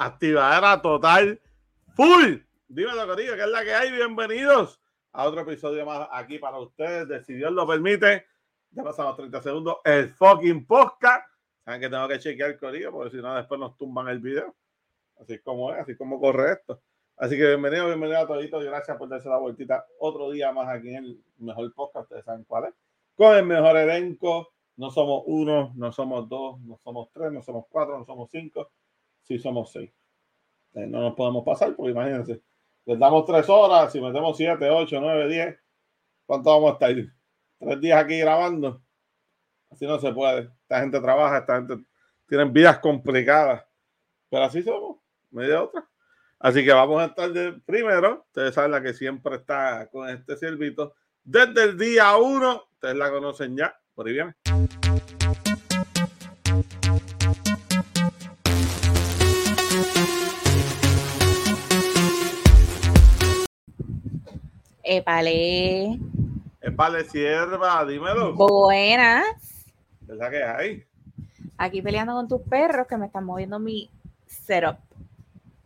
activadera total, full. Dímelo, Corillo, que es la que hay. Bienvenidos a otro episodio más aquí para ustedes. Si Dios lo permite, ya pasamos 30 segundos. El fucking podcast. Saben que tengo que chequear Corillo porque si no, después nos tumban el video. Así como es, así como corre esto. Así que bienvenido, bienvenido a toditos gracias por darse la vueltita otro día más aquí en el mejor podcast. Ustedes saben cuál es. Con el mejor elenco. No somos uno, no somos dos, no somos tres, no somos cuatro, no somos cinco. Sí somos seis. Eh, no nos podemos pasar porque imagínense. Les damos tres horas, si metemos siete, ocho, nueve, diez. ¿Cuánto vamos a estar? Tres días aquí grabando. Así no se puede. Esta gente trabaja, esta gente tiene vidas complicadas. Pero así somos, media otra. Así que vamos a estar de primero. Ustedes saben la que siempre está con este servito. Desde el día uno, ustedes la conocen ya. Por ahí viene. Epale. Epale, sierva, dímelo. Buenas. ¿Verdad que hay? Aquí peleando con tus perros que me están moviendo mi setup.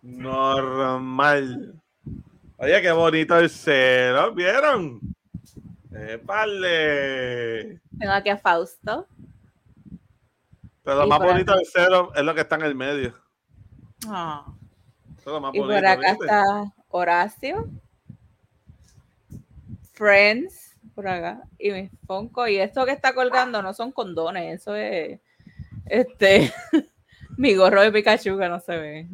Normal. Oye, qué bonito el setup, ¿vieron? Épale. Tengo aquí a Fausto. Pero lo Y más bonito acá. del setup es lo que está en el medio. Ah. Eso es lo más Y bonito, por acá ¿viste? está Horacio. Friends, por acá. Y mi Fonco. Y esto que está colgando no son condones, eso es este mi gorro de Pikachu que no se ve.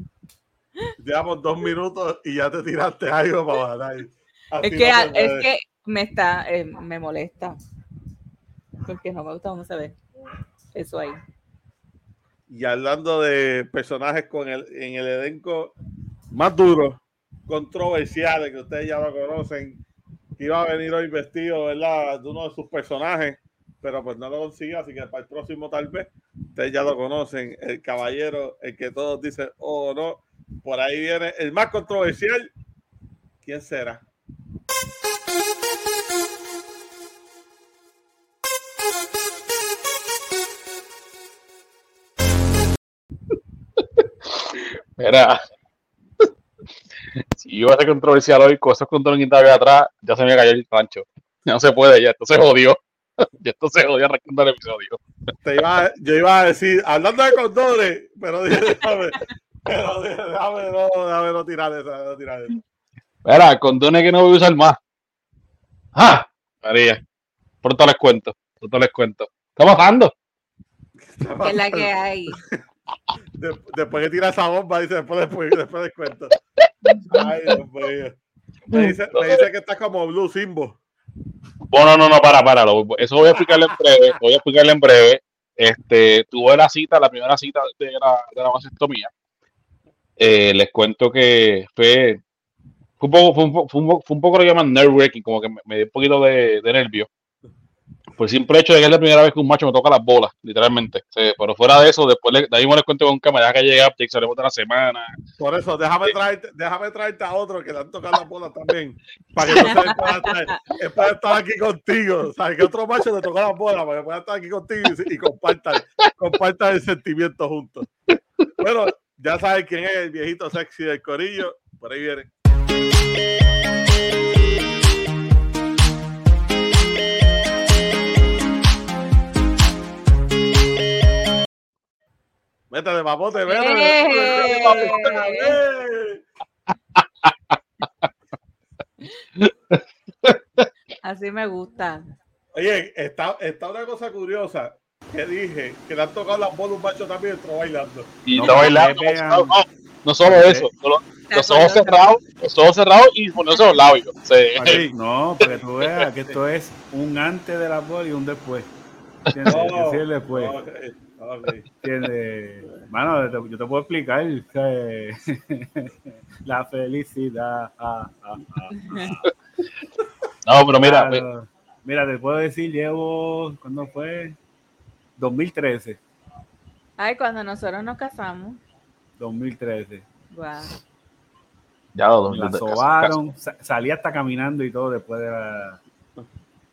Llevamos dos minutos y ya te tiraste algo para. Así Es que, no se es que me está, eh, me molesta. Porque no me gusta cómo se ve. Eso ahí. Y hablando de personajes con el, en el elenco más duro, controversiales, que ustedes ya lo conocen, iba a venir hoy vestido, ¿verdad? De uno de sus personajes, pero pues no lo consiguió, así que para el próximo tal vez, ustedes ya lo conocen, el caballero, el que todos dicen, oh no, por ahí viene el más controversial. ¿Quién será? Mira, si iba a ser controversial hoy con esos controles que de atrás, ya se me cayó el rancho. Ya no se puede, ya esto se jodió. Ya esto se jodió arrancando el episodio. Te iba, yo iba a decir, hablando de condones, pero dije, déjame, pero déjame, no, déjame no tirar eso, déjame no tirar eso. Mira, condones que no voy a usar más. ¡Ah! María, pronto les cuento, pronto les cuento. ¿Qué está pasando? Que es la que hay. De- después que tira esa bomba, dice, después, después, después les cuento. Ay, Dios mío. Me dice, me dice que está como Blue Simbo. Bueno, no, no, para, para. Eso voy a explicarle en breve. Voy a explicarle en breve. Este, tuve la cita, la primera cita de la, de la vasectomía. Eh, les cuento que fue, fue un poco, fue un, fue un fue un poco lo que llaman nerve wracking, como que me, me dio un poquito de, de nervio. Por el simple hecho de que es la primera vez que un macho me toca las bolas, literalmente. Sí, pero fuera de eso, después le- de ahí mismo les cuento con deja que llegue Update, salimos de la semana. Por eso, déjame traerte, déjame traerte a otro que le han tocado las bolas también. Para que entonces él pueda estar, aquí contigo. ¿Sabes? Que otro macho le tocó las bolas para que pueda estar aquí contigo y, y compartan, compartan el sentimiento juntos. Bueno, ya sabes quién es el viejito sexy del corillo. Por ahí viene. Métele papote, métele. métele, papote, eh. Así me gusta. Oye, está, está una cosa curiosa que dije, que le han tocado las bolas un macho también entró bailando. Y No, está bailando. No, no, no solo eso, solo- ¿Te los ojos cerrados, los ojos cerrados y poniéndose los labios. Sí. No, para que tú veas que esto es un antes de la bola y un después. ¿Entiendes? No, Decir después. Yo te puedo explicar que la felicidad. ah, ah, ah. No, pero mira, Claro. Mira, te puedo decir, llevo, ¿cuándo fue? 2013. Ay, cuando nosotros nos casamos. 2013. Guau. ya la sobaron, sa- salí hasta caminando y todo después de la-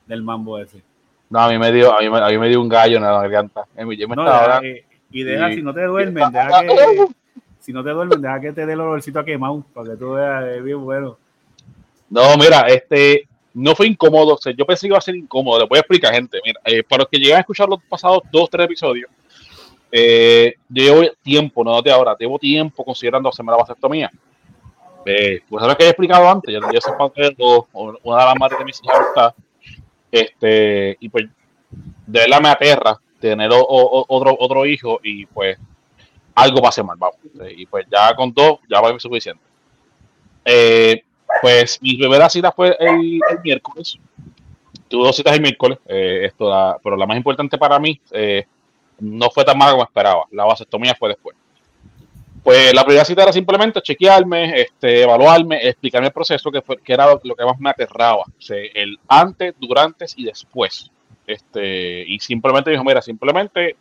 del mambo ese. No, a mí me dio, a mí, me- a mí me dio un gallo en la garganta. Yo me No, estaba y deja, y- si no te duermen, deja que, si no te duermes, deja que te dé el olorcito a quemado, para que tú veas, es bien bueno. No, mira, este no fue incómodo. o sea, yo pensé que iba a ser incómodo. Les voy a explicar, gente. Mira, eh, para los que llegan a escuchar los pasados dos, tres episodios, eh, yo llevo tiempo, no de ahora, llevo tiempo considerando hacerme la vasectomía. Eh, pues es lo que he explicado antes. Yo, yo soy padre una de las madres de mis hijas está. Este, y pues de verdad me aterra tener otro, otro hijo y pues algo va a ser mal, vamos. Y pues ya con dos, ya va a ser suficiente. Eh, pues mi primera cita fue el, el miércoles. Tuve dos citas el miércoles, eh, esto la- pero la más importante para mí eh, no fue tan mala como esperaba. La vasectomía fue después. Pues la primera cita era simplemente chequearme, este, evaluarme, explicarme el proceso, que, fue, que era lo, que más me aterraba. El antes, durante y después. Este, y simplemente dijo, mira, simplemente,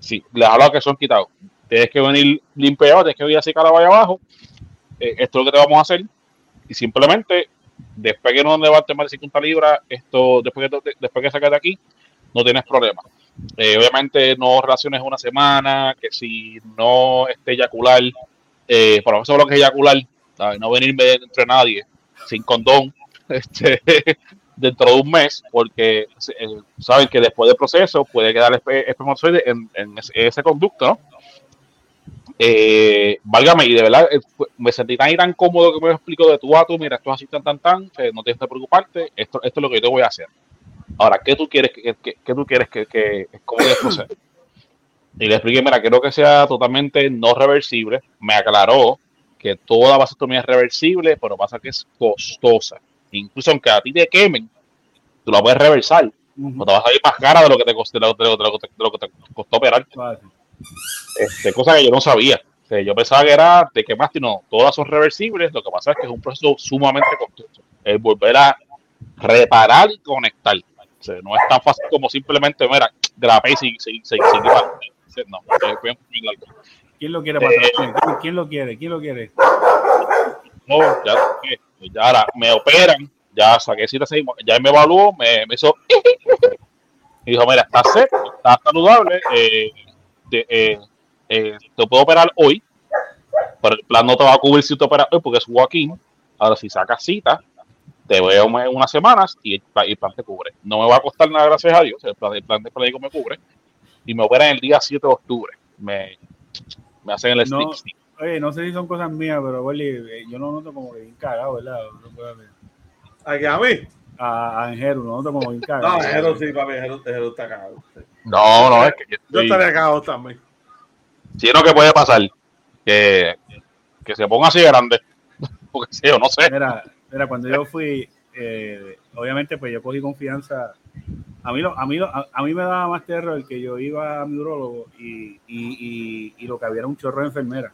sí, les hablado que son quitados. Tienes que venir limpiado, tienes que venir así allá abajo. Eh, esto es lo que te vamos a hacer. Y simplemente, después que no levantes más de 50 libras, esto, después que, después que saques de aquí, no tienes problema. Eh, obviamente no relaciones una semana, que si no este eyacular, eh, por eso lo que es eyacular, no venirme entre nadie sin condón este, dentro de un mes, porque eh, saben que después del proceso puede quedar espe- espermatozoide en, ese, conducto, ¿no? Eh, válgame, y de verdad eh, me sentí tan y cómodo que me explico de tú a mira, esto es así tan tan tan, no tienes que preocuparte, esto, esto es lo que yo te voy a hacer. Ahora, ¿qué tú quieres que, que- que tú quieres que, que cómo proceder? Y le expliqué, mira, quiero que sea totalmente no reversible. Me aclaró que toda vasectomía es reversible, pero pasa que es costosa. Incluso aunque a ti te quemen, tú la puedes reversar. No te vas a ir más cara de lo que te costó, de lo, de lo- de lo que te- que costó operar. Este, cosa que yo no sabía. O sea, yo pensaba que era de quemaste y no, todas son reversibles. Lo que pasa es que es un proceso sumamente costoso. Es volver a reparar y conectar. Sea, no es tan fácil como simplemente, mira, grapé y seguir No, largo. ¿Quién lo quiere para atrás? ¿Quién, lo quiere? ¿Quién lo quiere? No, ya, eh, ya ahora me operan, ya saqué cita, ya me evaluó, me, me hizo. Y dijo: Mira, estás seco, estás saludable, eh, te, eh, eh, te puedo operar hoy, pero el plan no te va a cubrir si te operas hoy porque es walking. Ahora, si sacas cita, te veo en unas semanas y el, plan te cubre. No me va a costar nada, gracias a Dios, el plan, el plan de médico me cubre. Y me operan el día 7 de octubre. Me, me hacen el No. stick. Oye, no sé si son cosas mías, pero Wally, eh, yo lo noto como que bien cagado, ¿verdad? No puedo ver. Aquí a mí. A, a Angelo, lo noto como bien No, cagado. Jero sí, papi, Jero está cagado. No, no, es que yo Yo estaría cagado también. Si no, que puede pasar? Que, que se ponga así grande. Porque sí, yo no sé. Mira, mira, cuando yo fui, eh, obviamente, pues yo cogí confianza. A mí, a, mí a, mí me daba más terror el que yo iba a mi urologo y, y, y, y lo que había era un chorro de enfermera.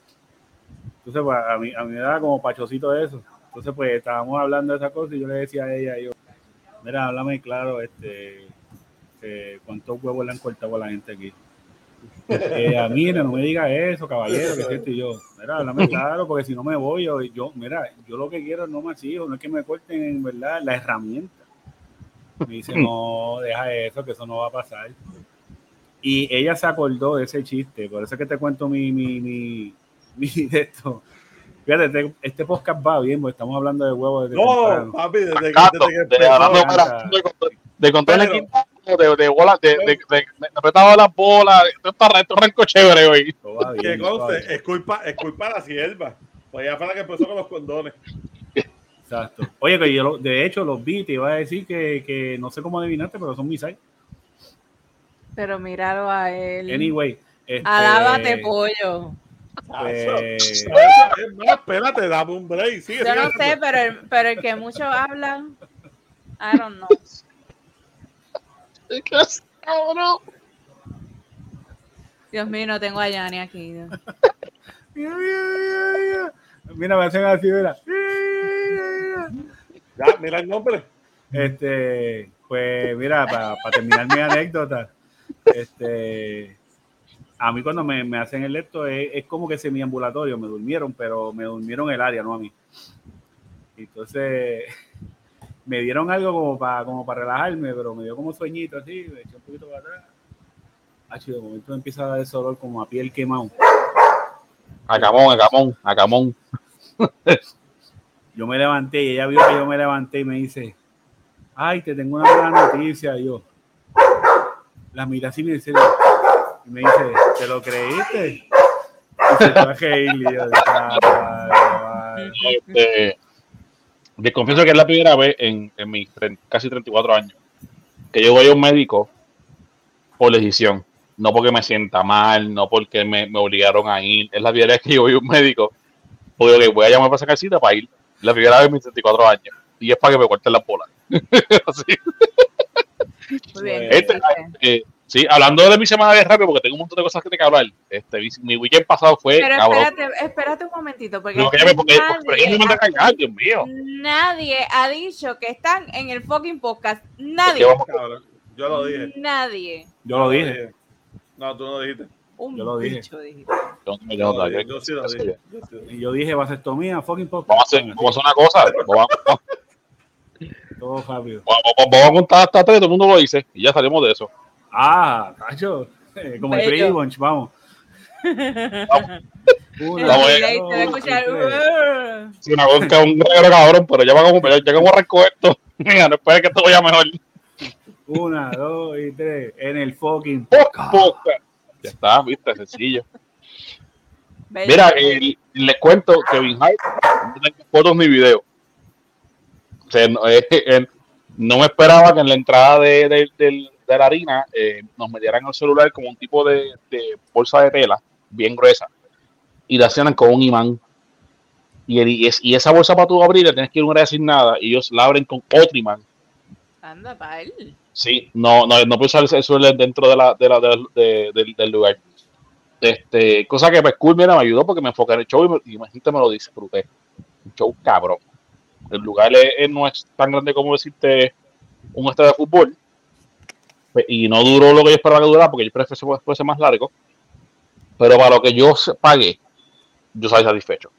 Entonces, pues a mí, a mí me daba como pachocito de eso. Entonces, pues estábamos hablando de esa cosa y yo le decía a ella, yo, mira, háblame claro, este, eh, cuántos huevos le han cortado a la gente aquí. Ella, mira, no me diga eso, caballero, que es esto y yo, mira, háblame claro, porque si no me voy, yo, yo, mira, yo lo que quiero es no más hijos, no es que me corten, en verdad, la herramienta. Me dice, no, deja eso, que eso no va a pasar. Y ella se acordó de ese chiste, por eso es que te cuento mi, mi, mi, mi de esto. Fíjate, este, este podcast va bien, porque estamos hablando de huevos desde No, temprano. papi, desde que, Gato, desde que de, de, de, de contarle Pero- equipo, de, de bolas, de, de, de, de, de apretado las bolas, esto está esto arrancó chévere hoy. Que conste, es culpa, es culpa de la sierva. Pues ella fue la que empezó con los condones. Exacto. Oye, que yo lo- de hecho los vi, te iba a decir que, que no sé cómo adivinaste, pero son mis Pero míralo a él. Anyway. Este, Alábate, pollo. Es más, espérate, dame un break. Sigue, Yo no sé, pero el, pero el que muchos hablan, I don't know. Dios mío, no tengo a Yanni aquí. mira, mira, mira, mira. Mira, me hacen así, mira. Ya, mira el nombre. Este, pues mira, para terminar mi anécdota, este, a mí cuando me, me hacen el lecto es, es como que semiambulatorio, me durmieron, pero me durmieron el área, no a mí. Entonces, me dieron algo como para como para relajarme, pero me dio como sueñito así, me eché un poquito para atrás. Ah, de momento me empieza a dar ese olor como a piel quemado. A Camón, a Camón, a Camón. Yo me levanté y ella vio que yo me levanté y me dice, ay, te tengo una mala noticia. Y yo, la mira así y me dice, y me dice, ¿te lo creíste? Y se fue a reír, y yo, "Ah, vale, vale". Este, les confieso que es la primera vez en, en mis casi 34 años que yo voy a un médico por decisión. No porque me sienta mal, no porque me, me obligaron a ir. Es la primera vez que yo voy a un médico. Porque ok, voy a llamar para sacar cita para ir. La primera vez en mis 34 años. Y es para que me corten las bolas. Así. Muy bien. Este-. Eh, sí, hablando de mi semana de rápido, porque tengo un montón de cosas que tengo que hablar. Este, mi, weekend pasado fue Pero cabrón. espérate, espérate un momentito, porque No, me- porque, me manda a cagar, Dios mío. nadie ha dicho que están en el fucking podcast. ¿Qué Nadie. Cabrón, Yo lo dije. Nadie. Yo lo dije. No, tú no lo dijiste. Un Yo lo dije. dijiste. Yo no Yo, dije. Yo sí lo dije. Y yo dije, vasectomía, fucking podcast. Vamos a hacer, vamos a hacer una cosa. Vamos, Todo rápido. vamos- vamos a contar hasta tres, todo el mundo lo dice. Y ya salimos de eso. Ah, cacho. Eh, Como el Bello. Brady Bunch, vamos. Una, Vamos a a una que es un regalo cabrón, pero ya vamos ya, ya que arranco esto. Mira, no esperes que esto vaya mejor. Una, dos y tres. En el fucking Poca. Ya está, viste, sencillo. Bello. Mira, eh, les cuento que Kevin Hart no tengo fotos ni videos. O sea, no, eh, eh, no me esperaba que en la entrada de, de- del- de la harina eh, nos metieran el celular como un tipo de, de bolsa de tela bien gruesa y la hacían con un imán. Y, el- y, es- y esa bolsa para tú abrirla tienes que ir a una asignada y ellos la abren con otro imán. Anda, pa' él. Sí, no, no, no puedo usar el celular dentro de la, de la, de- de- del- del lugar. Este, cosa que pues cool, mira, me ayudó porque me enfoqué en el show y, gente me lo disfruté. Un show cabrón. El lugar es- es- no es tan grande como decirte un estadio de fútbol. Pues, Y no duró lo que yo esperaba que durara porque yo prefiero que fuese- más largo. Pero para lo que yo pagué, yo salí satisfecho.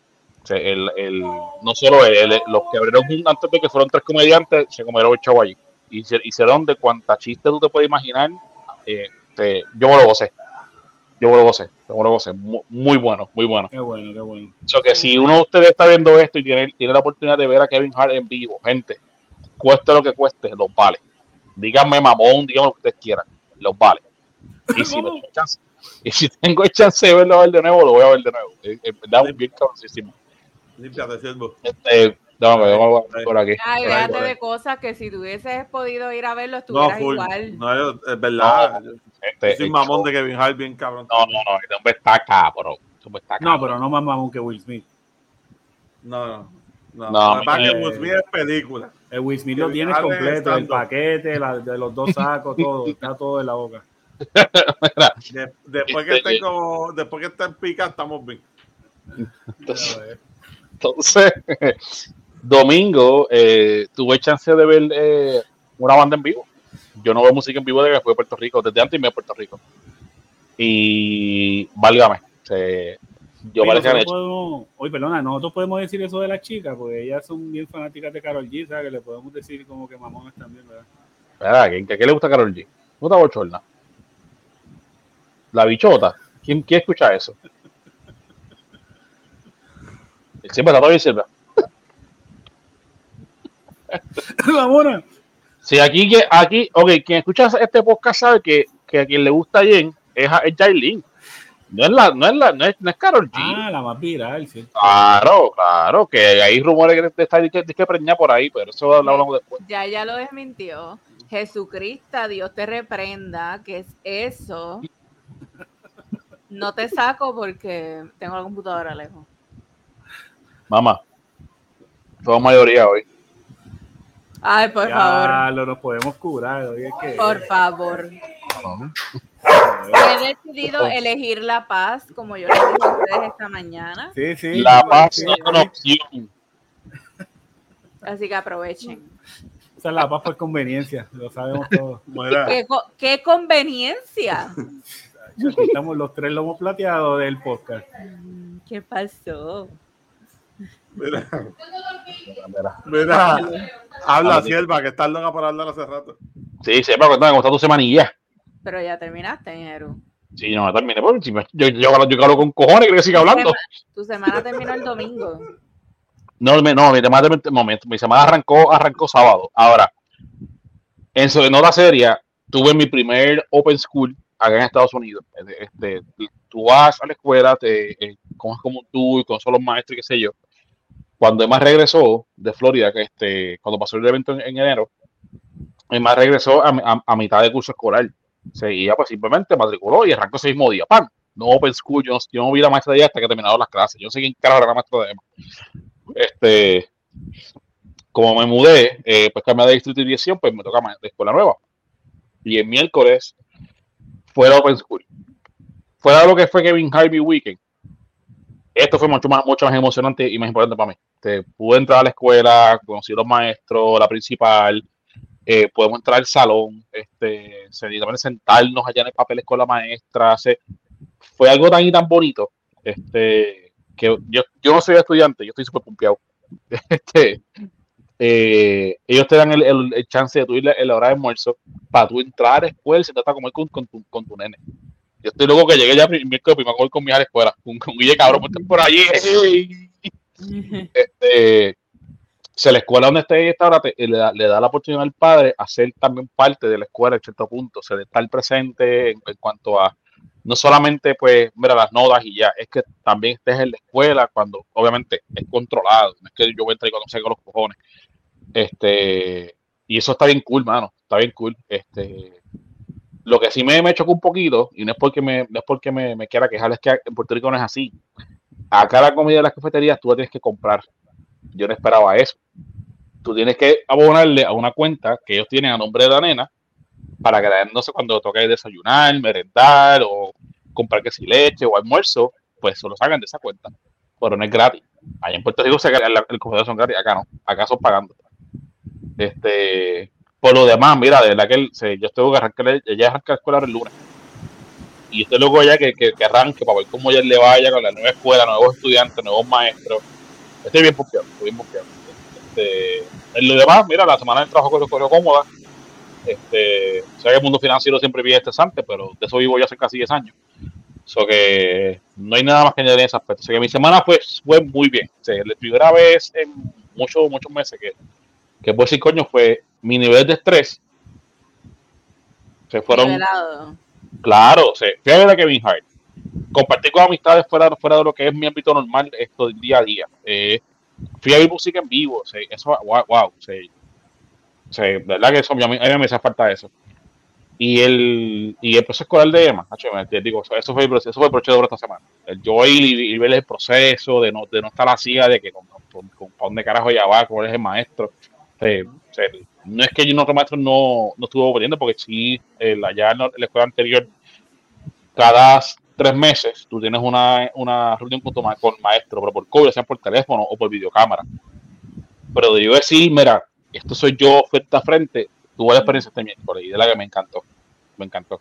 O sea, el, el, no solo él, el- los que abrieron antes de que fueron tres comediantes, se comieron el show allí. Y hicieron de cuánta chiste tú te puedes imaginar. eh, te- yo me lo gocé. Yo me lo gocé. Yo me lo gocé. Muy, muy bueno, muy bueno. Qué bueno, qué bueno. So que si uno de ustedes está viendo esto y tiene, tiene la oportunidad de ver a Kevin Hart en vivo, gente, cueste lo que cueste, los vale. Díganme mamón, díganme lo que ustedes quieran, los vale. Y si, me tengo chance, y si tengo el chance de verlo a ver de nuevo, lo voy a ver de nuevo. Es, es verdad, bien cabroncísimo. Límpiate, siervo. Este, déjame ver, vamos a por aquí. Ay, ahí. de cosas que si tú hubieses podido ir a verlo, No, estuvieras full. igual. No, yo- es verdad. Yo Este, soy el mamón show- de Kevin Hart, bien cabrón. No, no, no, este hombre está cabrón. Este No, pero no más mamón que Will Smith. No, no. No, No, que es que eh, Will Smith es película. El Will Smith lo tienes completo, el paquete, la- de los dos sacos, todo, está todo en la boca. Mira, De- después que Este, esté como, después que esté en pica, estamos bien. entonces, entonces, domingo eh, tuve chance de ver eh, una banda en vivo. Yo no veo música en vivo desde que fui a Puerto Rico, desde antes me a Puerto Rico. Y válgame, se- yo hecho. podemos- oye, perdona, nosotros podemos decir eso de las chicas, porque ellas son bien fanáticas de Carol G, ¿sabes? Que le podemos decir como que mamones también, ¿verdad? ¿Verdad? ¿Qué, qué- qué le gusta a Carol G? ¿Le gusta Bochorna? La bichota. ¿Quién, quién escucha eso? Siempre está todavía siempre. Mamona. Sí, aquí, que- aquí, ok, quien escucha este podcast sabe que, que a quien le gusta Jen es, a- es Jailin. No es la, no es la, no es, no es Carol G. Ah, la más viral, sí. Claro, claro, que hay rumores que te está que, que preñar por ahí, pero eso lo hablamos después. Ya, ya lo desmintió. Jesucristo, Dios te reprenda, que es eso. No te saco porque tengo la computadora lejos. Mamá, somos mayoría hoy. Ay, por ya favor. lo nos podemos curar. Oye, que, Por favor. He decidido elegir la paz, como yo les dije a ustedes esta mañana. Sí, sí. La paz sí, no es una opción. Así que aprovechen. Esa es la paz por conveniencia, lo sabemos todos. ¡Qué, co- qué conveniencia! Aquí estamos los tres lomos plateados del podcast. ¿Qué pasó? Mira, Mira. mira. Habla, Habla, sierva, que está loca para hablar hace rato. Sí, sí, pero cuéntame cómo está tu semanilla. Pero ya terminaste, Ñero. Sí, no terminé. me- yo, yo, yo, yo hablo con cojones, creo que siga hablando. Tu semana terminó el domingo. No, me- no, mi, semana, mi, mi semana arrancó, arrancó sábado. Ahora, en su nota seria, tuve mi primer open school acá en Estados Unidos. Este, tú vas a la escuela, te eh, coges como tú y con los maestros y qué sé yo. Cuando Emma regresó de Florida, este, cuando pasó el evento en, en enero, Emma regresó a, a- a mitad de curso escolar. Se ella pues simplemente matriculó y arrancó ese mismo día. ¡Pam! No open school, yo, no- yo no vi la maestra de ella hasta que terminaron las clases. Yo sé quién carajo era la maestra de Emma. Este, como me mudé, eh, pues cambié de distrito y dirección, pues me toca de escuela nueva. Y el miércoles fue la open school. Fuera lo que fue Kevin Harvey Weekend. Esto fue mucho más, mucho más emocionante y más importante para mí. Te pude entrar a la escuela, conocí a los maestros, la principal, eh, podemos entrar al salón, este, sentarnos allá en el papeles con la maestra. se- fue algo tan y tan bonito. Este, que yo, yo no soy estudiante, yo estoy súper pumpeado. Este, eh, ellos te dan el, el- el chance de tu ir en la hora de almuerzo para tú entrar a la escuela y sentarte a comer con tu, con tu nene. Yo estoy loco que llegue ya miércoles me voy con mi a la escuela. Un, un Guille cabrón, por allí. Este, se la escuela donde esté esta hora te- le, da, le da la oportunidad al padre a ser también parte de la escuela en cierto punto, se le estar presente en, en cuanto a no solamente pues mira las notas y ya, es que también estés en la escuela cuando obviamente es controlado, no es que yo voy a entrar y cuando con los cojones. Este, y eso está bien cool, mano, está bien cool. Este, lo que sí me, me chocó un poquito, y no es porque me, no es porque me, quiera quejar, es que en Puerto Rico no es así. Acá la comida de las cafeterías tú la tienes que comprar. Yo no esperaba eso. Tú tienes que abonarle a una cuenta que ellos tienen a nombre de la nena para que no sé, cuando toque desayunar, merendar o comprar que si leche o almuerzo, pues se lo sacan de esa cuenta. Pero no es gratis. Allá en Puerto Rico se, el, el son gratis, acá no, acá son pagando. Este, por lo demás, mira, de verdad que yo tengo que arrancar, ella arranca la escuela el lunes. Y estoy loco ya que, que, que arranque para ver cómo ella le vaya con la nueva escuela, nuevos estudiantes, nuevos maestros. Estoy bien confiado, estoy bien confiado. Este, en lo demás, mira, la semana del trabajo corrió, corrió cómoda. Este, sé que el mundo financiero siempre viene estresante, pero de eso vivo ya hace casi 10 años. So que no hay nada más que añadir en ese aspecto. So que mi semana fue, fue muy bien. O la primera vez en muchos, muchos meses que, que puedo decir, coño, fue mi nivel de estrés. Se fueron, Nivelado. claro, se, fui a ver a Kevin Hart. Compartir con amistades fuera, fuera de lo que es mi ámbito normal, esto del día a día. Eh, fui a ver música en vivo, o sea, eso, wow, wow, sea, de verdad que eso, a mí, a mí me hace falta eso. Y el, y el proceso escolar de Emma, digo, eso, fue el proceso, eso fue el proceso de esta semana. El yo ir y, y ver el proceso, de no, de no estar así, de que con, con, con, pa' dónde carajo ella va, cuál es el maestro. No es que yo otro maestro no, no estuvo aprendiendo, porque sí, el, allá en la escuela anterior, cada tres meses tú tienes una, una reunión con, tu ma- con maestro, pero por COVID, sea por teléfono o por videocámara. Pero yo decir, mira, esto soy yo frente a frente, tuve la experiencia este miércoles y de la que me encantó. Me encantó.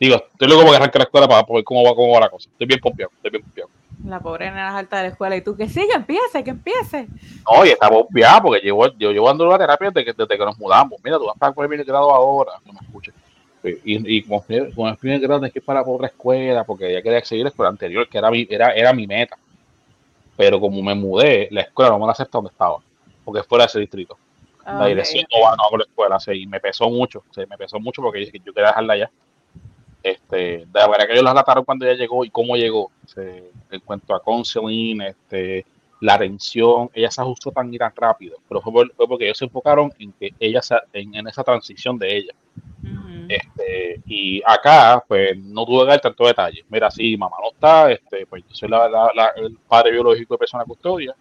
digo, estoy luego porque arranque la escuela para ver cómo va, cómo va la cosa. Estoy bien pompeado, estoy bien pompeado. La pobre nena alta de la escuela. Y tú que sí, que empiece, que empiece. No, y está pompeado porque llevo, yo llevo dando la terapia desde que, desde que nos mudamos. Mira, tú vas para el primer grado ahora, no me escuches. Y, y como, el primer grado tienes que ir para otra escuela porque ya quería seguir la escuela anterior, que era mi, era, era mi meta. Pero como me mudé, la escuela no me la acepta donde estaba, porque es fuera de ese distrito. La Ok. dirección no va, no con la escuela, sí, y me pesó mucho, sí, me pesó mucho porque dije que yo quería dejarla allá. Este, de la manera que ellos la relataron cuando ella llegó y cómo llegó, sí, en cuanto a counseling, este, la atención, ella se ajustó tan y tan rápido, pero fue, por- fue porque ellos se enfocaron en que ella, se- en, en esa transición de ella. Este, y acá, pues, no tuve que dar tanto detalle. Mira, si mamá no está, este, pues yo soy la- la- la- el padre biológico de persona custodia,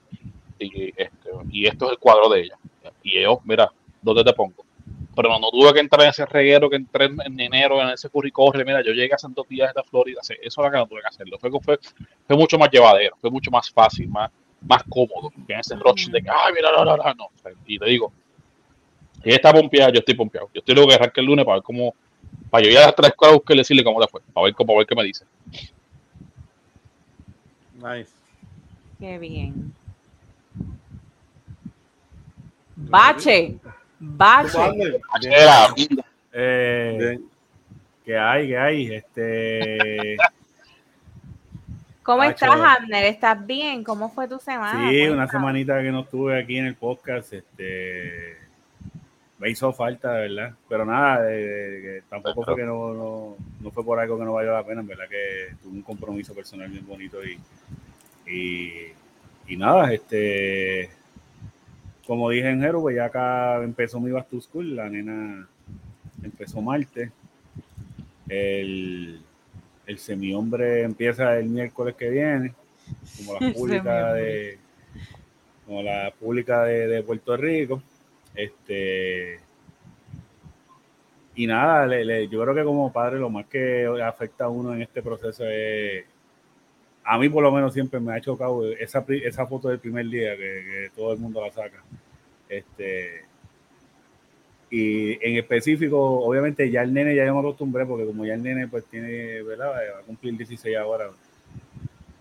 y, este, y esto es el cuadro de ella. Y yo, mira, ¿dónde te pongo? Pero no, no tuve que entrar en ese reguero que entré en, en enero, en ese curricorre. Mira, yo llegué a Santos Díaz de Florida. sí, Eso era que no tuve que hacerlo. Fue, fue, fue mucho más llevadero, fue mucho más fácil, más, más cómodo. Que en ese rush de que, ay, mira, no, no, no, no. Y te digo, ella está pompeada, yo estoy pompeado. Yo estoy luego que arranque el lunes para ver cómo, para yo ir a las tres buscar y decirle cómo le fue, para ver, cómo- para ver qué me dice. Nice. Qué bien. Bache. Bache. Eh. ¿Qué hay? ¿Qué hay? Este. ¿Cómo estás. Abner? ¿Estás bien? ¿Cómo fue tu semana? sí, una semanita que no estuve aquí en el podcast. Este. Me hizo falta, de verdad. Pero nada, de- de- que tampoco fue que no, no, no fue por algo que no valió la pena. En verdad que tuve un compromiso personal bien bonito y. Y, y nada, este. Como dije en Jero, pues ya acá empezó mi Back to School. La nena empezó martes. El, el semihombre empieza el miércoles que viene, como la pública de como la pública de, de Puerto Rico. Este y nada, le- le- yo creo que como padre lo más que afecta a uno en este proceso es a mí por lo menos siempre me ha chocado esa, esa foto del primer día que, todo el mundo la saca. Este, y en específico, obviamente ya el nene ya yo me acostumbré porque como ya el nene pues tiene, ¿verdad? Va a cumplir 16 ahora.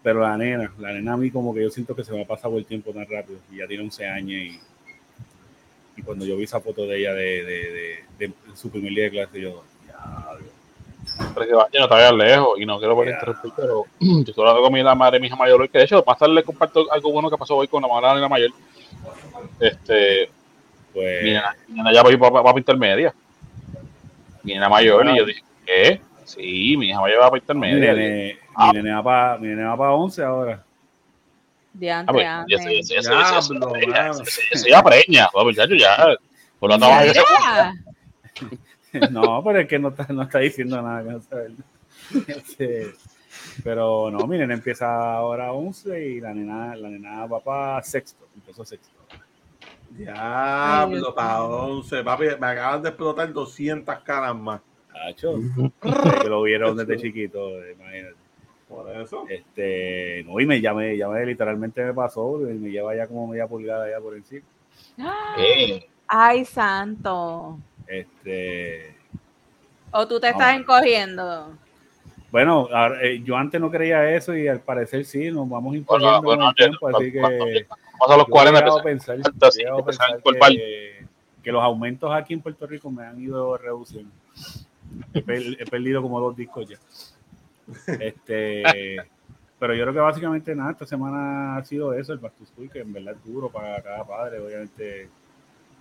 Pero la nena, la nena a mí como que yo siento que se me ha pasado el tiempo tan rápido y ya tiene 11 años y, y cuando yo vi esa foto de ella de, de, de- de su primer día de clase, yo, diablo. Pero vaya, no te vayas lejos y no quiero Ya. interrumpir, pero yo estoy hablando con mi la madre de mi hija mayor hoy, que de hecho más tarde le comparto algo bueno que pasó hoy con la madre de la mayor. Este, pues mi nena, mi nena ya va, va, va para intermedia. Mi nena mayor, y yo dije, ¿qué? Sí, mi hija mayor va para mi intermedia. nene, Ah. mi nene va para mi nene va para 11 ahora. Ah, Diantre, pues, Abner. ya se- ya ya preña. Por lo tanto, Mira. No, pero es que no está, no está diciendo nada que no sabe. Este, pero no, mi nena empieza ahora a 11 y la nena, la nena va para sexto, empezó sexto. Diablo, para 11. Papi, me acaban de explotar 200 caras más. Tacho, que lo vieron desde chiquito, imagínate. Por eso. Este, no, y me llamé, llamé, literalmente me pasó, y me lleva ya como media pulgada ya por encima. ¿qué? Ay, santo. Este, O tú te estás encogiendo. bueno, ahora, eh, yo antes no creía eso y al parecer sí, nos vamos Bueno, imponiendo bueno, con el tiempo, así que Vamos a los yo he 40 llegado a pesos. pensar, que, que los aumentos aquí en Puerto Rico me han ido reduciendo. He perdido como dos discos ya. Este, pero yo creo que básicamente nada, esta semana ha sido eso, el Back to School, que en verdad es duro para cada padre, obviamente.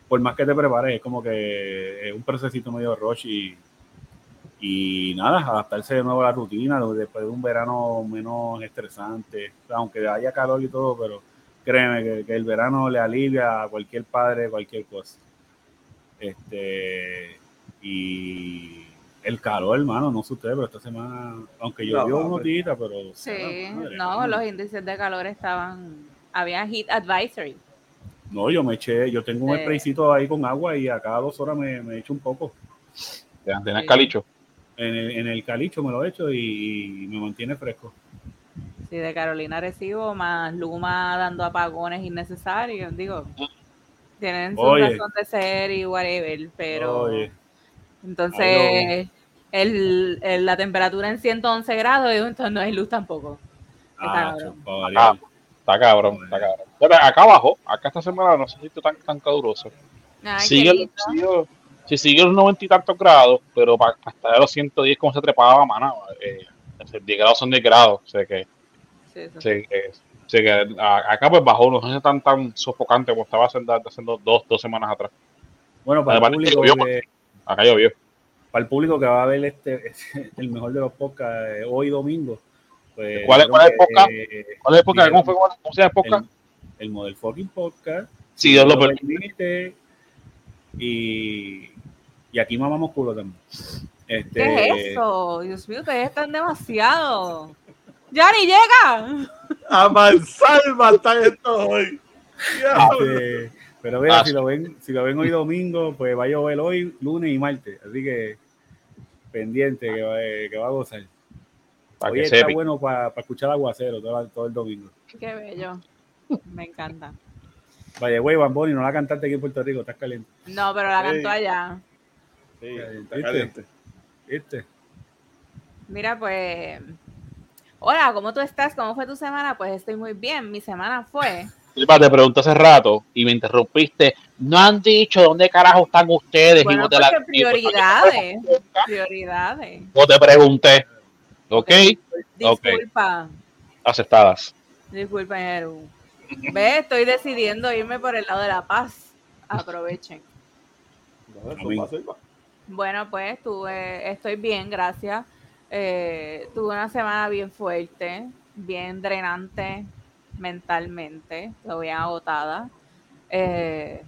Por más que te prepares, es como que es un procesito medio rush y, y nada, adaptarse de nuevo a la rutina después de un verano menos estresante, aunque haya calor y todo, pero créeme que, que el verano le alivia a cualquier padre cualquier cosa. Este, y el calor, hermano, no sé ustedes, pero esta semana, aunque llovió No, unos pues. días, pero. Sí, madre, no, los índices de calor estaban. Había heat advisory. No, yo me eché, yo tengo un Sí. spraycito ahí con agua y a cada dos horas me, me echo un poco. Tienes Sí. calicho. En el, en el calicho me lo echo y, y me mantiene fresco. Sí, de Carolina recibo, más Luma dando apagones innecesarios. Digo, tienen su Oye. razón de ser y whatever, pero. Oye, Entonces, el, el- la temperatura en 111 grados, y entonces no hay luz tampoco. ah, cabrón. variar. Está cabrón, está cabrón. Pero acá abajo, acá esta semana no se siente tan, tan caluroso. Ay, Sigue, sigue, sí, sigue los noventa y tantos grados, pero para hasta los 110 como se trepaba, mano, eh, 10 grados son 10 grados. O sea que, Sí, eso. sí, que- sí que a- acá pues bajó, no es tan, tan sofocante como estaba haciendo, haciendo dos, dos semanas atrás. Bueno, para el, público llovió, que, Acá llovió. para el público que va a ver este, el mejor de los podcasts eh, hoy domingo. Pues, ¿Cuál es- dijeron cuál es el podcast? eh, ¿Cuál es ¿Cómo fue? ¿Cómo se llama el podcast? el, el Model Fucking Podcast. Si Dios lo permite. Y, y aquí mamamos culo también. Este, ¿Qué es eso? Dios mío, ustedes están demasiado. ¡Ya ni llega! Avanzar, matar esto hoy. Diablo. este, pero mira, Ah, si lo ven, si lo ven hoy domingo, pues va a llover hoy, lunes y martes. Así que pendiente que va, que va a gozar. Para Hoy que está sepa. bueno para escuchar aguacero todo, todo el domingo. Qué bello. Me encanta. Vaya, güey, Bamboni, no la cantaste aquí en Puerto Rico, estás caliente. No, pero la cantó allá. Sí, está ¿Viste? caliente. ¿Viste? Mira, pues. Hola, ¿cómo tú estás? ¿Cómo fue tu semana? Pues estoy muy bien. Mi semana fue te pregunté hace rato y me interrumpiste. No han dicho dónde carajo están ustedes. y Bueno, no te la- prioridades, prioridades. No te pregunté. Ok, Ok. Disculpa, aceptadas. disculpa, Eru. Ve, estoy decidiendo irme por el lado de la paz. Aprovechen. Bueno, pues tuve, estoy bien, gracias. Eh, tuve una semana bien fuerte, bien drenante mentalmente, estoy bien agotada. Eh,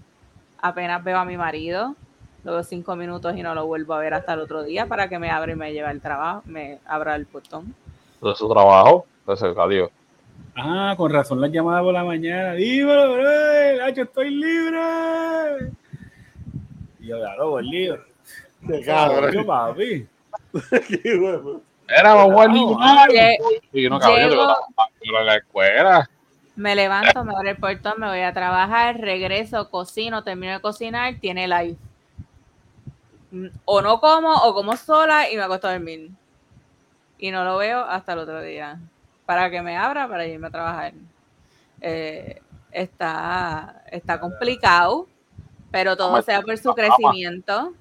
apenas veo a mi marido, luego cinco minutos y no lo vuelvo a ver hasta el otro día para que me abra y me lleve al trabajo, me abra el portón. De su trabajo. Entonces, adiós. Ah, con razón las llamadas por la mañana. Dímelo, bro, Nacho, estoy libre. Y yo, ya lo libre. Qué Yo, cabrón. papi. Qué huevo. Era vamos Lle- Y no, cabrón, yo estaba en la escuela. Me levanto, me abro el portón, me voy a trabajar, regreso, cocino, termino de cocinar, tiene live. O no como, o como sola y me acuesto a dormir. Y no lo veo hasta el otro día. Para que me abra para irme a trabajar. Eh, está, está complicado, pero todo sea por su crecimiento.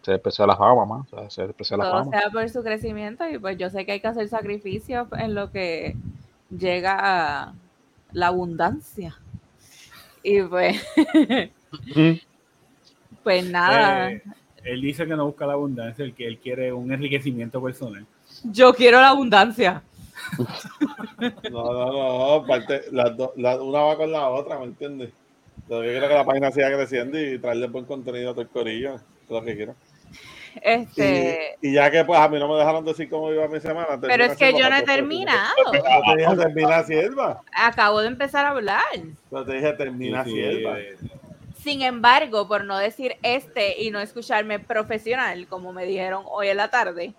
Se empezó la fama, mamá. Se empezó la Todo fama. sea por su crecimiento y pues yo sé que hay que hacer sacrificios en lo que llega a la abundancia. Y pues, pues nada, Eh, él dice que no busca la abundancia, el que él quiere un enriquecimiento personal. yo quiero la abundancia. No, no, no. Parte, las dos- la- una va con la otra, ¿me entiendes? Lo que quiero es que la página siga creciendo y traerle buen contenido a todo el corillo. Lo que quiero. Este, Y, y ya que pues a mí no me dejaron decir cómo iba mi semana. pero es que yo no he terminado. Yo te dije termina sierva. Acabo de empezar a hablar. Yo te dije termina Sí, sí, sierva. eh, Sin embargo, por no decir este y no escucharme profesional, como me dijeron hoy en la tarde,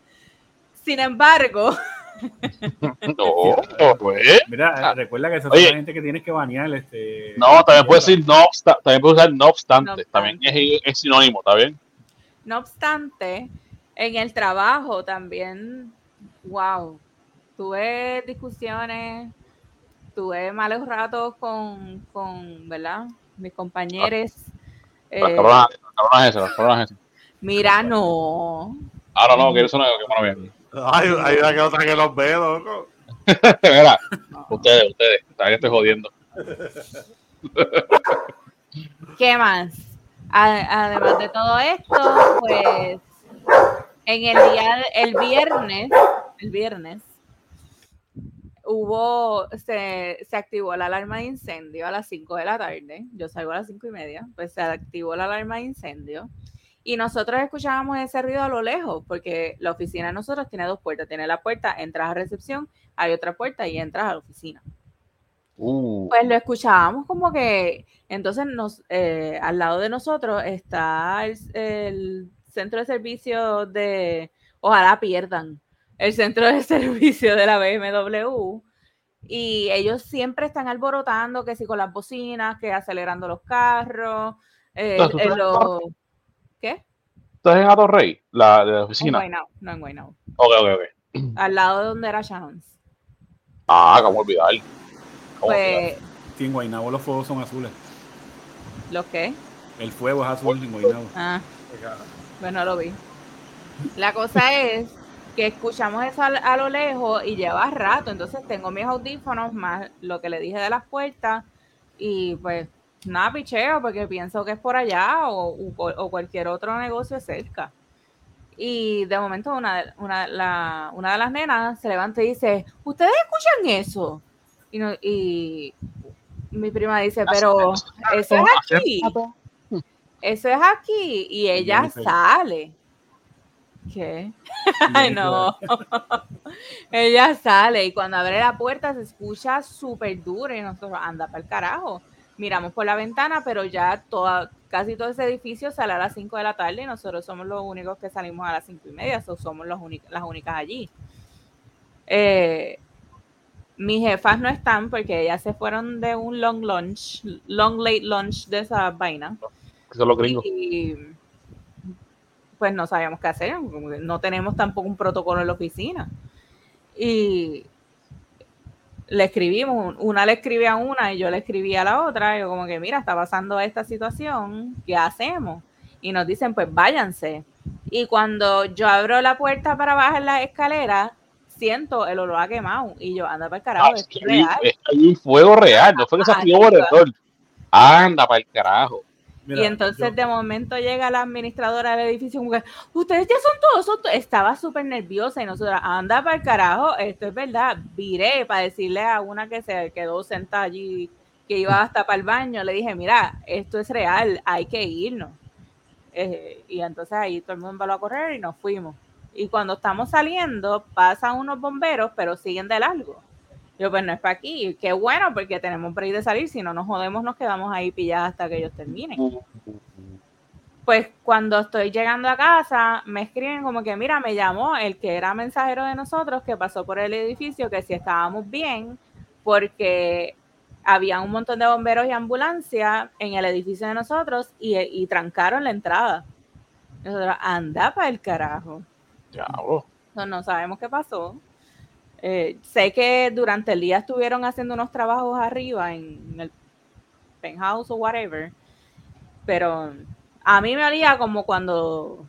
sin embargo, No, pues. Mira, Ah. recuerda que esa es la gente que tienes que banear. Este, No, también puedes decir no obstante. También puedes usar no obstante. No obstante. También es, es sinónimo, ¿está bien? no obstante, en el trabajo también, wow, tuve discusiones, tuve malos ratos con, con ¿verdad? Mis compañeros. Las Eh, cabronas, las cabronas esas, las cabronas esas. mira, no. Ahora no, que eso no que bueno bien. Ay, hay una que otra que los ve, loco. Mira, ustedes, ustedes, está que estoy jodiendo. ¿Qué más? Además de todo esto, pues en el día, el viernes, el viernes, hubo, se, se activó la alarma de incendio a las 5 de la tarde. Yo salgo a las 5 y media, pues se activó la alarma de incendio. Y nosotros escuchábamos ese ruido a lo lejos, porque la oficina de nosotros tiene dos puertas. Tiene la puerta, entras a recepción, hay otra puerta y entras a la oficina Uh, pues lo escuchábamos como que entonces nos eh, al lado de nosotros está el, el centro de servicio de ojalá pierdan el centro de servicio de la BMW y ellos siempre están alborotando que si con las bocinas que acelerando los carros eh, Entonces, eh, ¿tú lo- ¿qué? ¿Estás en Ato Rey? La de la En oficina. Guaynabo, no en Guaynabo. Ok, ok, ok. al lado de donde era Shannon's Ah, ¿cómo olvidar? ¿Cómo olvidar? pues sí, en Guaynabo los fuegos son azules. lo que El fuego es azul en Guaynabo. Ah, pues no lo vi. La cosa es que escuchamos eso a, a lo lejos y lleva rato. Entonces tengo mis audífonos más lo que le dije de las puertas y pues nada, picheo porque pienso que es por allá o, o- o cualquier otro negocio cerca. Y de momento una, de- una, la- una de las nenas se levanta y dice, ¿ustedes escuchan eso? Y, no- y mi prima dice, pero eso es aquí. Eso es aquí. Y ella sale. ¿Qué? Ay, no. ella sale y cuando abre la puerta se escucha súper duro y nosotros anda para el carajo. Miramos por la ventana, pero ya toda, casi todo ese edificio sale a las 5 de la tarde y nosotros somos los únicos que salimos a las 5 y media, so somos los las únicas allí. Eh, mis jefas no están porque ellas se fueron de un long lunch, long late lunch de esa vaina. Que son los gringos. Y pues no sabíamos qué hacer, no tenemos tampoco un protocolo en la oficina. Y le escribimos, una le escribía a una y yo le escribía a la otra, y yo como que mira, está pasando esta situación, ¿qué hacemos? Y nos dicen, pues váyanse. Y cuando yo abro la puerta para bajar la escalera, siento el olor a quemado. Y yo, anda para el carajo, Ah, es es que real. hay, es que hay un fuego real, no fue que se por error. Anda para el carajo. Mira, y entonces yo- de momento llega la administradora del edificio que, ustedes ya son todos, son todos". estaba súper nerviosa y nosotros, anda para el carajo, esto es verdad, viré para decirle a una que se quedó sentada allí, que iba hasta para el baño, le dije, mira, esto es real, hay que irnos. Eh, y entonces ahí todo el mundo va a correr y nos fuimos. Y cuando estamos saliendo, pasan unos bomberos, pero siguen de largo. Yo, pues no es para aquí. Qué bueno, porque tenemos break de salir. Si no nos jodemos, nos quedamos ahí pilladas hasta que ellos terminen. Pues cuando estoy llegando a casa, me escriben como que, mira, me llamó el que era mensajero de nosotros, que pasó por el edificio, que si estábamos bien, porque había un montón de bomberos y ambulancias en el edificio de nosotros y, y trancaron la entrada. Nosotros, anda para el carajo. Diablo. No, no sabemos qué pasó. Eh, sé que durante el día estuvieron haciendo unos trabajos arriba en el penthouse o whatever, pero a mí me olía como cuando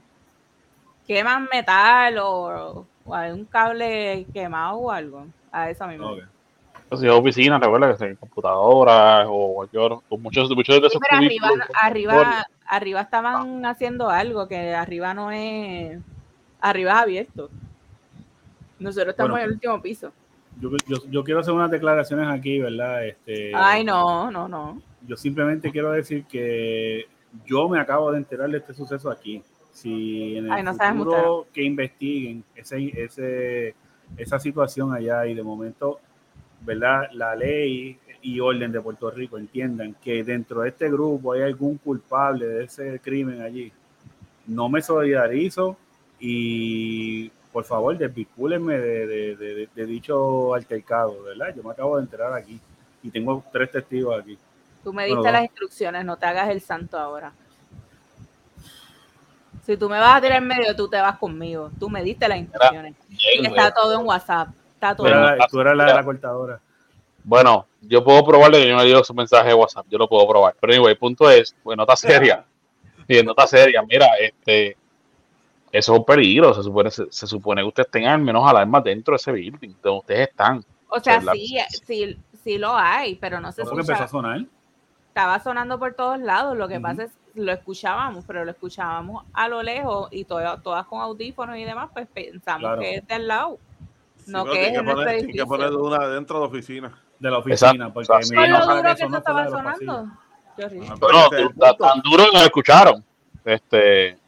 queman metal o, o hay un cable quemado o algo. A eso mismo. Ok. Pues, si es oficina, recuerda que en computadoras o cualquier o muchos, muchos de Sí, esos pero arriba, arriba, arriba estaban haciendo algo que arriba no es, arriba es abierto. Nosotros estamos Bueno. en el último piso. Yo, yo, yo quiero hacer unas declaraciones aquí, ¿verdad? Este, Ay, no, no, no. Yo simplemente quiero decir que yo me acabo de enterar de este suceso aquí. Si en el Ay, no futuro que investiguen ese, ese, esa situación allá y de momento, ¿verdad? La ley y orden de Puerto Rico entiendan que dentro de este grupo hay algún culpable de ese crimen allí. No me solidarizo y por favor desvincúlenme de, de, de- de- de dicho altercado, ¿verdad? Yo me acabo de enterar aquí y tengo tres testigos aquí. Tú me diste las instrucciones, no te hagas el santo ahora. Si tú me vas a tirar en medio, tú te vas conmigo. Tú me diste las instrucciones. Y Bien, está todo en WhatsApp. Está todo. en- la, tú eras la de la cortadora. Bueno, yo puedo probarle que yo no le dio su mensaje de WhatsApp, yo lo puedo probar. Pero anyway, el punto es, pues nota seria. Y en nota seria, mira, este, eso es un peligro. Se supone, se, se supone que ustedes tengan al menos alarmas dentro de ese building, donde ustedes están. O sea, la- sí, sí, sí lo hay, pero no se ¿Cómo que empezó a escucha. sonar? Estaba sonando por todos lados. Lo que Ujú. pasa es lo escuchábamos, pero lo escuchábamos a lo lejos y todas, todas con audífonos y demás, pues pensamos Claro. que es del lado. Sí, No, pero que es que poner, tiene que poner una dentro de la oficina. De la oficina, Exacto, porque mi Con hija lo sabe duro que eso eso no estaba sonando. el tan, duro que nos escucharon. Este, Que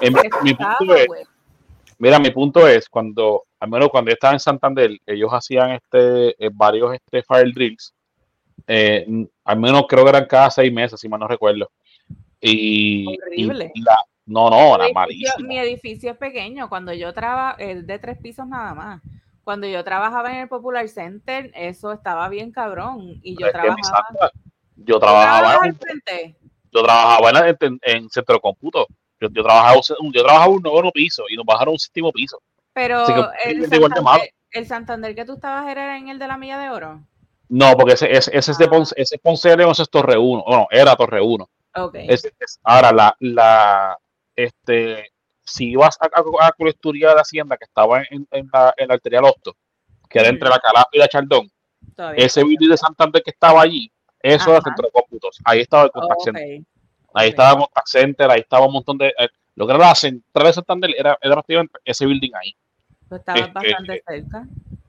en- mi punto es-. Mira, mi punto es cuando, al menos cuando yo estaba en Santander, ellos hacían este eh, varios este fire drills. eh, al menos creo que eran cada seis meses, si mal no recuerdo. Y, Horrible. y la, no, no, edificio- malísimo. Mi edificio es pequeño. Cuando yo trabajo, es de tres pisos nada más. Cuando yo trabajaba en el Popular Center, eso estaba bien cabrón. Y yo Es trabajaba. yo ¿Tú trabajabas trabajaba, en, yo trabajaba en, en, en centro de cómputo. Yo, yo trabajaba un- yo trabajaba un noveno piso y nos bajaron un séptimo piso. Pero que, el. Santander, el Santander que tú estabas era en el de la Milla de Oro. No, porque ese, ese, ese es de Ah. Ponce, ese es Ponce de León, ese es Torre 1. Bueno, era Torre 1. Ok. Es- es- ahora, la, la, este, si ibas a, a, a colecturía de Hacienda que estaba en, en la, en la arteria Losto, que era entre la Calafia y la Chaldón, todavía. ese building de Santander que estaba allí, eso era Ajá. centro de cómputos. Ahí estaba el Oh, contact ok. center. Ahí estaba el contact center, ahí estaba un montón de. eh, lo que era la central de Santander era, era prácticamente ese building ahí. Tú estabas este, bastante cerca.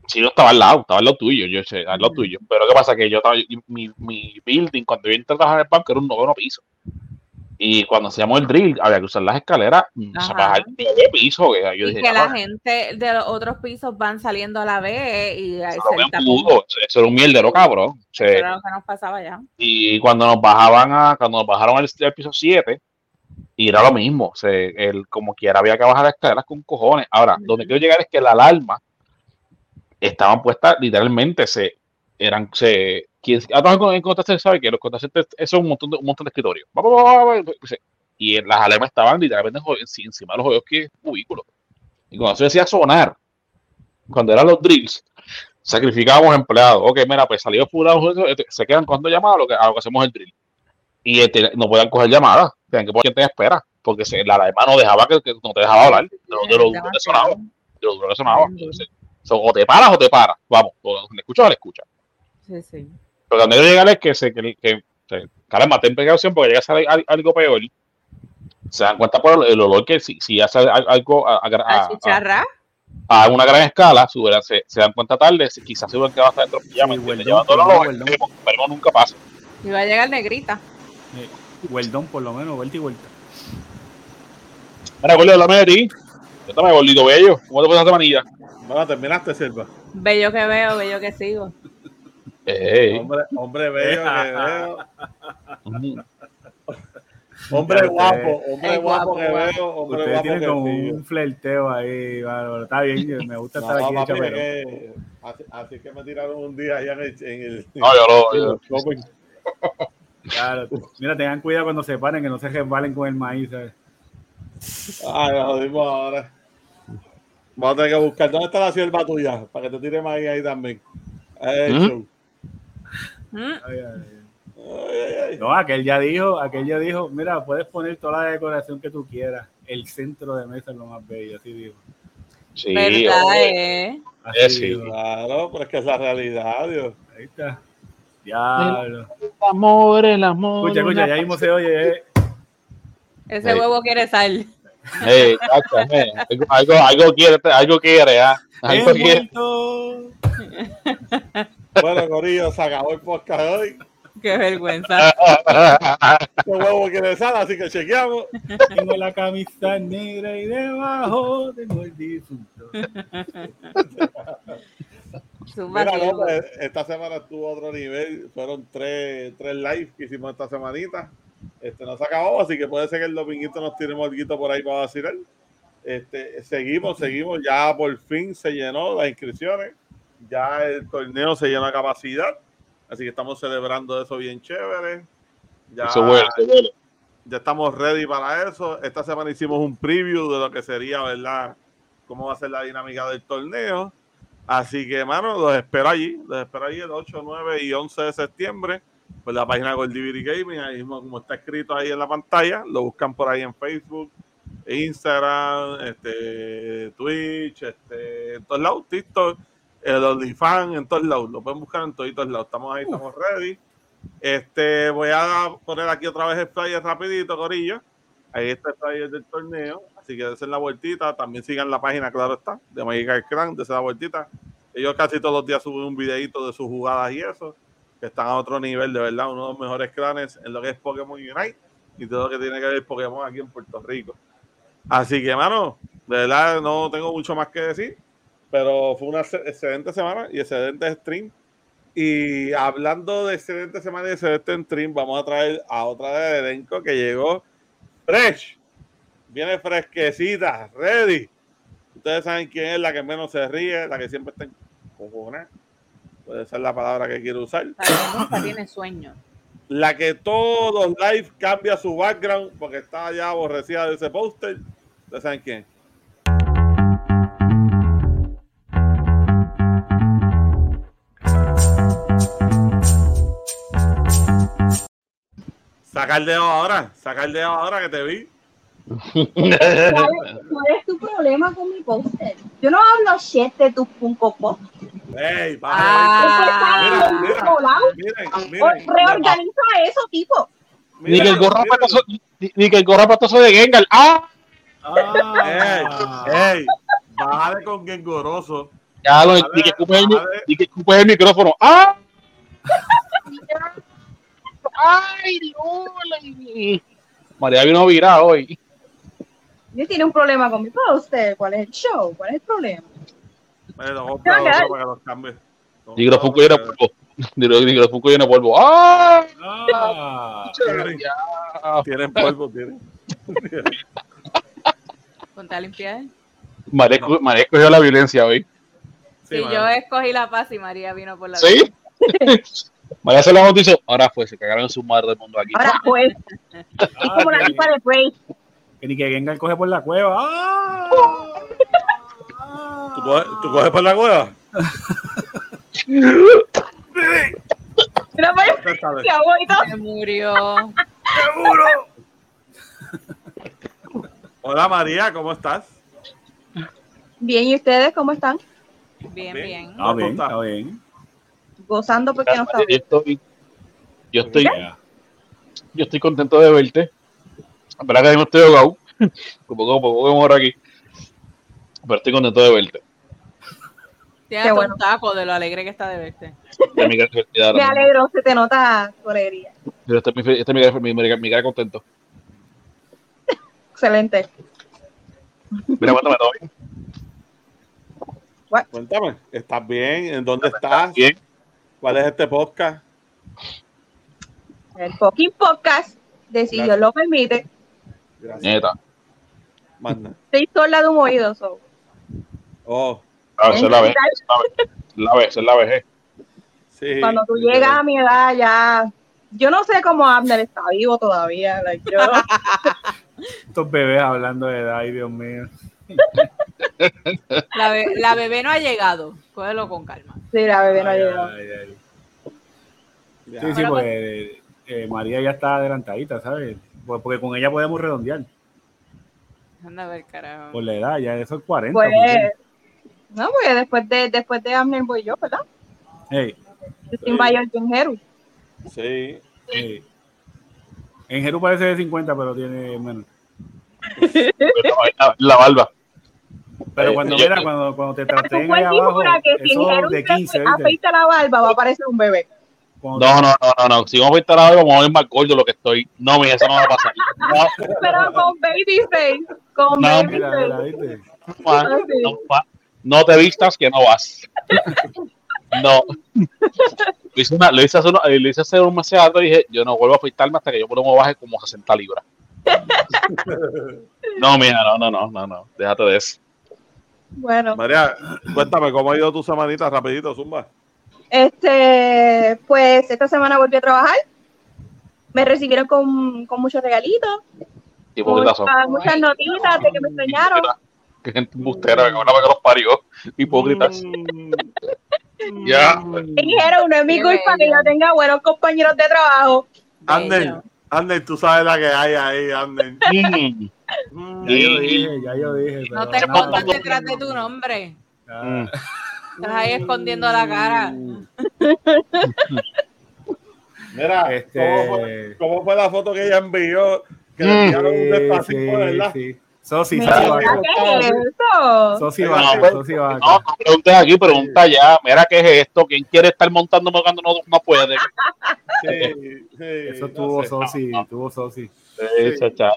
Sí, no estaba al lado, estaba al lado tuyo, yo sé, al lado Ujú. tuyo. Pero ¿qué pasa? Que yo estaba, mi, mi building, cuando yo entré a trabajar en el banco, era un noveno piso. Y cuando hacíamos el drill, había que usar las escaleras, mm, Ajá. bajar el nueve piso. Que yo y dije, que "Ah, la gente de los otros pisos van saliendo a la vez y eso se jugo, eso era un mierdero, cabrón. Eso era lo que nos pasaba ya. y cuando nos bajaban a, cuando nos bajaron al, al piso 7, y era lo mismo, o sea, el, como quiera había que bajar las escaleras con cojones. Ahora, donde quiero llegar es que la alarma estaban puestas literalmente, se eran, se, quien ha trabajado con- en contact sabe que los contact centers eso es un montón de, un montón de escritorios. Se- Y las alarmas estaban literalmente encima de los juegos que cubículos. Y cuando eso decía sonar, cuando eran los drills, sacrificábamos empleados. Ok, mira, pues salió fulano, este, se quedan cogiendo llamadas a lo que, a lo que hacemos el drill. Y este, no podían coger llamadas, tienen que poner gente en espera, porque se, la alarma no dejaba que, que no te dejaba hablar de lo, de lo duro que sonaba. De lo duro que sonaba. Entonces, o te paras o te paras. Vamos, o le escuchas o le escuchas. Sí, sí. Pero también llegar es que se, que, que, que caramba, ten precaución porque llega a ser al- algo peor. Se dan cuenta por el, el olor que si, si hace al- algo a, a- ¿Al a- a- a una gran escala, se, hubieran- se, se dan cuenta tarde, si quizás se hubieran quedado hasta dentro de llevando los Weldon, ojos Weldon. extremos, pero nunca pasa. Iba a llegar negrita. Eh, Weldon, por lo menos, vuelta y vuelta. Mira, Gordo, háblame de ti. Cuéntame, gordito bello, ¿cómo te pones esta manilla? Bueno, terminaste, Silva. Bello que veo, bello que sigo. Hombre, hombre bello que veo. Hombre guapo, hombre guapo guapo, que guapo. veo, hombre Ustedes guapo tienen que como un flerteo ahí, bárbaro. Está bien, me gusta estar No, aquí papi, chapero. que- así, así que me tiraron un día allá en el, en el, No, yo lo. en yo- el. Claro. Mira, tengan cuidado cuando se paren, que no se resbalen con el maíz, ¿sabes? Ay, nos jodimos ahora. Vamos a tener que buscar. ¿Dónde está la sierva tuya? Para que te tire más ahí también. Ay, ¿Mm? ¿Mm? Ay, ay, ay. No, aquel ya dijo, aquel ya dijo, mira, puedes poner toda la decoración que tú quieras. El centro de mesa es lo más bello, así dijo. Sí, ¿Verdad, oye. eh? Así Eh, sí. dijo. Claro, pero es que es la realidad, Dios. Ahí está. Diablo. El amor, el amor. Escucha, escucha, ya mismo se oye. eh. Ese huevo quiere sal. Eh, algo, algo, algo quiere, algo quiere, ¿ah? Algo quiere. Bueno, Corillo, se acabó el podcast hoy. Qué vergüenza. Este huevo quiere sal, así que chequeamos. Tengo la camisa negra y debajo tengo el difunto. Mira. López, esta semana estuvo a otro nivel. Fueron tres, tres lives que hicimos esta semanita. Este no se acabó, así que puede ser que el dominguito nos tiremos algo por ahí para vacilar. Este, seguimos, seguimos. Ya por fin se llenó las inscripciones. Ya el torneo se llenó a capacidad. Así que estamos celebrando eso bien chévere. Ya, Eso huele, huele. ya estamos ready para eso. Esta semana hicimos un preview de lo que sería, ¿verdad? Cómo va a ser la dinámica del torneo. Así que, mano, los espero allí. Los espero allí el 8, 9 y 11 de septiembre. Por la página Goldiviri Gaming, ahí mismo como está escrito ahí en la pantalla. Lo buscan por ahí en Facebook, Instagram, este, Twitch, este, en todos lados, TikTok, el OnlyFans, en todos lados. Lo pueden buscar en todos lados. Estamos ahí, estamos ready. Este, voy a poner aquí otra vez el flyer rapidito, Corillo. Ahí está el flyer del torneo. Así que desen la vueltita. También sigan la página, claro está, de Magical Clan, desen la vueltita. Ellos casi todos los días suben un videito de sus jugadas y eso, que están a otro nivel, de verdad, uno de los mejores clanes en lo que es Pokémon Unite y todo lo que tiene que ver Pokémon aquí en Puerto Rico. Así que, mano, de verdad no tengo mucho más que decir, pero fue una ex- excelente semana y excelente stream. Y hablando de excelente semana y excelente stream, vamos a traer a otra del elenco que llegó fresh. Viene fresquecita, ready. Ustedes saben quién es la que menos se ríe, la que siempre está en cojones. Puede ser la palabra que quiero usar. La que nunca tiene sueño. La que todos los live cambia su background porque está ya aborrecida de ese póster. Ustedes saben quién. Saca el dedo ahora, saca el dedo ahora que te vi. ¿Cuál es, cuál es tu problema con mi póster? Yo no hablo shit de tus Funko Pop. Ey, Ah. mira, mira, miren, Reorganiza eso, tipo. Ni que el miren, gorro miren. patoso, ni, que el gorro patoso de Gengar. ¡Ah! Ah. Ey, ey, bájale con Gengoroso. Ya lo, ni que escupes el, el micrófono. ¡Ah! María vino virada hoy. Yo tiene un problema con mi póster. ¿Cuál es el show? ¿Cuál es el problema? Ok. otro para que los cambie. Ni que los llenos de polvo. Que los llenos de polvo. ¡Ah! Ah. Tienen polvo, tienen. Ponte a limpiar. María, esco- María escogió la violencia hoy. Sí, mano. yo escogí la paz y María vino por la ¿Sí? María se la bautizó. Ahora fue, se cagaron en su madre del mundo aquí. Ahora pues, es Ah, como la que- tipa de Bray. Que ni que Gengar coge por la cueva. ¡Ah! ¿Tú coges, tú coges por la cueva? Pues. Se murió. ¡Seguro! Hola María, ¿cómo estás? Bien, ¿y ustedes cómo están? Bien, Bien. bien. Está bien, está bien. Gozando porque no está Yo estoy, yo estoy, yo estoy contento de verte. La verdad que no estoy ahogado. Como como poco mejor aquí. Pero estoy contento de verte. Tiene Qué hasta bueno. un taco de lo alegre que está de verte. Esta es mi cara ahora Me alegro, se te nota tu alegría. Pero Esta es mi, fe- esta es mi mi, mi- cara contento. Excelente. Mira, cuéntame todo bien. Cuéntame, ¿estás bien? ¿En dónde estás? Bien. ¿Cuál es este podcast? El fucking podcast, de si Dios lo permite, Gracias. Neta. Manda. estoy sorda de un oído. So. Oh, Ah, esa es la vez. La vez, esa es la vez. sí. Cuando tú llegas a mi edad, ya. Yo no sé cómo Abner está vivo todavía. like, yo, Estos bebés hablando de edad, ay Dios mío. La, be- la bebé no ha llegado. Cógelo con calma. sí, la bebé no ha llegado. ay, ay. Sí, sí, Pero porque eh, María ya está adelantadita, ¿sabes? Pues- Porque con ella podemos redondear. Anda a ver, carajo. Por la edad, ya eso es 40. Pues, no, porque después de, después de Abner voy yo, ¿verdad? Hey, Yo soy mayor que un Jeru. Sí. hey. En Jeru parece de 50, pero tiene menos. La, la barba. Pero Eh, cuando, yo- mira, cuando, cuando te Tú traten ahí abajo, que si eso de se 15, ¿viste? afeita la barba, va a parecer un bebé. No, no, no, no, no. Si vamos a estar ahora, vamos a ver más gordo lo que estoy. No, mira, eso no va a pasar. No, Pero con baby face. Con No, baby Mira, face. mira, ¿viste? Juan, Ah, no, no te vistas que no vas. No. Lo hice, una- lo hice hace, uno- lo hice hace un mes atrás y dije, yo no vuelvo a afeitarme hasta que yo por lo menos baje como 60 libras. No, mira, no, no, no, no, no. Déjate de eso. Bueno, María, cuéntame, ¿cómo ha ido tu semanita? Rapidito, Zumba. este, pues esta semana volví a trabajar. Me recibieron con, con muchos regalitos, Y por muchas, muchas notitas de que me extrañaron. Que gente embustera, que una vez que los parió. Hipócritas. Mm. Ya. Me dijeron, no es mi Qué culpa que yo tenga buenos compañeros de trabajo. Ander. Ander, tú sabes la que hay ahí, Ander. Mm. Mm. Ya yo dije, ya yo dije. No te escondas detrás de tu nombre. Ah, Estás ahí escondiendo la cara. Mira, Este- ¿cómo, fue, cómo fue la foto que ella envió? Que le Mm. enviaron un Sí, despacito, sí, ¿verdad? sí. Sosi, sí. ¿qué es eso? Sosi No, Vaca, pues, Sosi Vaca. No, no preguntes aquí, pregunta ya. Mira, ¿qué es esto? ¿Quién quiere estar montándome cuando no, no puede? Sí, sí. Eso no tuvo sé. Sosi, tuvo Sosi. Sí, chacha.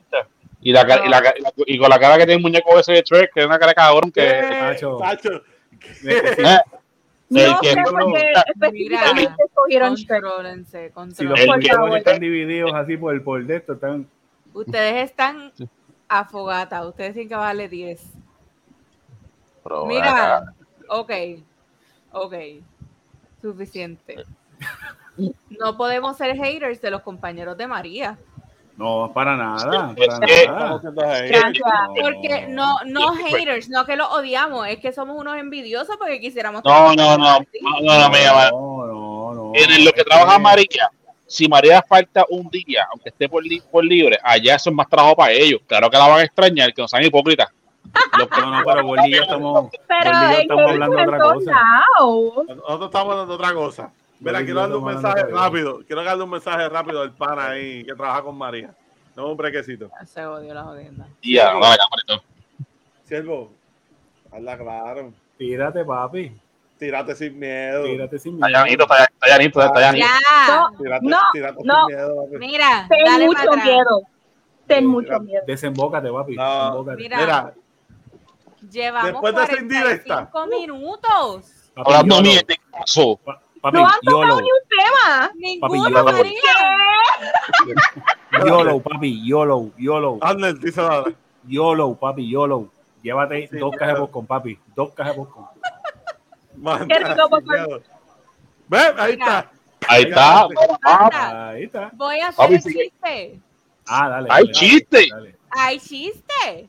Y, la, cara- y, la, cara- y con la cara que tiene el muñeco ese de Shrek, que es una cara de cabrón que. Eh, Nacho. Nacho. Eh, No el que- sé por qué específicamente escogieron. Contrólense, Si los pantalones están divididos así por, por de esto, están. Ustedes están afogatas. Ustedes tienen que bajarle 10. Pero, Mira, ok, ok, suficiente. No podemos ser haters de los compañeros de María, No, para nada, para nada. Gracias. porque no, no haters, no que los odiamos, es que somos unos envidiosos porque quisiéramos. No, no, no. No, no, no, mira. No, no, no. En lo que trabaja María, si María falta un día, aunque esté por, li- por libre, allá eso es más trabajo para ellos. Claro que la van a extrañar, que no sean hipócritas. No, no, pero ya estamos. Pero estamos hablando de otra cosa. Nosotros estamos hablando de otra cosa. Mira, quiero darle un mensaje rápido. Quiero darle un mensaje rápido al pana ahí que trabaja con María. No un brequecito. Se odió la jodienda. Ya, no, ya, Marito. Siervo, habla claro. Tírate, papi. Tírate sin miedo. Tírate sin miedo. llanito, está está llanito, está llanito. Ya, Tírate, No, tírate no. sin miedo. papi. mira, Ten dale mucho miedo. Ten Sí, mucho mira. miedo. Desembócate, papi. No. desembócate. Mira. Mira, Llevamos Después de esa 45 indirecta. minutos. Hablando mierda, ¿qué pasó? Pa- Papi, No han tocado YOLO. ni un tema. Ninguno, YOLO. María. YOLO, papi, YOLO, YOLO, Ander, dice la YOLO, papi, YOLO. Llévate Sí, dos claro. cajas de popcorn, papi. Dos cajas de. Manda, Qué rico. Ve, ahí está. Ahí está. Anda, Ahí está. voy a hacer Papi, el sí. chiste. Ah, dale. ¡Ay, dale, chiste! Hay chiste.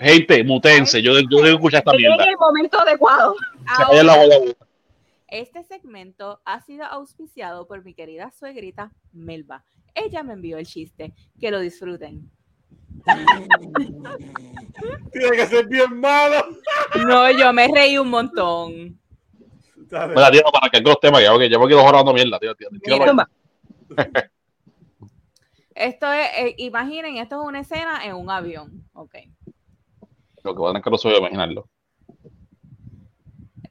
Gente, mutense, yo, yo tengo que escuchar esta mierda. el momento adecuado. Se la bola. Este segmento ha sido auspiciado por mi querida suegrita Melba. Ella me envió el chiste. Que lo disfruten. Tiene que ser bien malo. No, yo me reí un montón. Mira, tío, para que los temas, ya, ok, llevo aquí dos horas dando mierda, tío, tío, tío. Esto es, eh, imaginen, esto es una escena en un avión. Ok. Lo que voy a tener que no soy imaginarlo.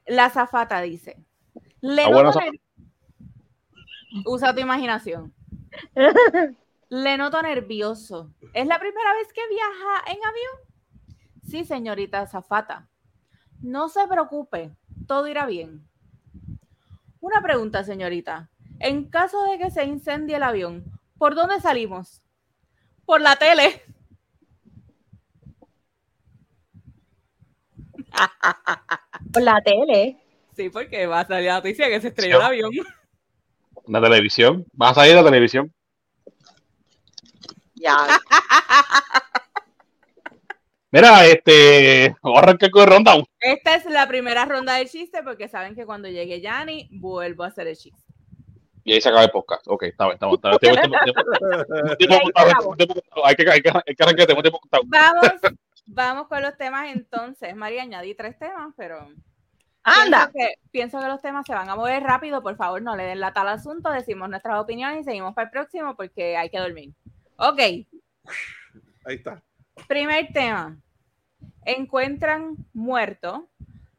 La zafata dice. Le Ah, bueno, noto Usa tu imaginación. Le noto nervioso. ¿Es la primera vez que viaja en avión? Sí, señorita Zafata. No se preocupe, todo irá bien. Una pregunta, señorita. En caso de que se incendie el avión, ¿por dónde salimos? Por la tele. Por la tele. Sí, porque va a salir la noticia que se estrelló el avión. La televisión. ¿Vas a salir de la televisión? Ya. Mira, este. Vamos a arrancar con rundown. Esta es la primera ronda del chiste porque saben que cuando llegue Yanni vuelvo a hacer el chiste. Y ahí se acaba el podcast. Ok, está bien, contado. Hay que, hay que, hay que arrancar, tengo tiempo contado. Vamos, vamos con los temas entonces. María, añadí tres temas, pero Anda. Pienso que, pienso que los temas se van a mover rápido. Por favor, no le den la tal asunto. Decimos nuestras opiniones y seguimos para el próximo porque hay que dormir. Ok, Ahí está. primer tema. Encuentran muerto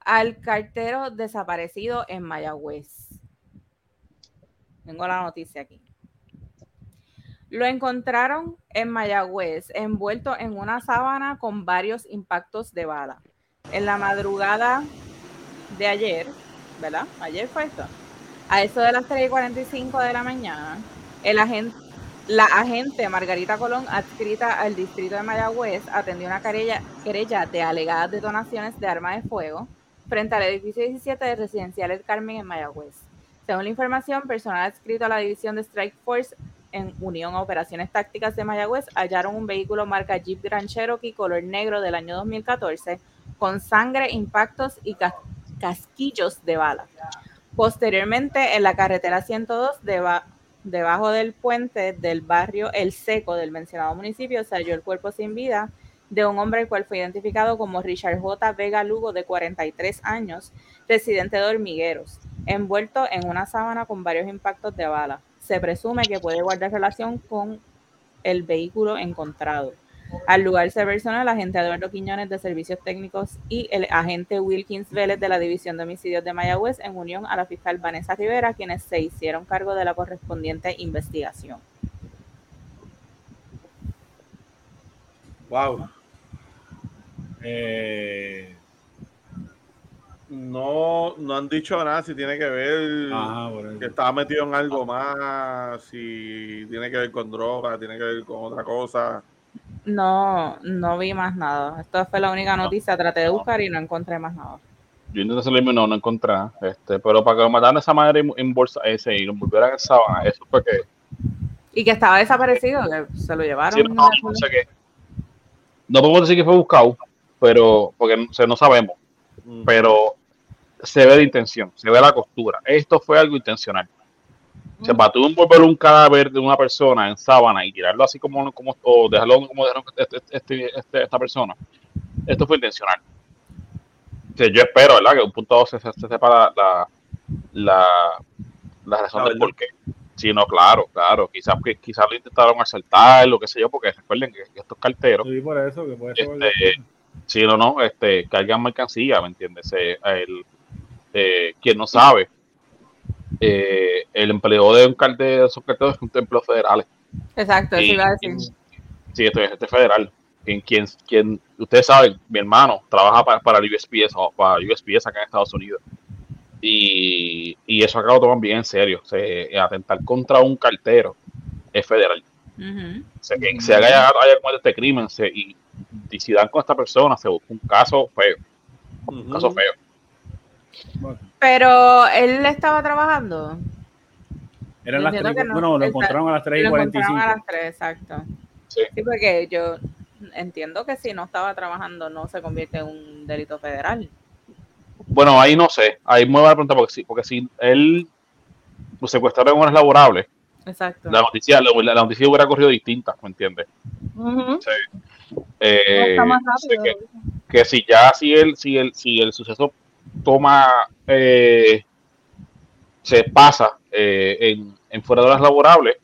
al cartero desaparecido en Mayagüez. Tengo la noticia aquí. Lo encontraron en Mayagüez, envuelto en una sábana con varios impactos de bala. En la madrugada de ayer, ¿verdad? Ayer fue esto. A eso de las 3 y 45 de la mañana, el agente, la agente Margarita Colón, adscrita al distrito de Mayagüez, atendió una querella, querella de alegadas detonaciones de arma de fuego frente al edificio 17 de Residencial El Carmen en Mayagüez. Según la información, personal adscrito a la división de Strike Force en Unión Operaciones Tácticas de Mayagüez hallaron un vehículo marca Jeep Grand Cherokee color negro del año 2014 con sangre, impactos y casquillos de bala. Posteriormente, en la carretera 102, deba- debajo del puente del barrio El Seco del mencionado municipio, se halló el cuerpo sin vida de un hombre el cual fue identificado como Richard J. Vega Lugo, de 43 años, residente de Hormigueros, envuelto en una sábana con varios impactos de bala. Se presume que puede guardar relación con el vehículo encontrado. Al lugar se personó el agente Eduardo Quiñones de Servicios Técnicos y el agente Wilkins Vélez de la División de Homicidios de Mayagüez en unión a la fiscal Vanessa Rivera, quienes se hicieron cargo de la correspondiente investigación. Wow. Eh, No, no han dicho nada si tiene que ver ajá, que estaba metido en algo más, si tiene que ver con droga, tiene que ver con otra cosa. No, no vi más nada. Esta fue la única noticia. Traté de buscar y no encontré más nada. Yo intenté y no, no encontré. Este, pero para que lo mataran de esa manera en- en bolsa ese y lo envolvieran en sábana, eso fue que. Y que estaba desaparecido, que se lo llevaron. Sí, no, no sé qué. No podemos decir que fue buscado, pero porque no, o sea, no sabemos. Mm. pero se ve de intención, se ve la costura. Esto fue algo intencional. Se para tú envolver un cadáver de una persona en sábana y tirarlo así como, como o dejarlo como dejaron este- este- este- esta persona, esto fue intencional. O sea, yo espero, ¿verdad? Que un punto dado se, se, se sepa la, la, la, razón del por qué. Sí, no, claro, claro. Quizás quizás lo intentaron asaltar, lo que sé yo, porque recuerden que estos carteros Sí, por eso, que puede ser. Este, Sí, no, no, este, cargan mercancía, ¿me entiendes? Eh, el, eh, quien no sabe, eh, el empleo de un car- de esos carteros es un templo federal. Exacto, eso iba a decir. Sí, esto es este federal. Quien, quien, quien, ustedes saben, mi hermano trabaja para, para el USPS, o para USPS acá en Estados Unidos. Y, y eso acá lo toman bien en serio. Se, atentar contra un cartero es federal. O sea, que se haga haya cometido este crimen se, y, y si dan con esta persona, se busca un caso feo. Un caso feo. Pero él estaba trabajando. eran las entiendo tres, que no. bueno, lo encontraron a las 3 y Lo 45. encontraron a las 3, exacto. Sí. Sí, porque yo entiendo que si no estaba trabajando no se convierte en un delito federal. Bueno, ahí no sé. Ahí me va a preguntar porque sí, porque si él lo secuestraron en horas laborables, Exacto. la noticia, la, la noticia hubiera corrido distinta, ¿me entiendes? Ujú. Eh, Está más sé rápido. que, que si ya si el, si el, si el suceso toma eh, se pasa eh, en, en fuera de horas laborables,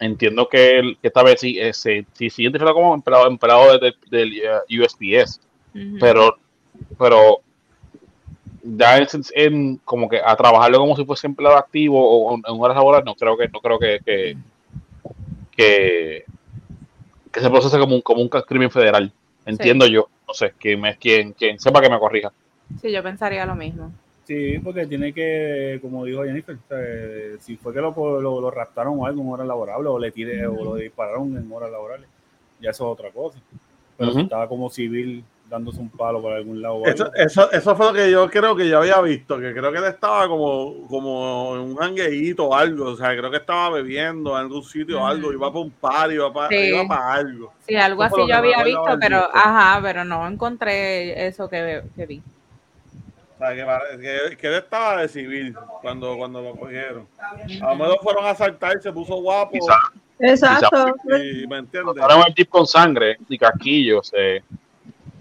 entiendo que, el- que esta vez sí eh, se si identifica como empleado, empleado de- de- del eh, USPS, pero pero ya en, en como que a trabajarlo como si fuese empleado activo o en, horas laborales no creo que no creo que que, que, que se procese como un, como un crimen federal. Entiendo yo no sé que me quien quien sepa que me corrija Sí, yo pensaría lo mismo. Sí, porque tiene que, como dijo Jennifer, o sea, si fue que lo, lo, lo raptaron o algo en horas laborables o le tiré, o lo dispararon en horas laborables, ya eso es otra cosa. Pero si estaba como civil dándose un palo por algún lado. o Eso, algo, eso, eso fue lo que yo creo que yo había visto, que creo que él estaba como, como en un hangueíto o algo, o sea, creo que estaba bebiendo en algún sitio o algo, iba para un par, iba para, Sí. iba para algo. Sí, algo Eso así yo había visto, pero, visto. ajá, pero no encontré eso que, que vi. O sea, que, que, que él estaba de civil cuando, cuando lo cogieron. A lo mejor fueron a asaltar y se puso guapo. Quizá. Exacto. Y, ¿Me entiendes? ahora el jeep con sangre y casquillos eh,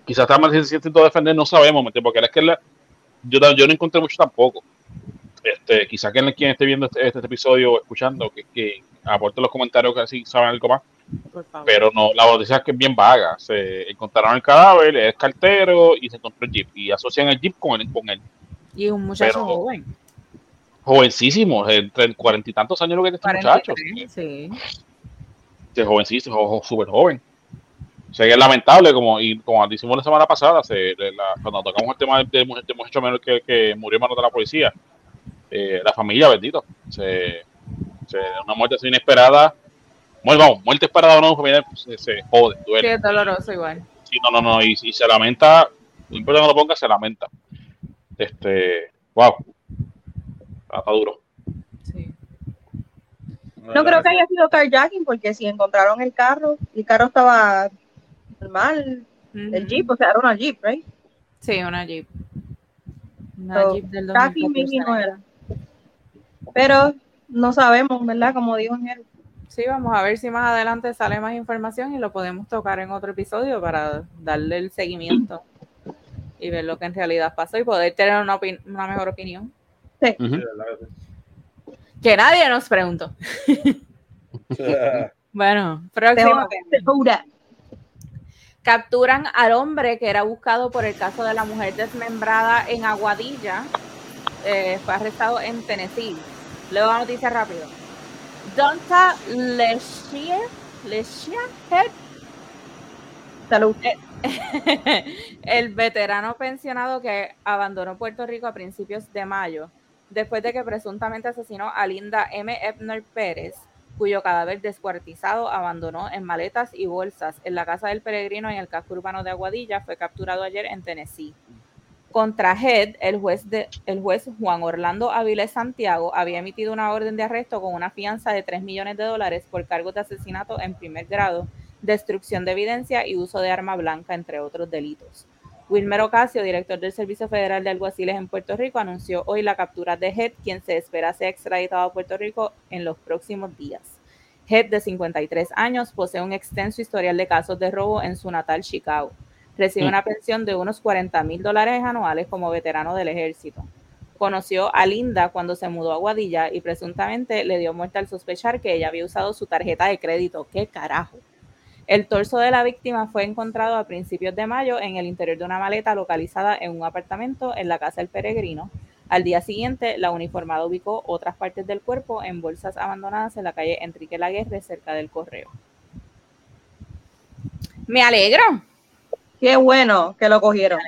quizás está mal intentando defender no sabemos ¿me entiendes? porque es que la- yo, yo no encontré mucho tampoco este quizás quien, quien esté viendo este, este episodio o escuchando que, que aporte los comentarios que así saben algo más pero no, la noticia es que es bien vaga. Se encontraron el cadáver, es cartero y se encontró el jeep. Y asocian el jeep con él, con él. y un muchacho pero- joven. Jovencísimo, entre cuarenta y tantos años lo que tiene este muchacho. 43, sí. Sí, jovencísimo, jo- jo- súper joven. O sea, que es lamentable, como y como decimos la semana pasada, se, la- cuando tocamos el tema del de, del muchacho menor que, que murió en manos de la policía, eh, la familia, bendito, se, se- una muerte así inesperada, bueno, vamos, muerte esperada o no, familia, se, se jode, duele. Sí, es doloroso igual. Sí, no, no, no, y, y se lamenta, no importa que lo ponga, se lamenta. Este, wow, está, está duro. Sí. No creo que haya sido carjacking porque si encontraron el carro, el carro estaba normal, el jeep, o sea, era una jeep, right? Sí, una Jeep. Una So, Jeep del Casi 2014. maybe no era. Pero no sabemos, ¿verdad? Como dijo Ángel. Sí, vamos a ver si más adelante sale más información y lo podemos tocar en otro episodio para darle el seguimiento y ver lo que en realidad pasó y poder tener una, opin- una mejor opinión. Sí, verdad que Que nadie nos preguntó. Bueno, próximo. Segura. Capturan al hombre que era buscado por el caso de la mujer desmembrada en Aguadilla. Eh, fue arrestado en Tennessee. Luego la noticia rápido. Donta Leshia Head, Salud. el veterano pensionado que abandonó Puerto Rico a principios de mayo, después de que presuntamente asesinó a Linda M. Ebner Pérez, cuyo cadáver descuartizado abandonó en maletas y bolsas en la casa del peregrino en el casco urbano de Aguadilla, fue capturado ayer en Tennessee. Contra Head, el juez, Juan Orlando Avilés Santiago había emitido una orden de arresto con una fianza de 3 millones de dólares por cargos de asesinato en primer grado, destrucción de evidencia y uso de arma blanca, entre otros delitos. Wilmer Ocasio, director del Servicio Federal de Alguaciles en Puerto Rico, anunció hoy la captura de Head, quien se espera sea extraditado a Puerto Rico en los próximos días. Head, de 53 años, posee un extenso historial de casos de robo en su natal Chicago. Recibe una pensión de unos 40 mil dólares anuales como veterano del ejército. Conoció a Linda cuando se mudó a Guadilla y presuntamente le dio muerte al sospechar que ella había usado su tarjeta de crédito. ¡Qué carajo! El torso de la víctima fue encontrado a principios de mayo en el interior de una maleta localizada en un apartamento en la casa del peregrino. Al día siguiente, la uniformada ubicó otras partes del cuerpo en bolsas abandonadas en la calle Enrique Laguerre, cerca del correo. Me alegro. Qué bueno que lo cogieron.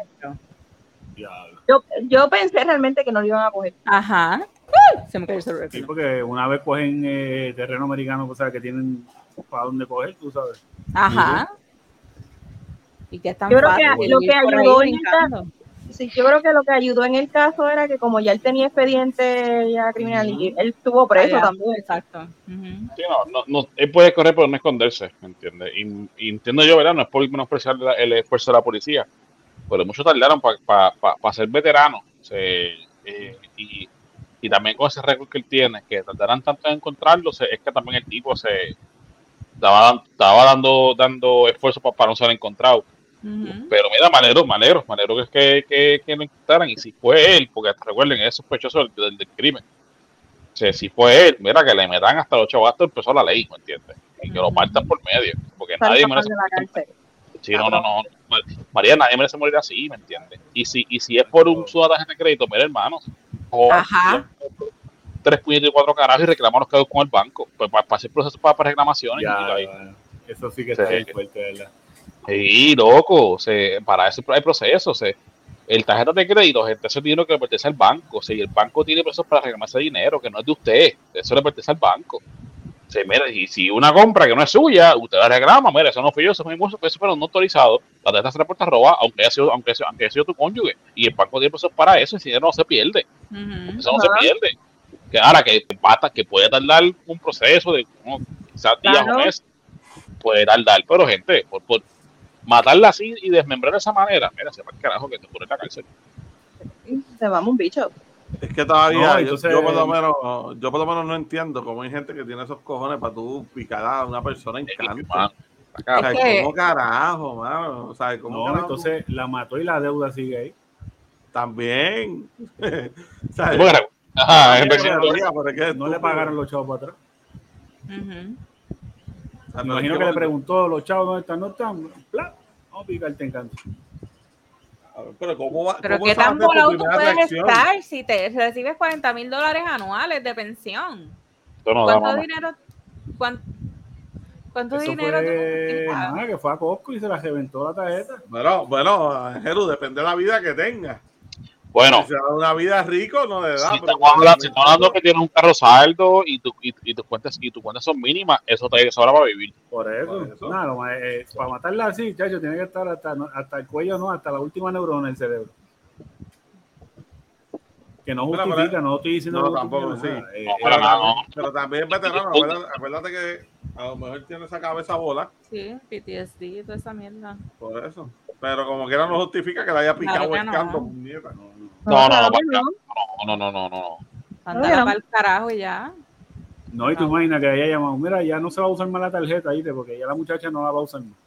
Yo, yo pensé realmente que no lo iban a coger. Ajá. ¡Uy! Se me cayó el celular. Sí, porque una vez cogen eh, terreno americano, pues sabes que tienen para dónde coger, tú sabes. Ajá. Y que es tan Yo creo que lo que ayudó en. Sí, yo creo que lo que ayudó en el caso era que como ya él tenía expediente ya criminal y él estuvo preso Allá. también. Exacto. Sí, no, no, no, él puede correr, pero no esconderse, ¿me entiendes? Y, y entiendo yo, ¿verdad? No es por menospreciar el esfuerzo de la policía, pero muchos tardaron para ser veteranos. eh, y, y, también con ese récord que él tiene, que tardarán tanto en encontrarlo, es que también el tipo se estaba, estaba dando, dando esfuerzo para, no ser encontrado. Pero mira, manero, manero, manero que es que, que, que, lo encontraran. Y si fue él, porque recuerden, es sospechoso del, del, crimen. O sea, si fue él, mira que le metan hasta los chavos, hasta empezó la ley, ¿me entiendes? Y que lo partan por medio. Porque nadie merece. Sí, no, no, no. María, nadie merece morir así, ¿me entiendes? Y si, y si es por un su de crédito, mira, hermano. O Ajá. tres puñetos y cuatro carajos y reclamamos los quedó con el banco. Pues para, hacer procesos para, para reclamaciones. Ya, y, eso sí que sí. está fuerte, ¿verdad? Sí, loco. O sea, para eso hay procesos. O sea, el tarjeta de crédito, gente, ese dinero que le pertenece al banco. O sea, y el banco tiene procesos para reclamar ese dinero, que no es de usted. Eso le pertenece al banco. O sea, mira, y si una compra que no es suya, usted la reclama, mira, eso no fue yo, eso fue mi eso pero no autorizado, la tarjeta se reporta roba, aunque haya sido, aunque, aunque haya sido tu cónyuge, y el banco tiene procesos para eso, y si dinero no se pierde. Uh -huh. Eso no uh -huh. se pierde. Que ahora que pata, que puede tardar un proceso de no, quizás días Claro. o meses, puede tardar, pero gente, por, por matarla así y desmembrar de esa manera, mira, se va el carajo que te pone en la cárcel. Se vamos un bicho. Es que todavía, No, yo- entonces- yo, por lo menos, yo por lo menos no entiendo cómo hay gente que tiene esos cojones para tú picar a una persona en canto. O sea, Es que- ¿Cómo carajo, mano? O sea, ¿cómo No, carajo entonces la mató y la deuda sigue ahí. También. o sea, ¿Cómo que- Ajá, es no, le pagaron los chavos para atrás. O sea, Me imagino que le preguntó los chavos dónde están, no están. Bla, Vamos a picarte en canto. Pero ¿cómo va? Pero cómo qué tan volado tú puedes reacción? estar si te recibes 40 mil dólares anuales de pensión. No ¿Cuánto dinero? cuán- ¿Cuánto Eso dinero fue que fue a Costco y se la reventó la tarjeta. Bueno, bueno, Jeru, depende de la vida que tenga. Bueno, Si se da una vida rico, no le da. si pero estamos hablando, si hablando que tienes un carro saldo y, tu, y, y tus cuentas y tus cuentas son mínimas, eso te sobra para vivir. Por eso. Por eso. Nada, más, eh, para matarla así, chacho, tiene que estar hasta, no, hasta el cuello, no, hasta la última neurona del cerebro. Que no Pero, justifica, pero- no estoy diciendo no, tampoco, sí. nada. Eh, No, eh, para nada, no. Pero también es veterano. Acuérdate, acuérdate que a lo mejor tiene esa cabeza bola. Sí, PTSD y toda esa mierda. Por eso. Pero como quiera no justifica que le haya picado Claro el no. canto, puñeta. No, no, no, no. no, no, no, no, no. Mándala Oye, para el carajo ya. No, y tú imaginas que haya llamado, mira, ya no se va a usar más la tarjeta, ¿viste? Porque ya la muchacha no la va a usar más.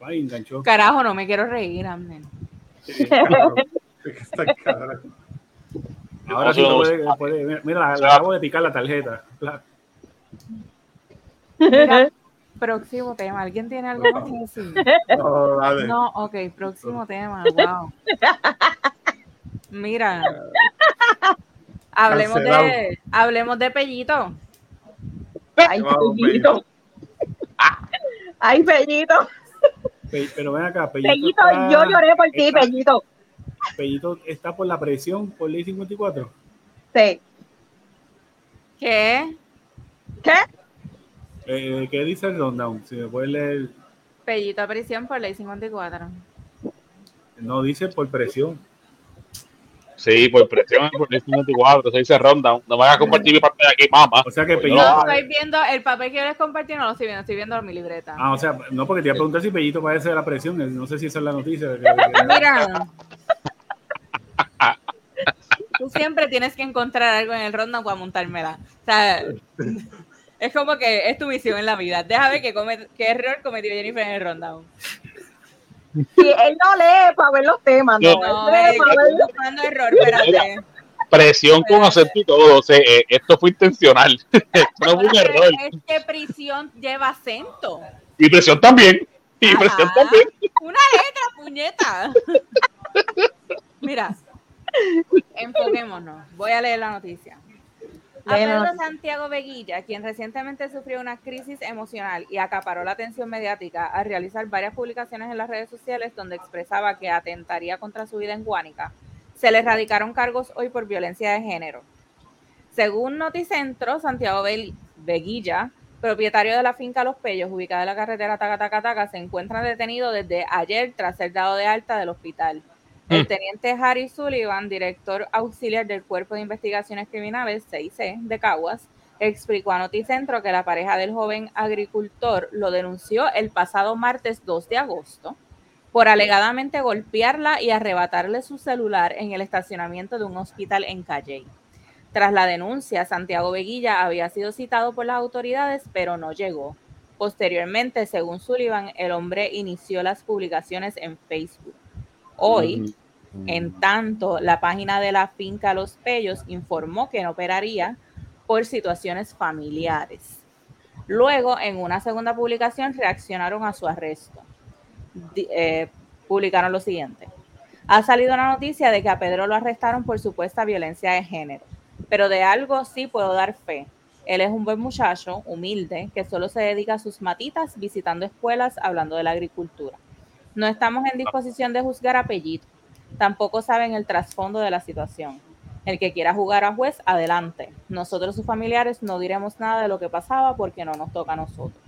Ay, enganchó. Carajo, no me quiero reír, amén. Sí. Ahora sí No, lo no, puede, no. puede- mira, le acabo de picar la tarjeta. La- Mira, próximo tema. ¿Alguien tiene algo más que decir? No, dale. No, ok, próximo tema. Wow. Mira. Hablemos de, hablemos de Pellito. Ay, Pellito. Ay, Pellito. Pe- Pero ven acá, Pellito, Pellito, está, yo lloré por ti, está- Pellito. Pellito está por la presión por ley 54. Sí. ¿Qué? ¿Qué? Eh, ¿Qué dice el rundown? Si me puedes leer, Pellito a prisión por ley 54. no dice por presión. Sí, por presión, por el 54, se dice rundown. No me hagas compartir mi parte de aquí, mamá. O sea que Pues Pellito. No, no, estoy viendo el papel que les compartí, no lo estoy viendo, estoy viendo mi libreta. Ah, o sea, no, porque te iba a preguntar si Pellito padece de la presión. No sé si esa es la noticia. Mira. Tú siempre tienes que encontrar algo en el rundown para montármela. O sea, es como que es tu visión en la vida. Déjame ver qué, come- qué error cometió Jennifer en el rundown. Sí, él no lee para ver los temas, no. No, eh, lee para ver estoy buscando error, espérate. Presión con acento y todo. O sea, eh, esto fue intencional. esto no fue un error. Es que prisión lleva acento. Y presión también. Y presión también. Una letra, puñeta. Mira, enfoquémonos. Voy a leer la noticia. A la Pedro. Santiago Veguilla, quien recientemente sufrió una crisis emocional y acaparó la atención mediática al realizar varias publicaciones en las redes sociales donde expresaba que atentaría contra su vida en Guánica, se le radicaron cargos hoy por violencia de género. Según Noticentro, Santiago Ve- Veguilla, propietario de la finca Los Pellos, ubicada en la carretera Taca-Taca-Taca, se encuentra detenido desde ayer tras ser dado de alta del hospital. El Mm. teniente Harry Sullivan, director auxiliar del Cuerpo de Investigaciones Criminales, CIC, de Caguas, explicó a Noticentro que la pareja del joven agricultor lo denunció el pasado martes 2 de agosto por alegadamente golpearla y arrebatarle su celular en el estacionamiento de un hospital en Calle. Tras la denuncia, Santiago Veguilla había sido citado por las autoridades, pero no llegó. Posteriormente, según Sullivan, el hombre inició las publicaciones en Facebook. Hoy, en tanto, la página de la finca Los Pellos informó que no operaría por situaciones familiares. Luego, en una segunda publicación, reaccionaron a su arresto. Eh, publicaron lo siguiente. Ha salido una noticia de que a Pedro lo arrestaron por supuesta violencia de género, pero de algo sí puedo dar fe. Él es un buen muchacho, humilde, que solo se dedica a sus matitas, visitando escuelas, hablando de la agricultura. No estamos en disposición de juzgar a Pellito. Tampoco saben el trasfondo de la situación. El que quiera jugar a juez, adelante. Nosotros, sus familiares, no diremos nada de lo que pasaba porque no nos toca a nosotros.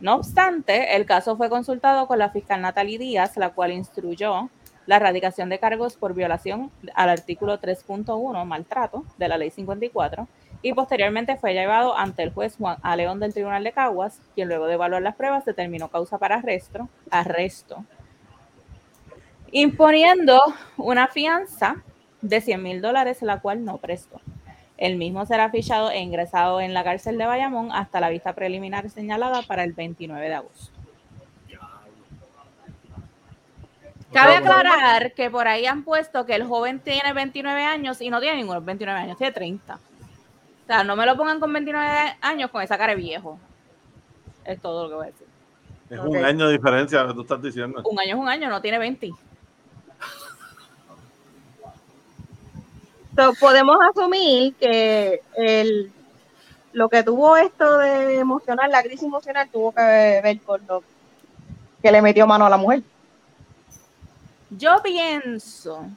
No obstante, el caso fue consultado con la fiscal Natalie Díaz, la cual instruyó la erradicación de cargos por violación al artículo 3.1, maltrato, de la ley 54, y posteriormente fue llevado ante el juez Juan A. León del Tribunal de Caguas, quien luego de evaluar las pruebas determinó causa para arresto, arresto imponiendo una fianza de 100 mil dólares, la cual no prestó. El mismo será fichado e ingresado en la cárcel de Bayamón hasta la vista preliminar señalada para el 29 de agosto. Cabe aclarar que por ahí han puesto que el joven tiene 29 años y no tiene ninguno 29 años, tiene 30. O sea, no me lo pongan con 29 años con esa cara de viejo. Es todo lo que voy a decir. Es un año de diferencia lo que tú estás diciendo. Un año es un año, no tiene 20. Podemos asumir que el, lo que tuvo esto de emocional, la crisis emocional, tuvo que ver con lo que le metió mano a la mujer. Yo pienso,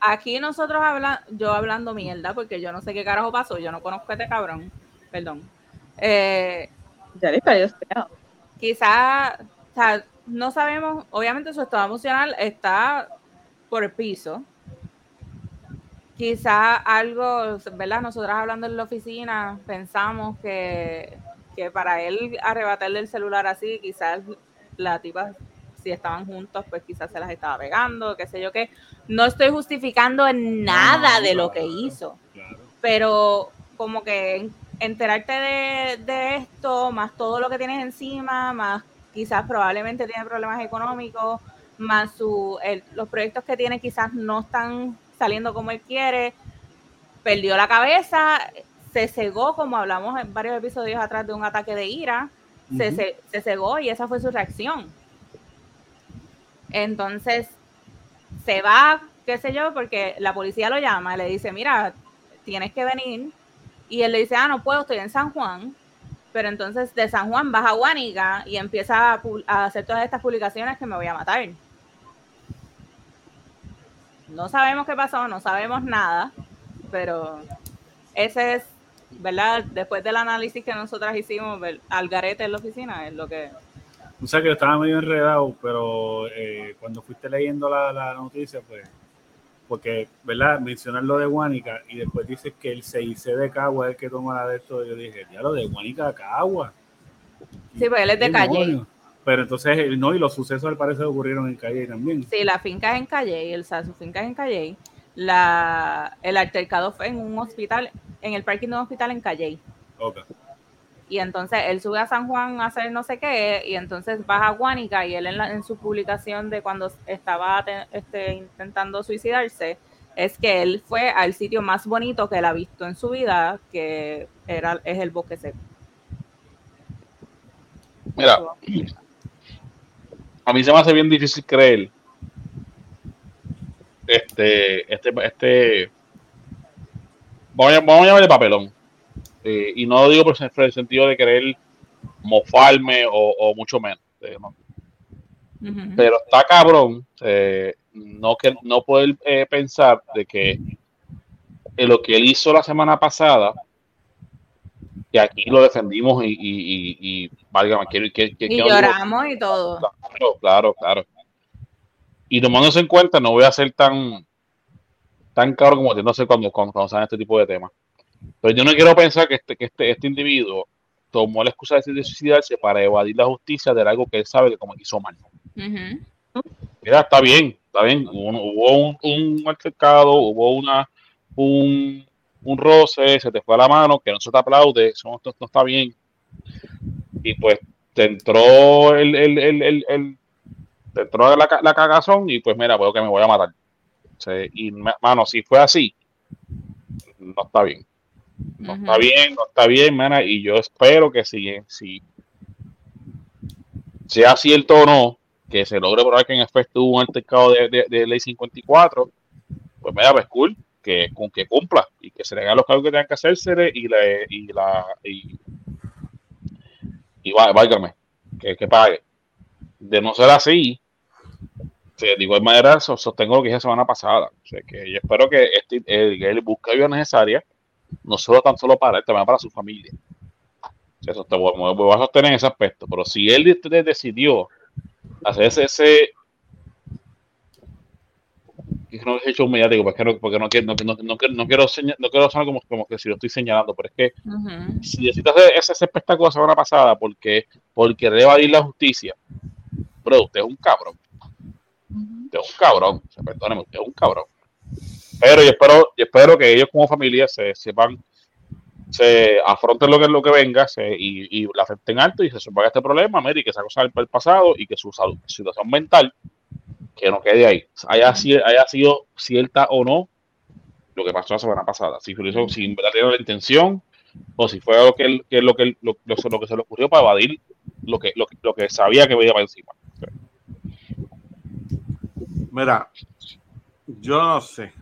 Aquí nosotros hablando, yo hablando mierda, porque yo no sé qué carajo pasó, yo no conozco a este cabrón, perdón. Eh, ya le Quizás, o sea, no sabemos, obviamente su estado emocional está por el piso. Quizá algo, ¿verdad? Nosotras hablando en la oficina pensamos que, que para él arrebatarle el celular así, quizás la tipa si estaban juntos, pues quizás se las estaba pegando, qué sé yo qué. No estoy justificando nada de lo que hizo, pero como que enterarte de, de, esto, más todo lo que tienes encima, más quizás probablemente tiene problemas económicos, más su, los proyectos que tiene quizás no están saliendo como él quiere, perdió la cabeza, se cegó, como hablamos en varios episodios atrás de un ataque de ira, se, se, cegó y esa fue su reacción. Entonces, se va, qué sé yo, porque la policía lo llama, le dice, mira, tienes que venir. Y él le dice, ah, no puedo, estoy en San Juan. Pero entonces de San Juan baja a Guanica y empieza a, hacer todas estas publicaciones que me voy a matar. No sabemos qué pasó, no sabemos nada, pero ese es, ¿verdad? Después del análisis que nosotras hicimos, al garete en la oficina, es lo que... O sea que estaba medio enredado, pero eh, cuando fuiste leyendo la, la, noticia, pues, porque, ¿verdad? Mencionar lo de Guanica y después dices que el CIC de Cagua es el que toma la de esto, yo dije, ya lo de Guanica a Cagua. Sí, pues él es de calle. Pero entonces, no, y los sucesos al parecer ocurrieron en Calle también. Sí, la finca es en Calle, el, su finca es en Calle. La, el altercado fue en un hospital, en el parking de un hospital en Calle. Okay. Y entonces él sube a San Juan a hacer no sé qué, y entonces baja a Guánica, y él en, en su publicación de cuando estaba este, intentando suicidarse, es que él fue al sitio más bonito que él ha visto en su vida, que era, es el bosque seco. Mira, a mí se me hace bien difícil creer este, este, este, vamos a, vamos a llamarle papelón. Eh, y no lo digo por el sentido de querer mofarme o, mucho menos. Eh, Pero está cabrón eh, no, que, no poder pensar de que lo que él hizo la semana pasada que aquí lo defendimos y, y, y, válgame, quiero que, y lloramos y todo. Claro, claro, claro. Y tomándose en cuenta, no voy a ser tan tan caro como no sé cuando, cuando, cuando este tipo de temas. Pero yo no quiero pensar que este, que este, este individuo tomó la excusa de suicidarse para evadir la justicia de algo que él sabe que como hizo mal. Ujú. Mira, está bien, está bien. Hubo, hubo un, un altercado, hubo una, un, un roce, se te fue a la mano, que no se te aplaude, eso no, no está bien. Y pues te entró el, el, el, el, te entró la, la cagazón y pues mira, veo que me voy a matar. Sí, y ma- mano, si fue así, no está bien. No está bien, no está bien, mana, y yo espero que si, si sea cierto o no, que se logre probar que en efecto hubo un altercado de, de, de ley 54, pues mira, pues cool, que, con que cumpla y que se le hagan los cargos que tengan que hacerse y la y la y, y vá- válgame, que, que pague. De no ser así, sí, de igual manera so- sostengo lo que dije la semana pasada. O sea, que yo espero que este, el, él busque ayuda necesaria, no solo tan solo para él, también para su familia. Eso te voy, voy a sostener en ese aspecto. Pero si él de- de- decidió hacer ese, ese es que no es hecho un mediático, porque no, porque no quiero, no, no, no quiero, no quiero, seña- no quiero sonar como, como que si lo estoy señalando, pero es que si necesitas hacer ese, ese espectáculo la semana pasada porque, porque evadir la justicia, bro, usted es un cabrón. Usted es un cabrón. O sea, perdóneme, usted es un cabrón. Pero yo espero, yo espero que ellos como familia se sepan, se afronten lo que lo que venga se, y, y la afecten alto y se suponga este problema, mire, y que esa cosa del del pasado y que su salud, situación mental que no quede ahí. Haya, haya sido cierta o no lo que pasó la semana pasada. Si lo hizo sin verdad tenía la intención o si fue algo que, lo, que lo, lo- lo que se le ocurrió para evadir lo que, lo, lo que sabía que venía para encima. Mira, yo no sé.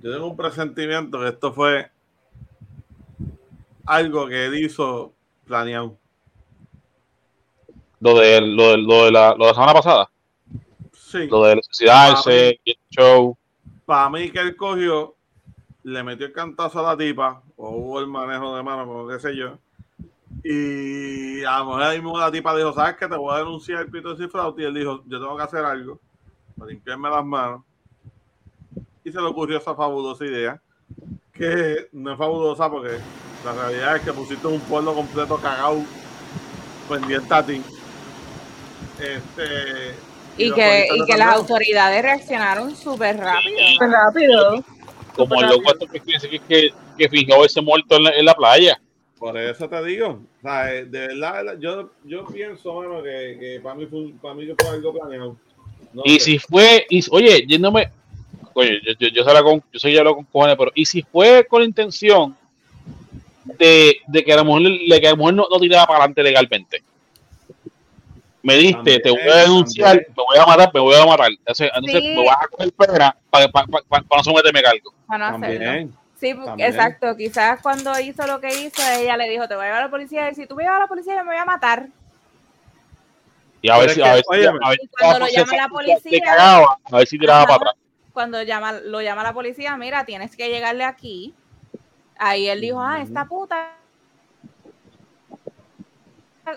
Yo tengo un presentimiento que esto fue algo que él hizo planeado. Lo de, lo de, lo de, la, lo de la semana pasada, Sí. lo de suicidarse, el show. Para mí que él cogió, le metió el cantazo a la tipa, o hubo el manejo de mano, como qué sé yo. Y a lo mejor ahí mismo la tipa dijo, ¿sabes qué? Te voy a denunciar el pito cifrado. Y él dijo, yo tengo que hacer algo para limpiarme las manos. Y se le ocurrió esa fabulosa idea, que no es fabulosa porque la realidad es que pusiste un pueblo completo cagado pendiente a ti. Este, Y que, y que las autoridades reaccionaron súper rápido. Súper rápido. Como el loco este que, que, que, que fingió haberse muerto en la, en la playa. Por eso te digo, o sea, eh, de verdad, yo, yo pienso, mano, que, que para mí fue, para mí fue algo planeado. No Y sé. si fue, y, oye, yéndome, oye, yo, yo, yo, sé la con, yo sé ya lo con cojones, pero y si fue con la intención de, de que a la mujer, le- que a mujer no, no tiraba para adelante legalmente. Me diste, También, te voy a denunciar, también. me voy a matar, me voy a matar. Entonces, entonces Sí. me vas a coger pena para, para, para, para no someterme cargo. Para no hacerlo. Sí, También. exacto. Quizás cuando hizo lo que hizo, ella le dijo, te voy a llevar a la policía. Y si tú me llevas a la policía, yo me voy a matar. Y a Pero ver si, a ver si, óyeme, a ver cuando lo llama la policía- se cagaba, a ver si tiraba Ajá. para atrás. Cuando llama, lo llama la policía, mira, tienes que llegarle aquí. Ahí él dijo, ah, esta puta.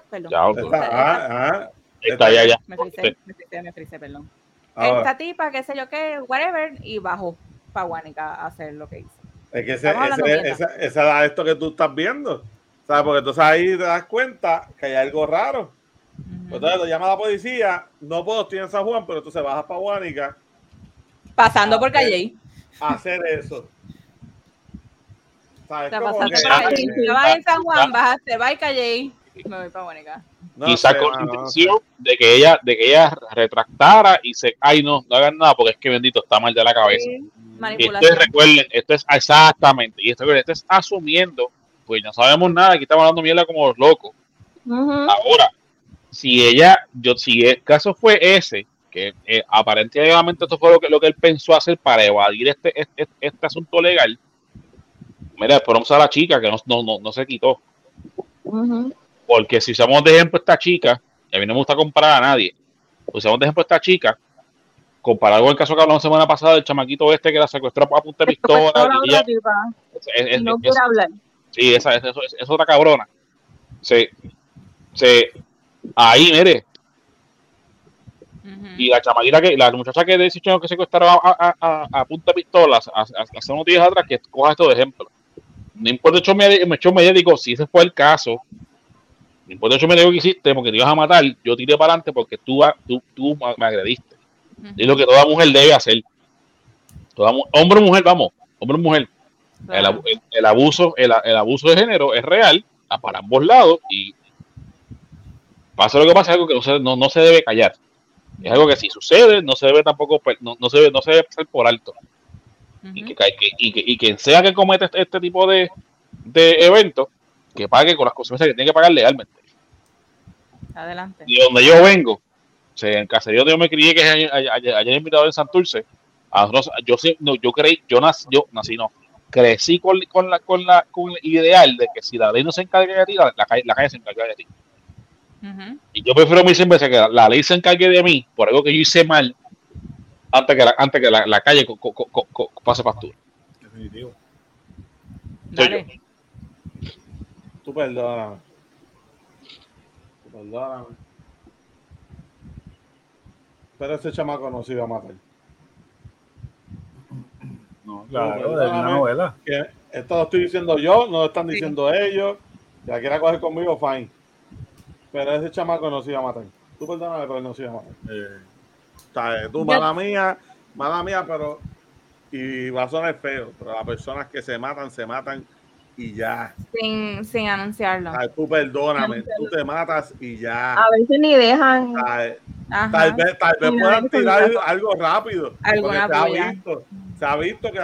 Perdón. Ya, Esta- ah, ah, Está ya, ya. Me frisé, me frisé, me frisé, perdón. ahora, Esta tipa, qué sé yo qué, whatever, y bajó para Guanica a hacer lo que hizo. es que ese, ese, esa, esa era esto que tú estás viendo. ¿Sabes? Porque entonces ahí te das cuenta que hay algo raro. Ujú. Entonces lo llama la policía, no puedo, estoy en San Juan, pero entonces bajas para Guánica Pasando por Ah, Calle. a hacer eso. ¿Sabes? Está Como pasando que- por Calle. Estabas en San Juan, bajaste, va y Calle. Me voy para Guanica. no quizás sé, con no intención de que ella de que ella retractara y se ay no no hagan nada porque es que bendito está mal de la cabeza. Sí, y esto es, recuerden esto es exactamente y esto, esto es asumiendo pues no sabemos nada aquí estamos hablando mierda como los locos. Ahora si ella yo si el caso fue ese que eh, aparentemente esto fue lo que lo que él pensó hacer para evadir este este, este asunto legal mira ponemos a la chica que no, no, no, no se quitó. Ujú. Porque si usamos de ejemplo esta chica, y a mí no me gusta comparar a nadie, usamos de ejemplo esta chica, comparado con el caso que hablamos la semana pasada del chamaquito este que la secuestró a punta de pistola. ella- es- es- no quiere hablar. sí, esa es, es- es otra cabrona. Sí, sí, ahí, mire, y la chamaquita que, la muchacha que de 18 años que secuestraron a, a, a, a punta de pistola hace, unos días atrás, que coja esto de ejemplo. No importa show medi- el show mediático, si ese fue el caso, no importa el hecho que hiciste porque te ibas a matar, yo tiré para adelante porque tú, tú, tú me agrediste. Es lo que toda mujer debe hacer. Toda, hombre o mujer, vamos, hombre o mujer. El, abuso, el, abuso de género es real para ambos lados y pasa lo que pasa, es algo que no se, no, se debe callar. Es algo que si sucede, no se debe tampoco, no, no se, debe, no se debe pasar por alto. y, que, y, que, y quien sea que cometa este, este tipo de, de eventos, que pague con las consecuencias que tiene que pagar legalmente. Adelante. Y donde yo vengo, o sea, en caserío donde yo me crié, que es allá, invitado en Santurce, yo, no, yo creí, yo nací, yo nací, no, crecí con, con, la, con, la, con el ideal de que si la ley no se encarga de ti, la, la, calle, la calle se encarga de ti. Y yo prefiero mil veces que la, ley se encargue de mí por algo que yo hice mal antes que la, antes que la, calle pase factura. Definitivo. Dale. Tú perdóname. Perdóname. Pero ese chamaco no se iba a matar. No, claro, de una novela. Que esto lo estoy diciendo yo, no lo están diciendo ellos. Si la quiera coger conmigo, fine. Pero ese chamaco no se iba a matar. Tú perdóname, pero no se iba a matar. Eh. O sea, tú, mala mía, mala mía, pero. Y va a sonar feo, pero las personas que se matan, se matan y ya. Sin, sin anunciarlo. Ay, tú perdóname, tú te matas y ya. A veces ni dejan. tal vez, tal vez puedan tirar algo rápido. Alguna se ha, visto, se ha visto que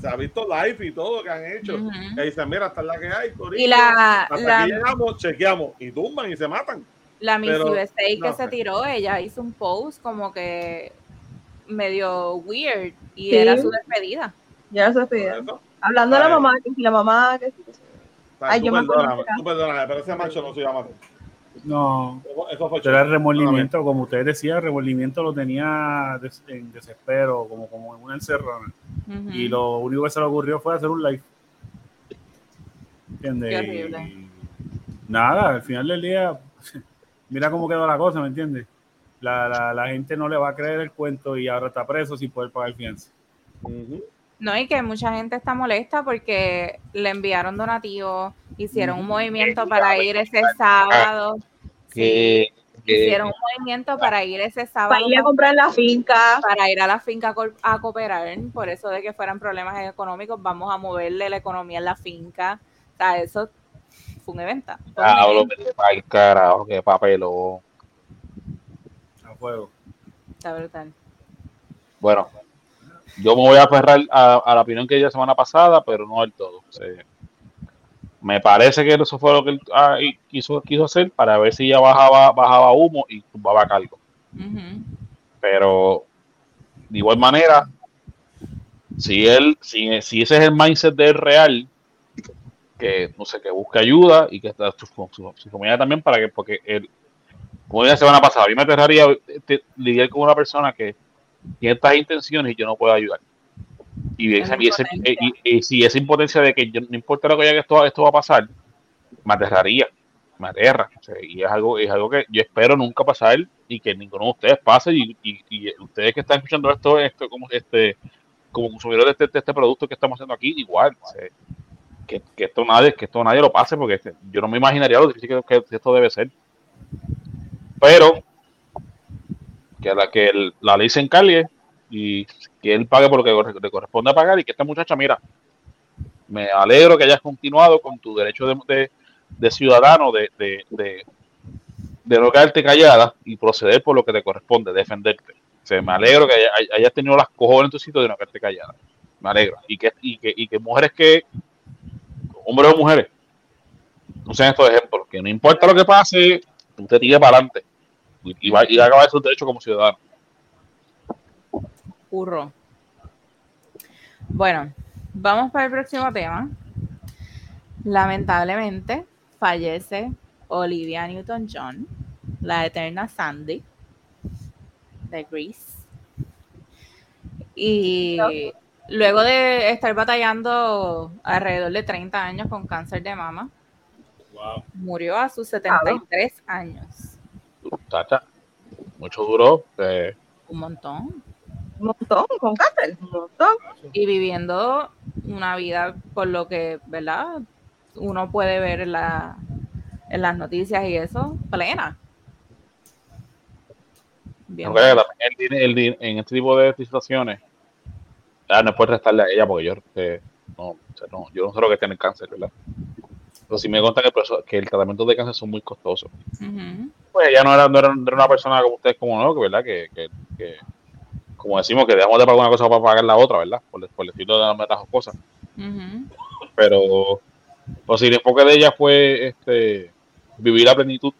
se ha visto live y todo que han hecho. Que dicen, mira, esta es la que hay. y la, hasta aquí llegamos, chequeamos y tumban y se matan. La Miss USA que se tiró, ella hizo un post como que medio weird y era su despedida. Ya era su despedida. Hablando de la mamá, que si la mamá, que si. Ay, yo perdóname, tú perdóname, pero ese macho no se llama. No, eso fue pero el remordimiento, como usted decía, el remordimiento lo tenía en desespero, como, como en una encerrona. Y lo único que se le ocurrió fue hacer un live. ¿Entiendes? nada, al final del día, mira cómo quedó la cosa, ¿me entiendes? La, la, la, gente no le va a creer el cuento y ahora está preso sin poder pagar fianza. No, y que mucha gente está molesta porque le enviaron donativos, hicieron un movimiento para ir ese sábado. hicieron un movimiento para ir ese sábado. Para ir a comprar la finca. Para ir a la finca a cooperar. Por eso de que fueran problemas económicos, vamos a moverle la economía en la finca. O sea, eso fue un evento. Hablo el carajo, qué papelón. A fuego. Está brutal. Bueno, yo me voy a aferrar a, la opinión que dio la semana pasada, pero no del todo. me parece que eso fue lo que él ah, quiso, quiso hacer para ver si ya bajaba, bajaba humo y tumbaba cargo. Pero de igual manera, si él, si, si ese es el mindset de él real, que no sé, que busque ayuda y que está su, su, familia también para que, porque él, como la semana pasada, a mí me aterraría lidiar con una persona que tiene estas intenciones y yo no puedo ayudar. Y, y, si esa impotencia de que yo, no importa lo que haya que esto, esto va a pasar, me aterraría, me aterra. y es algo, es algo que yo espero nunca pasar y que ninguno de ustedes pase. Y, ustedes que están escuchando esto, esto como este como consumidores de este, este, producto que estamos haciendo aquí, igual. que, esto nadie, que esto nadie lo pase, porque este, yo no me imaginaría lo difícil que, que esto debe ser. Pero que la que la ley se encargue y que él pague por lo que le corresponde pagar y que esta muchacha, mira, me alegro que hayas continuado con tu derecho de, de, ciudadano de, de, de, no quedarte callada y proceder por lo que te corresponde, defenderte. O me alegro que hayas tenido las cojones en tu sitio de no quedarte callada. Me alegro. Y que, y que, y que mujeres que, hombres o mujeres, usen estos ejemplos, que no importa lo que pase, usted tire para adelante y, va, y a acabar sus derechos como ciudadano. Curro. Bueno, vamos para el próximo tema. Lamentablemente fallece Olivia Newton-John, la eterna Sandy de Grease. Y luego de estar batallando alrededor de 30 años con cáncer de mama, murió a sus 73 años. Tata, mucho duro. un montón. Un montón, con cáncer, un montón. Y viviendo una vida por lo que, ¿verdad? Uno puede ver la, en las noticias y eso, plena. Bien. El el en este tipo de situaciones, ah, no puedes restarle a ella porque yo, eh, no, o sea, no, yo no sé lo que tiene cáncer, ¿verdad? Pero si me consta que el, que el tratamiento de cáncer son muy costosos. Pues ella no era, no era, no era una persona como ustedes, como no, que verdad, que, que, que- como decimos, que dejamos de pagar una cosa para pagar la otra, ¿verdad? Por, por decirlo de las cosas. Ujú. Pero, pues si el enfoque de ella fue este vivir la plenitud,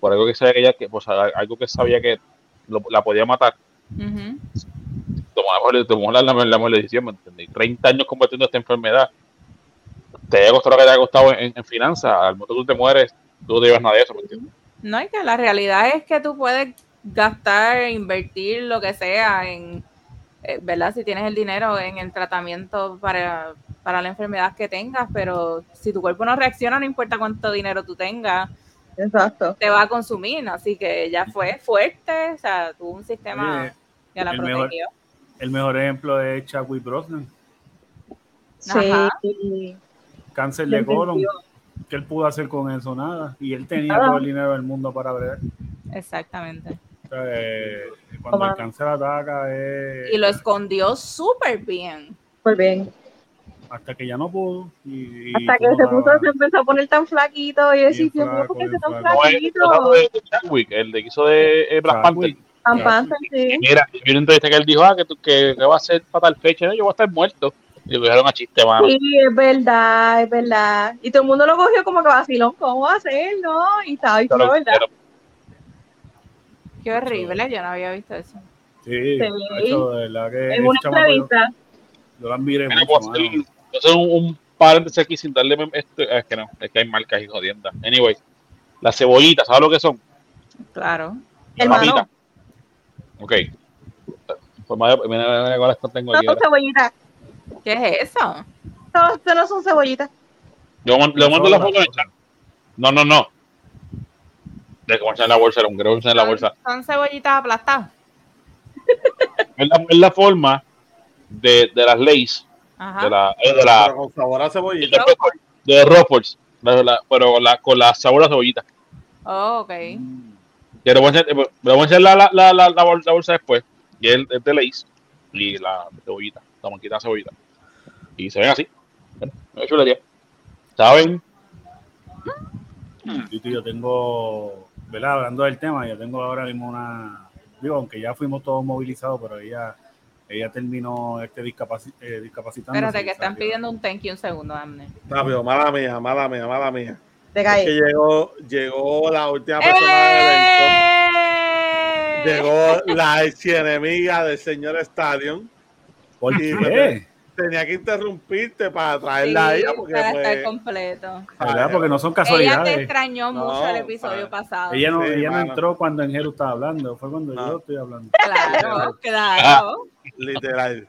por algo que sabía que ella, que, pues, algo que sabía que lo- la podía matar, Ujú. tomamos, la- tomamos la, la, la decisión, ¿me entendí? 30 años combatiendo esta enfermedad, te haya costado lo que te haya costado en, en finanzas, al momento que tú te mueres, tú no te llevas nada de eso, ¿me entiendes? No, y que la realidad es que tú puedes gastar, invertir lo que sea en, eh, ¿verdad? Si tienes el dinero en el tratamiento para, para la enfermedad que tengas, pero si tu cuerpo no reacciona, no importa cuánto dinero tú tengas, Exacto. te va a consumir. Así que ella fue fuerte, o sea, tuvo un sistema que la el mejor- protegió. El mejor ejemplo es Chadwick Brosnan, Ajá. Sí. cáncer Le de colon. ¿Qué él pudo hacer con eso? Nada. Y él tenía Nada. todo el dinero del mundo para bregar. Exactamente. Eh, cuando Toma. el cáncer ataca es Y lo escondió súper bien. Pues bien. hasta que ya no pudo. Y, y Hasta que se puso, se empezó a poner tan flaquito y yo decía, ¿por qué está tan. No flaquito? el de el que hizo de eh, Black Panther. Sí. Mira, vi una entrevista que él dijo, ah, que, tú- que, que va a ser para tal fecha, ¿no? yo voy a estar muerto. Y lo dijeron a chiste, mano. Sí, es verdad, es verdad. Y todo el mundo lo cogió como que vacilón, ¿cómo va a ser? No, y estaba diciendo verdad. pero- Qué horrible, yo no había visto eso. Sí, Sí. macho, de verdad que En una chamaco yo- entrevista. yo, la Mira, mucho, mano. hacer un, un paréntesis aquí sin darle esto, es que no, es que hay marcas y jodiendas. Anyway, las cebollitas, ¿sabes lo que son? Claro. Hermano. Papitas. Ok. Pues mira, mira, mira tengo No aquí. son ahora. ¿Qué es eso? No, esto no son cebollitas. Yo le mando la foto en el chat. No, no, no. De cómo está en la bolsa, era un creo que está en la bolsa. Son cebollitas aplastadas. Es la, es la forma de, de las leyes, Ajá. de la, eh, de la, Pero con sabor a cebollita. de, de la- pero con la, con la sabor a cebollita. Oh, ok. Le voy a le voy a enseñar la, la, la, la, la bol- la bolsa después. Y es, es de Lays. Y la cebollita. La manquita de cebollita. Y se ven así. Bueno, es chulería. ¿Saben? Sí, tío, yo tengo, ¿verdad? Hablando del tema, yo tengo ahora mismo una, digo, aunque ya fuimos todos movilizados, pero ella, ella terminó este discapaci eh, discapacitando. Espérate, que están pidiendo un thank you un segundo, Amner. Rápido, mala mía, mala mía, mala mía. Es calle. que llegó, llegó la última persona del evento. ¡Eh! Llegó la archienemiga del señor Stadium. ¿Por qué? Tenía que interrumpirte para traerla a Sí, ella porque para pues, estar completo. ¿Verdad? Porque no son Ella te casualidades. extrañó No, mucho el episodio para- pasado. Ella no, Sí, ella no entró cuando Engelo estaba hablando, fue cuando No. yo estoy hablando. Claro, claro. literal.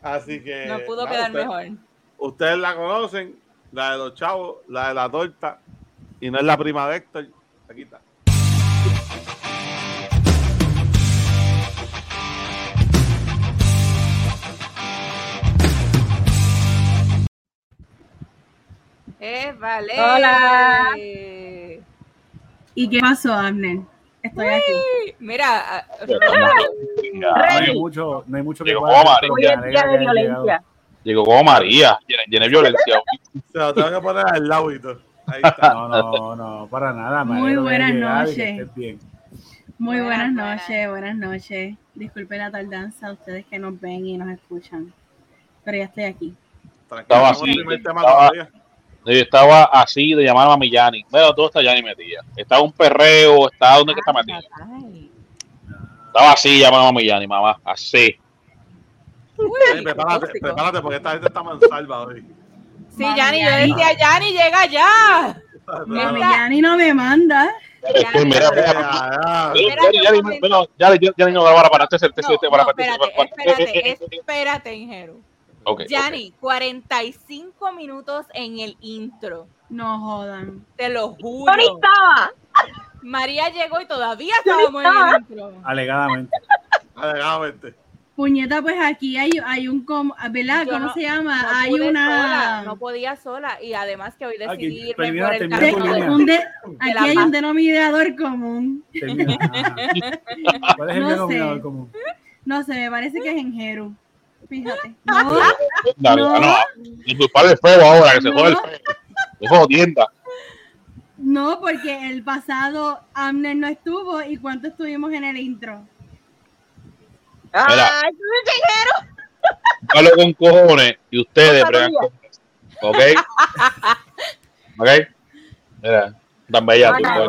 Así que No pudo nada, quedar usted- mejor. Ustedes la conocen, la de los chavos, la de la torta, y no es la prima de Héctor. Aquí está. Eh, vale. Hola. ¿Y qué pasó, Abner? Estoy aquí. Mira, No hay mucho, no hay mucho que Llegó pueda María. Hoy es día que de violencia. Llegó como María. De violencia. Se lo tengo que poner al lado y todo. Ahí está. No, no, no, para nada. Muy que buenas que noches. Muy Buenas, noches, buenas noches. Disculpen la tardanza a ustedes que nos ven y nos escuchan. Pero ya estoy aquí. Tranquilo, Estaba así, estaba- todavía. Yo estaba así de llamar a mi Yanni. Mira, todo está Yanni metida. Estaba un perreo, estaba donde que está metida. ay. Estaba así llamando a mi Yanni, mamá. Así. Uy, Ey, prepárate, prepárate porque esta gente está mansalva hoy. Sí, Yanni, yo decía, Yanni, llega ya. Mami, no me manda. Mira, bueno, Yanni, no, para, para, este este para, espérate, espérate, espérate, Ingeru. Ok, ok. Yanni, 45 minutos en el intro. No jodan. Te lo juro. Yo estaba. María llegó y todavía estábamos en el intro. Alegadamente. Alegadamente. Puñeta, pues aquí hay, hay un, com- ¿verdad? Yo ¿Cómo no- se llama? No hay una... sola, no podía sola. Y además que hoy decidí Aquí, irme por el camino de- de- aquí hay un denominador común. ¿Cuál es el No denominador sé. común? No sé, me parece que es en Jeru. Fíjate. No, Dale, No. ah, no. Disculpar el feo ahora, que se No. jode el feo. Se jode tienda. no, porque el pasado Amner no estuvo y cuánto estuvimos en el intro. Ay, tú eres chingero. Hablo con cojones y ustedes bregan con eso. ¿Ok? ¿Ok? Mira, tan bella. Mira,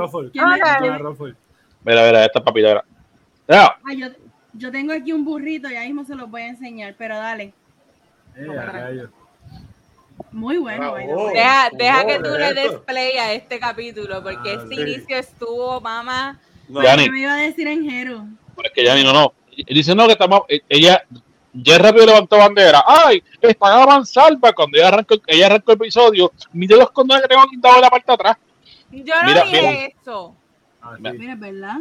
mira, esta papita. Mira. Ah, yo, tengo aquí un burrito, ya mismo se los voy a enseñar, pero dale. Eh, a. Muy bueno, the way. Deja, que Oh, tú le eso. des play a este capítulo, porque Ah, este sí. inicio estuvo, mamá. No, Yanni. ¿Qué me iba a decir en Jeru? pero es que Yanni, no, no. Dice, no, que estamos. eh, Ella. Ya rápido levantó bandera. ¡Ay! Están a avanzar. para Cuando ella arrancó, ella arrancó el episodio, mire los condones que tengo quitados en la parte de atrás. Yo no Mira, dije mira. eso. Ah, sí. Mira, ¿verdad?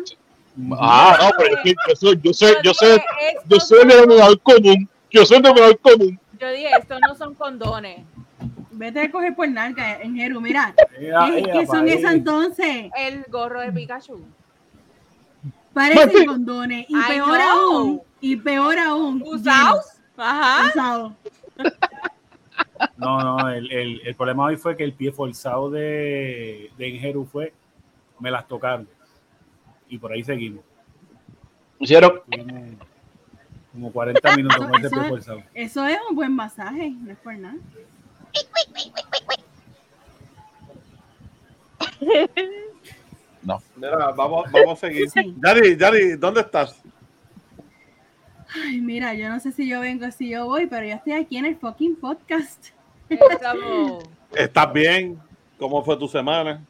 Ah, no, pero es que yo soy, yo soy, yo soy, yo soy el denominador común. Yo soy el denominador común. Yo dije, estos no son condones. Vete a coger por narca en Jeru, mira. Ea, ¿Qué, son esas entonces? El gorro de Pikachu. Parecen condones. Y I peor know. aún, y peor aún. ¿Usados? Ajá. Usados. No, no, el, el, el problema hoy fue que el pie forzado de, de Enjeru fue, me las tocaron. Y por ahí seguimos. Hicieron. Tuvimos como 40 minutos con ese Eso es- forzado. Eso es un buen masaje, no es por nada. Mira, vamos, vamos a seguir. Sí. Yari, Yari, ¿dónde estás? Ay, mira, yo no sé si yo vengo, si yo voy, pero yo estoy aquí en el fucking podcast. Estamos- ¿Estás bien? ¿Cómo fue tu semana?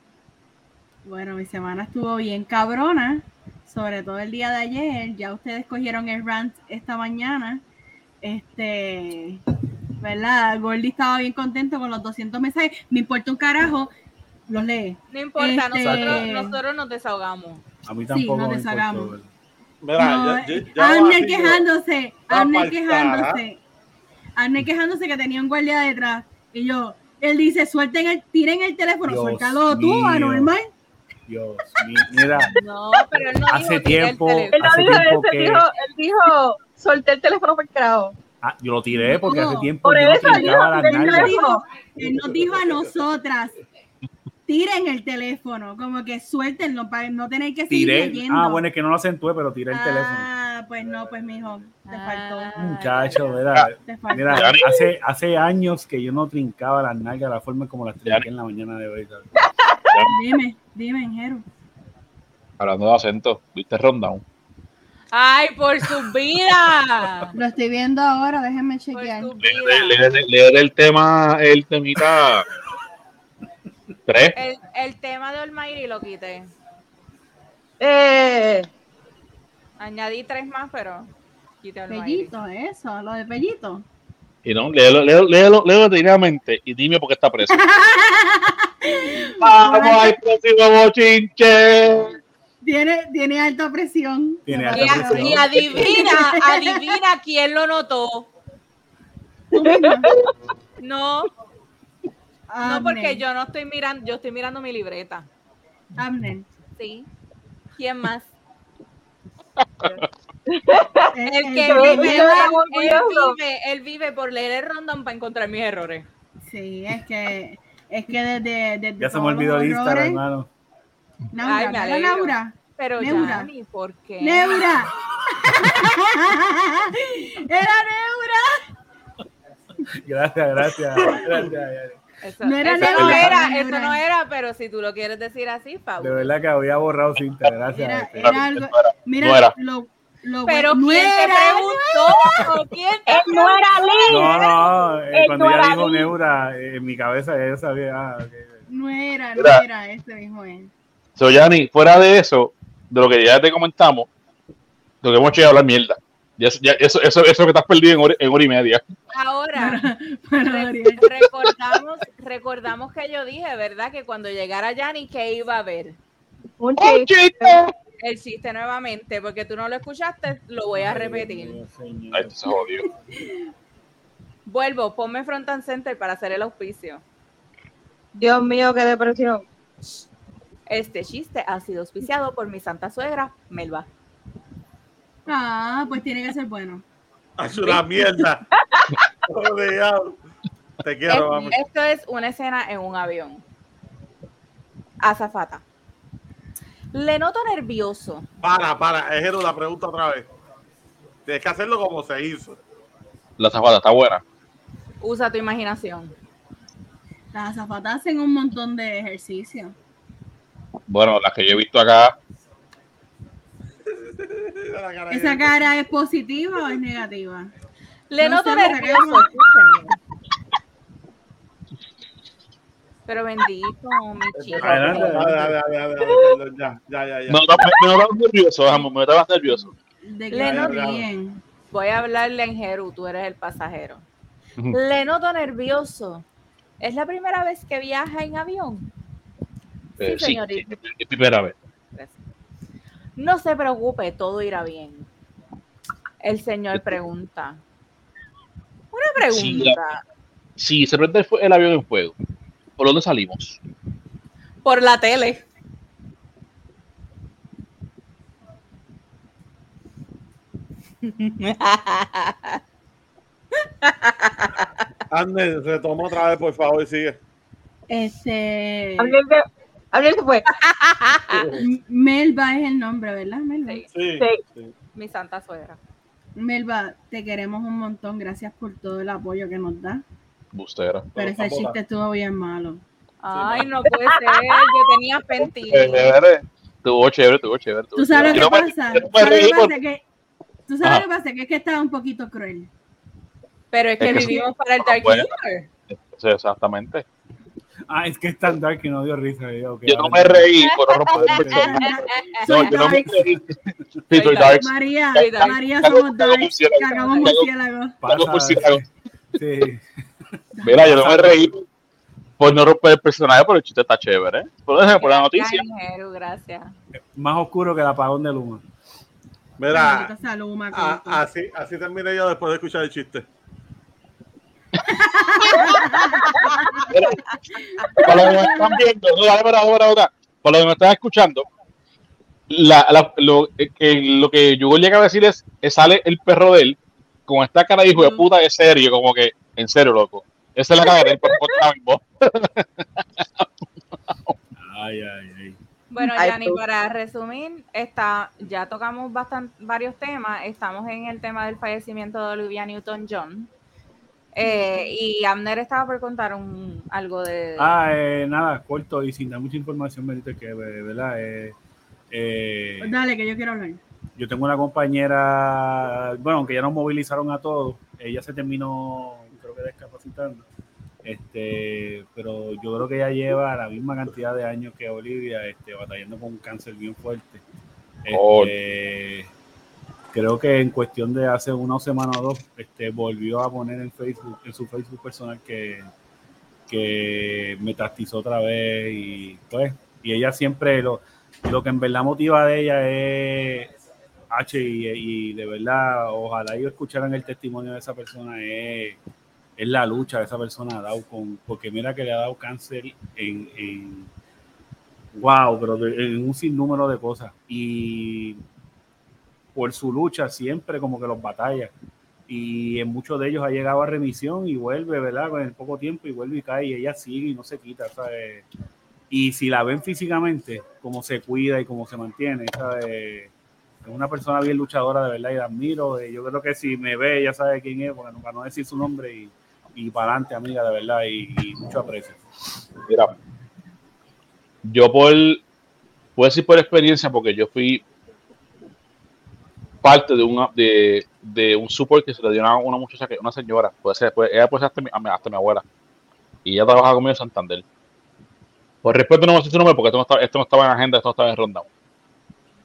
Bueno, mi semana estuvo bien cabrona, sobre todo el día de ayer. Ya ustedes cogieron el rant esta mañana. Este, ¿verdad? Gordy estaba bien contento con los 200 mensajes. Me importa un carajo, los lee. No importa, Este- nosotros, nosotros nos desahogamos. A mí tampoco nos me deshagamos. importó. Mira, No, yo- yo- yo Abner así, yo- quejándose, pa'l quejándose, Abner quejándose que tenía un guardia detrás. Y yo, él dice, suelten el, tiren el teléfono, Dios suéltalo tú, mío. anormal. Dios mío, mira, No, pero él no Hace dijo tiempo-. Él no Hace dijo tiempo eso, que- él dijo, él dijo, solté el teléfono por el carajo. ah, yo lo tiré porque No, hace tiempo por yo eso, no las tiré el nalgas. teléfono. Él nos dijo a nosotras, tiren el teléfono, como que suéltenlo para no tener que seguir Tiré, leyendo. ah, bueno, es que no lo acentué, pero tiré el teléfono. Ah, pues no, pues mijo, te Ah. faltó, Muchacho. Mira, Yanni. hace, hace años que yo no trincaba las nalgas de la forma como las trinqué en la mañana de hoy. ¿sabes? Dime, dime, Jero. Hablando de acento, ¿viste Rundown? Ay, por su vida. Lo estoy viendo ahora, déjenme chequear. Leer, el tema, el temita. Tres. El, el tema de Almighty lo quité. Eh, Añadí tres más, pero quité Almighty. Pellito, eso, lo de Pellito. Y no, léelo, léelo, léelo, léelo detenidamente y dime por qué está preso. ¡Vamos al próximo bochinche! Tiene, tiene alta presión. Tiene alta Y, presión. y adivina, adivina quién lo notó. No, no porque yo no estoy mirando, yo estoy mirando mi libreta. Abner. Sí. ¿Quién más? El, que vive, él, vive, él vive por leer el rondón para encontrar mis errores. Sí, es que, es que desde, desde Ya se me olvidó el Instagram, hermano. Naura, Ay, me ¿verdad, alegro. Naura. Pero Neura. ya, ni por qué. Neura. Era Neura. Gracias, gracias. gracias. Eso, No era eso no era, Neura. eso no era, pero si tú lo quieres decir así, De Pablo. verdad que había borrado cinta, gracias. Era, este. era algo. Mira, No era. lo, lo Pero no ¿quién te era. preguntó? ¿Quién te él no era Lee. No, no, eh, Él cuando no ella era dijo Lee. Neura, eh, en mi cabeza ya sabía. ah. No era, no Mira. era, este mismo es. So, Yanni, fuera de eso, de lo que ya te comentamos, lo que hemos hecho es hablar mierda. Ya, ya- eso, eso, eso que estás perdido en hora, en hora y media. Ahora, re- recordamos, recordamos que yo dije, ¿verdad? Que cuando llegara Yanni, ¿qué iba a ver? Un ¡Un chiste. El chiste nuevamente, porque tú no lo escuchaste, lo voy a repetir. Ay, se jodió. Vuelvo, ponme front and center para hacer el auspicio. Dios mío, qué depresión. Este chiste ha sido auspiciado por mi santa suegra, Melba. Ah, pues tiene que ser bueno. Es una mierda. Te quiero, Es- esto es una escena en un avión. Azafata. Le noto nervioso. Para, para, es la pregunta otra vez. Tienes que hacerlo como se hizo. La zapata está buena. Usa tu imaginación. Las azafatas hacen un montón de ejercicio. Bueno, las que yo he visto acá, cara ¿Esa cara es positiva o es negativa? Le No noto nervioso. sacaron- escúchame. Pero bendito, mi chico. Adelante. Perdón, ya, ya, ya, ya. me notas me, me notas nervioso, déjame, me notas nervioso. ¿De Le qué no- ríen? Voy a hablarle en Jeru, tú eres el pasajero. Le noto nervioso. ¿Es la primera vez que viaja en avión? Eh, sí, señorita. sí, es primera vez. No se preocupe, todo irá bien. El señor pregunta. Una Sí, pregunta. Si se prende el avión en fuego, ¿por dónde salimos? Por la tele. Ander, retoma otra vez, por favor, y sigue. Este. Gabriel se- fue. Melba es el nombre, ¿verdad? Melba. Sí, Sí. Sí. sí. mi santa suegra. Melba, te queremos un montón. Gracias por todo el apoyo que nos da. Bustera. Pero ese chiste estuvo bien malo. Ay, no puede ser. Yo tenía. Chévere. Tuvo chévere, tuvo chévere. tuvo ¿Tú sabes chévere. lo que Yo no me- pasa? ¿Tú sabes Ajá. lo que pasa? Que es que estaba un poquito cruel. Pero es que Es que sí. vivimos para el Dark Bueno. Humor. Sí, exactamente. Ah, es que es tan dark que no dio risa. Yo, ok, Yo no me reí por no romper. No, Soy yo no me reí. Sí, soy dark. María. María, somos dark. Cagamos murciélago. Cago murciélago. Sí. Mira, yo no me reí por no romper el personaje, pero el chiste está chévere. ¿eh? Por ejemplo, por la noticia. Gracias. Más oscuro que el apagón de Luma. Mira, a- así, así terminé yo después de escuchar el chiste. Para los que me están viendo, para los que me están escuchando, la, la- lo, eh, que, lo que Yugo llega a decir es, eh, sale el perro de él con esta cara de hijo de puta de serio, como que, en serio, loco. Esa es la cara de él, por por ahora mismo. Ay, ay, ay. Bueno, Yanni, para resumir, está, ya tocamos bastan- varios temas. Estamos en el tema del fallecimiento de Olivia Newton-John. Eh, y Amner estaba por contar un, algo de... Ah, eh, nada, corto y sin dar mucha información, Benito, que, eh, ¿verdad? Eh, eh, Dale, que yo quiero hablar. yo tengo una compañera, bueno, aunque ya nos movilizaron a todos, ella se terminó, creo que descapacitando, este, pero yo creo que ella lleva la misma cantidad de años que Olivia, este, batallando con un cáncer bien fuerte. Oh. Este, creo que en cuestión de hace una semana o dos, este, volvió a poner en Facebook, en su Facebook personal que, que metastizó otra vez y pues, y ella siempre lo, lo que en verdad motiva de ella es H y, y de verdad, ojalá ellos escucharan el testimonio de esa persona, es, es la lucha de esa persona ha dado con, porque mira que le ha dado cáncer en, en wow, pero de- en un sinnúmero de cosas. Y por su lucha siempre como que los batalla. Y en muchos de ellos ha llegado a remisión y vuelve, ¿verdad? Con el poco tiempo y vuelve y cae y ella sigue y no se quita, ¿sabes? Y si la ven físicamente, cómo se cuida y cómo se mantiene, ¿sabes? Es una persona bien luchadora, de verdad, y la admiro. Yo creo que si me ve, ya sabe quién es, porque no- para no decir su nombre y, y para adelante, amiga, de verdad, y, mucho aprecio. Mira, yo por, puedo decir por experiencia, porque yo fui parte de, una, de, de un support que se le dio a una muchacha, que una señora, puede ser, puede, ella puede ser hasta mi, hasta mi abuela, y ella trabajaba conmigo en Santander. Por respeto no me sé su nombre porque esto no, estaba, esto no estaba en agenda, esto no estaba en rundown.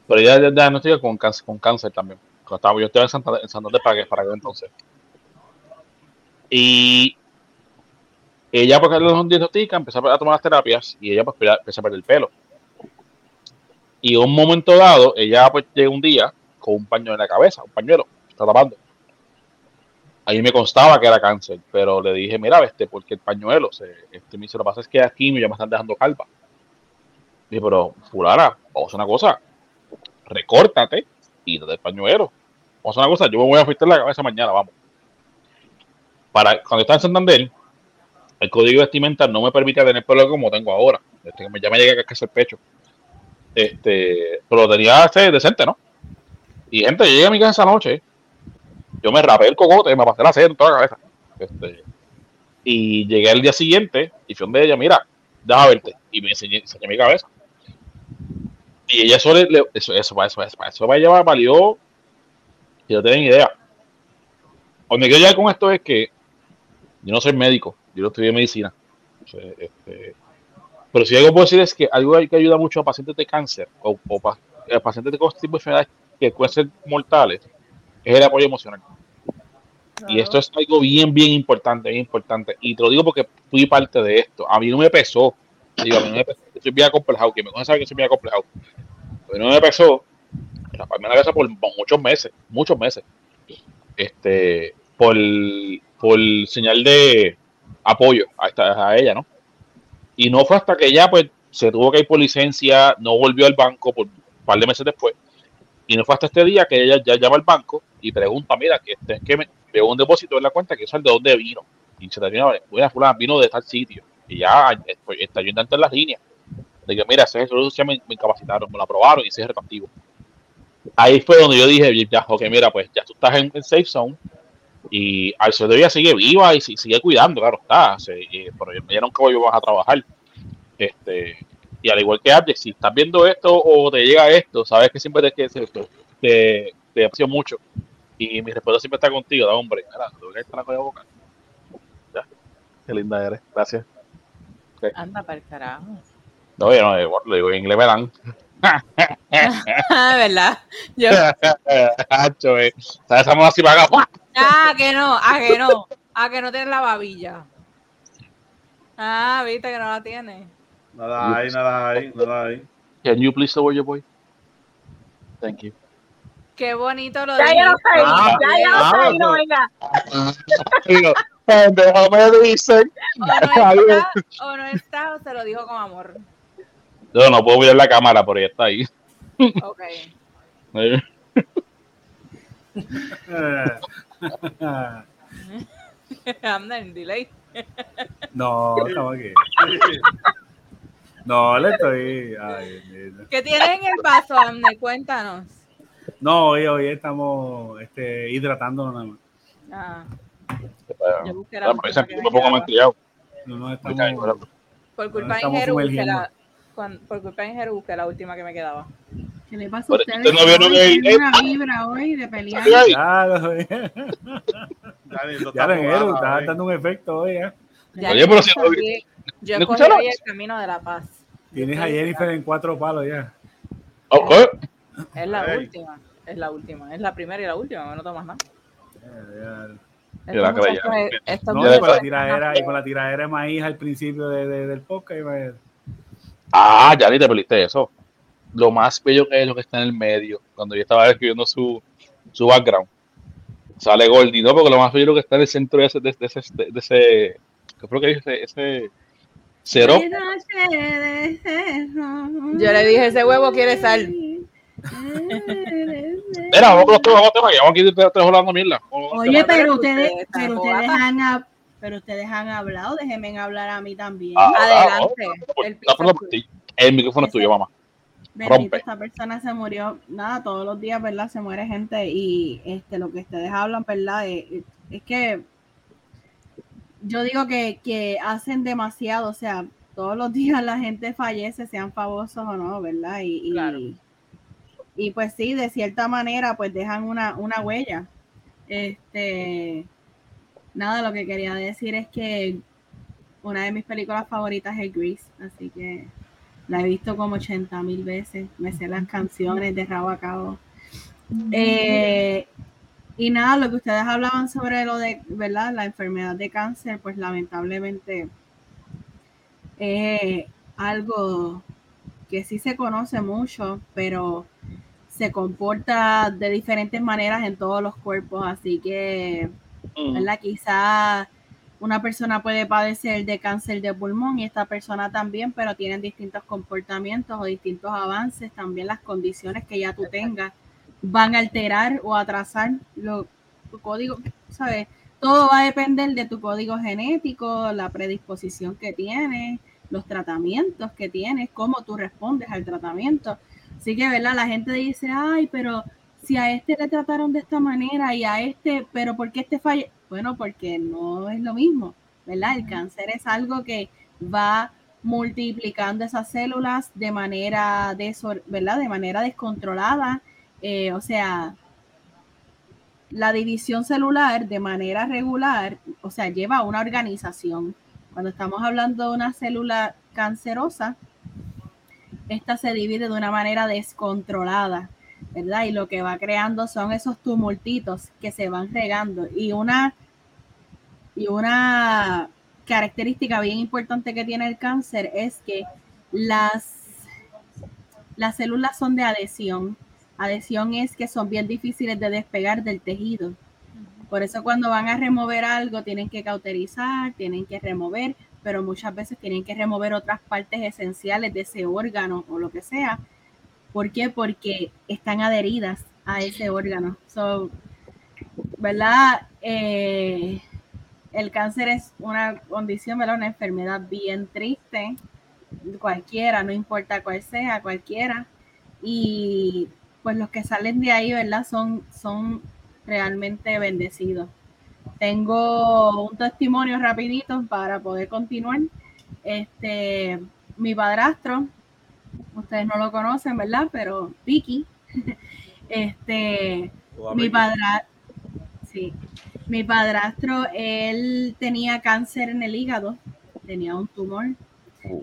Pero ella ya diagnostica con cáncer, con cáncer también. Cuando estaba, yo estaba en Santander, en Santander para, que, para aquel entonces. Y ella, porque le diagnostica, empezó a tomar las terapias y ella pues, empezó a perder el pelo. Y en un momento dado, ella pues llega un día con un pañuelo en la cabeza, un pañuelo, está tapando. Ahí me constaba que era cáncer, pero le dije, mira, este, porque el pañuelo, este, me dice, lo que pasa es que aquí ya me están dejando calva. Dije, pero fulana, vamos a hacer una cosa, recórtate y date el pañuelo. Vamos a una cosa, yo me voy a afeitar la cabeza mañana, vamos. Para, cuando estaba en Santander, el código vestimenta no me permite tener pelo como tengo ahora. Este, ya me llega a cascar el pecho. Este, pero tenía este, decente, ¿no? Y gente, yo llegué a mi casa esa noche, yo me rapé el cocote, me pasé la cera en toda la cabeza. Este, y llegué el día siguiente y fui donde ella, mira, déjame verte. Y me enseñé, enseñé mi cabeza. Y ella eso, le, eso, eso, eso, eso, eso lleva, valió, que no tienen idea. Donde quiero llegar con esto es que yo no soy médico, yo no estudié medicina. Este, pero si algo puedo decir es que algo que ayuda mucho a pacientes de cáncer o, o pa- a pacientes de este tipo de enfermedades que pueden ser mortales es el apoyo emocional. Y esto es algo bien, bien importante, bien importante. Y te lo digo porque fui parte de esto. A mí no me pesó. Digo, a mí no me pesó. Yo soy bien acomplejado. Quien me conoce sabe que soy bien acomplejado. Pero no me pesó. Raparme la cabeza por muchos meses. Muchos meses. Este, por, por señal de apoyo a, a ella, ¿no? Y no fue hasta que ella, pues, se tuvo que ir por licencia, no volvió al banco por un par de meses después. Y no fue hasta este día que ella ya llama al banco y pregunta, mira, que, este, que me veo un depósito en la cuenta que es el de dónde vino. Y se termina, bueno, fulana, vino de tal sitio. Y ya pues, está ayudante en las líneas. De que, mira, ese ya me, me incapacitaron, me lo aprobaron y ese es. Ahí fue donde yo dije, ya, ok, mira, pues ya tú estás en, en safe zone y al ser de ella sigue viva y si- sigue cuidando, claro está. Se- y- pero ella nunca volvió más a trabajar. Este, y al igual que Abde, si estás viendo esto o te llega esto, sabes que siempre te, que te, te, te aprecio mucho. Y mi respeto siempre está contigo, da hombre. Mira, te voy a echar la colla boca. Ya. Qué linda eres. Gracias. Anda para el carajo. No, yo no, yo lo digo en inglés, me dan. Ah, ¿verdad? Yo, Hacho, eh. ¿Sabes? Estamos así para acá. Ah, que no, ah, que no. Ah, que no tienes la babilla. Ah, viste que no la tiene. Nada hay, nada hay, nada hay. Can you please lower your voice? Thank you. Qué bonito lo Ya yo dijiste. sé, Ah, ya yo ah, sé, no pendejo me dicen. O no, está, o se lo dijo con amor. Yo no puedo mirar la cámara, pero ella está ahí. Ok. Anda en delay. no, estamos aquí. No, le estoy. Ay. ¿Qué tienes en el vaso, Amner? Cuéntanos. no, hoy, hoy estamos este, hidratándonos nada más. Ah, yo busqué la que. No estamos. Por culpa de Ingeru busqué la, por culpa de Ingeru busqué la última que me quedaba. ¿Qué le pasa a ustedes? usted no vieron el- una vibra hoy de pelear. Sí, ahí. Ya, lo- ya está ¿eh? dando un efecto hoy. ¿eh? Ya Oye, pero si no- yo hoy el camino de la paz. Tienes a Jennifer en cuatro palos ya. Oh. Es la última. Es la última. Es la primera y la última. No tomas creía. muchachos- estos No, con la tiradera, y con la tiradera de maíz al principio de, de- del podcast. imagínate. Ah, ya ni te perdiste eso. Lo más bello que es lo que está en el medio. Cuando yo estaba escribiendo su, su background. Sale Goldie, ¿no? Porque lo más bello es lo que está en el centro de ese, de, de ese, de ese ¿qué fue lo que dice? Ese, ese cero. Yo le dije, ese huevo quiere sal. Mira, vamos con los temas, vamos con los temas, vamos aquí tres hablando mierda. Oye, pero Ustedes pero ustedes han, pero ustedes han hablado, déjenme hablar a mí también. Ah, Adelante. ah, ah, ah, tuyo. El micrófono es tuyo, mamá. Bendito, rompe. esta persona se murió, nada, todos los días, ¿verdad? Se muere gente y este lo que ustedes hablan, ¿verdad? Es, es que yo digo que, que hacen demasiado, o sea, todos los días la gente fallece, sean famosos o no, ¿verdad? Y, y, Claro. y pues sí, de cierta manera, pues dejan una, una huella. Este, nada, lo que quería decir es que una de mis películas favoritas es Grease, así que la he visto como 80 mil veces, me sé las canciones de rabo a cabo. Eh, y nada, lo que ustedes hablaban sobre lo de, ¿verdad? La enfermedad de cáncer, pues lamentablemente es algo que sí se conoce mucho, pero se comporta de diferentes maneras en todos los cuerpos, así que, Mm. ¿verdad? Quizá una persona puede padecer de cáncer de pulmón y esta persona también, pero tienen distintos comportamientos o distintos avances, también las condiciones que ya tú tengas van a alterar o atrasar lo, tu código, ¿sabes? Todo va a depender de tu código genético, la predisposición que tienes, los tratamientos que tienes, cómo tú respondes al tratamiento. Así que, ¿verdad? La gente dice, ay, pero si a este le trataron de esta manera y a este, pero ¿por qué este falla? Bueno, porque no es lo mismo, ¿verdad? El cáncer es algo que va multiplicando esas células de manera, desor- ¿verdad? De manera descontrolada. Eh, o sea, la división celular de manera regular, o sea, lleva a una organización. Cuando estamos hablando de una célula cancerosa, esta se divide de una manera descontrolada, ¿verdad? Y lo que va creando son esos tumultitos que se van regando. Y una, y una característica bien importante que tiene el cáncer es que las, las células son de adhesión. Adhesión es que son bien difíciles de despegar del tejido. Por eso cuando van a remover algo tienen que cauterizar, tienen que remover, pero muchas veces tienen que remover otras partes esenciales de ese órgano o lo que sea. ¿Por qué? Porque están adheridas a ese órgano. ¿Verdad? Eh, el cáncer es una condición, ¿verdad? Una enfermedad bien triste, cualquiera, no importa cuál sea, cualquiera. Y pues los que salen de ahí, ¿verdad? Son, son realmente bendecidos. Tengo un testimonio rapidito para poder continuar. Este, mi padrastro, ustedes no lo conocen, ¿verdad? Pero Vicky, este, mi padrastro, sí, mi padrastro, él tenía cáncer en el hígado, tenía un tumor,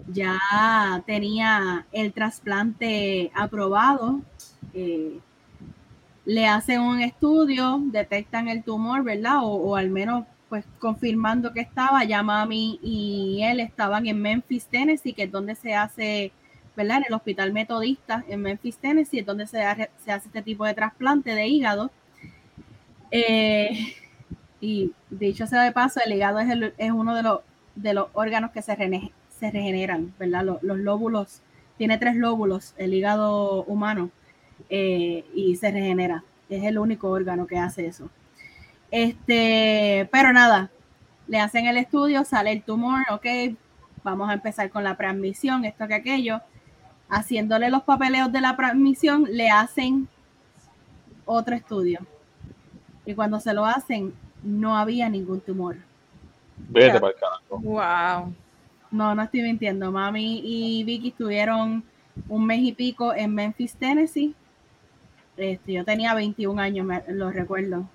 ya tenía el trasplante aprobado, eh, le hacen un estudio, detectan el tumor, ¿verdad? O, o, al menos pues confirmando que estaba, ya mami y él estaban en Memphis, Tennessee, que es donde se hace, En el hospital metodista en Memphis, Tennessee, es donde se, hace, este tipo de trasplante de hígado. Eh, y dicho sea de paso, el hígado es, uno de los, órganos que se, rene, regeneran, ¿verdad? Los, los, lóbulos, tiene tres lóbulos, el hígado humano, eh, y se regenera. Es el único órgano que hace eso. Este, pero nada, le hacen el estudio, sale el tumor, ok, vamos a empezar con la transmisión, esto que aquello. Haciéndole los papeleos de la transmisión, le hacen otro estudio. Y cuando se lo hacen, no había ningún tumor. Vete para el carajo. Wow. No, no estoy mintiendo. Mami y Vicky estuvieron un mes y pico en Memphis, Tennessee. Este, yo tenía 21 años, me, lo recuerdo.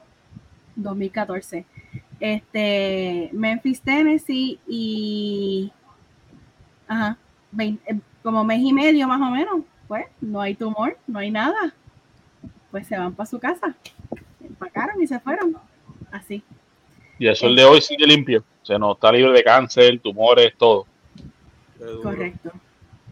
2014. Este, Memphis, Tennessee y ajá, 20, como mes y medio más o menos. Pues no hay tumor, no hay nada. Pues se van para su casa. Empacaron y se fueron. Así. Y eso el de hoy sigue limpio. O sea, no está libre de cáncer, tumores, todo. Correcto.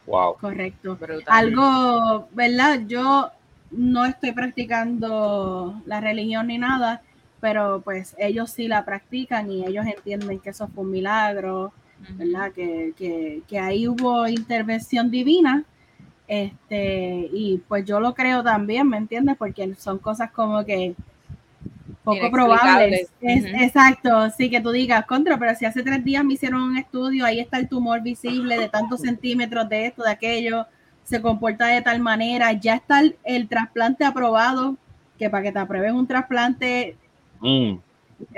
Wow. Correcto. Brutal. Algo, ¿verdad? Yo no estoy practicando la religión ni nada, pero pues ellos sí la practican y ellos entienden que eso fue un milagro, ¿verdad? Que, que, que ahí hubo intervención divina. Este, y pues yo lo creo también, ¿me entiendes? Porque son cosas como que poco probables. Es, uh -huh. Exacto, sí que tú digas, contra, pero si hace tres días me hicieron un estudio, ahí está el tumor visible de tantos centímetros de esto, de aquello, se comporta de tal manera, ya está el, el trasplante aprobado, que para que te aprueben un trasplante, mm.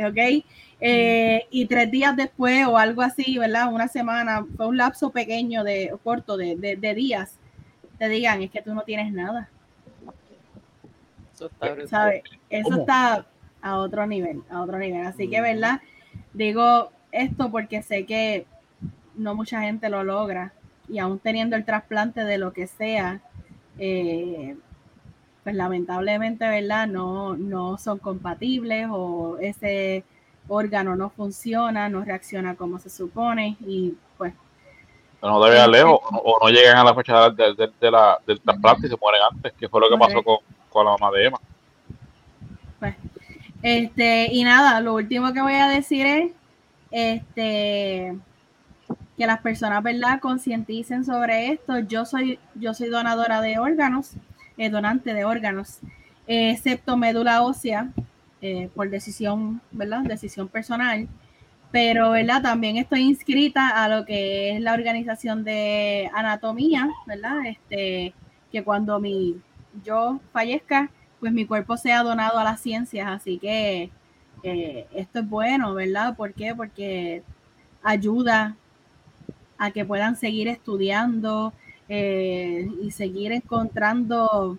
ok, eh, y tres días después o algo así, ¿verdad? Una semana, fue un lapso pequeño de corto de, de, de días, te digan, es que tú no tienes nada. Eso está, ¿sabes? Eso está a otro nivel, a otro nivel. Así que, ¿verdad? Digo esto porque sé que no mucha gente lo logra y aún teniendo el trasplante de lo que sea, eh, pues lamentablemente, ¿verdad? No, no son compatibles o ese órgano no funciona, no reacciona como se supone y pues No te veas lejos, o no, o no llegan a la fecha del, de la, del trasplante y se mueren antes, que fue lo que pasó con, con la mamá de Emma. Pues, este, y nada, lo último que voy a decir es este que las personas, ¿verdad?, concienticen sobre esto. Yo soy, yo soy donadora de órganos, eh, donante de órganos, eh, excepto médula ósea, eh, por decisión, ¿verdad? Decisión personal. Pero, ¿verdad? También estoy inscrita a lo que es la organización de anatomía, ¿verdad? Este, que cuando mi, yo fallezca, pues mi cuerpo sea donado a las ciencias. Así que eh, esto es bueno, ¿verdad? ¿Por qué? Porque ayuda a que puedan seguir estudiando eh, y seguir encontrando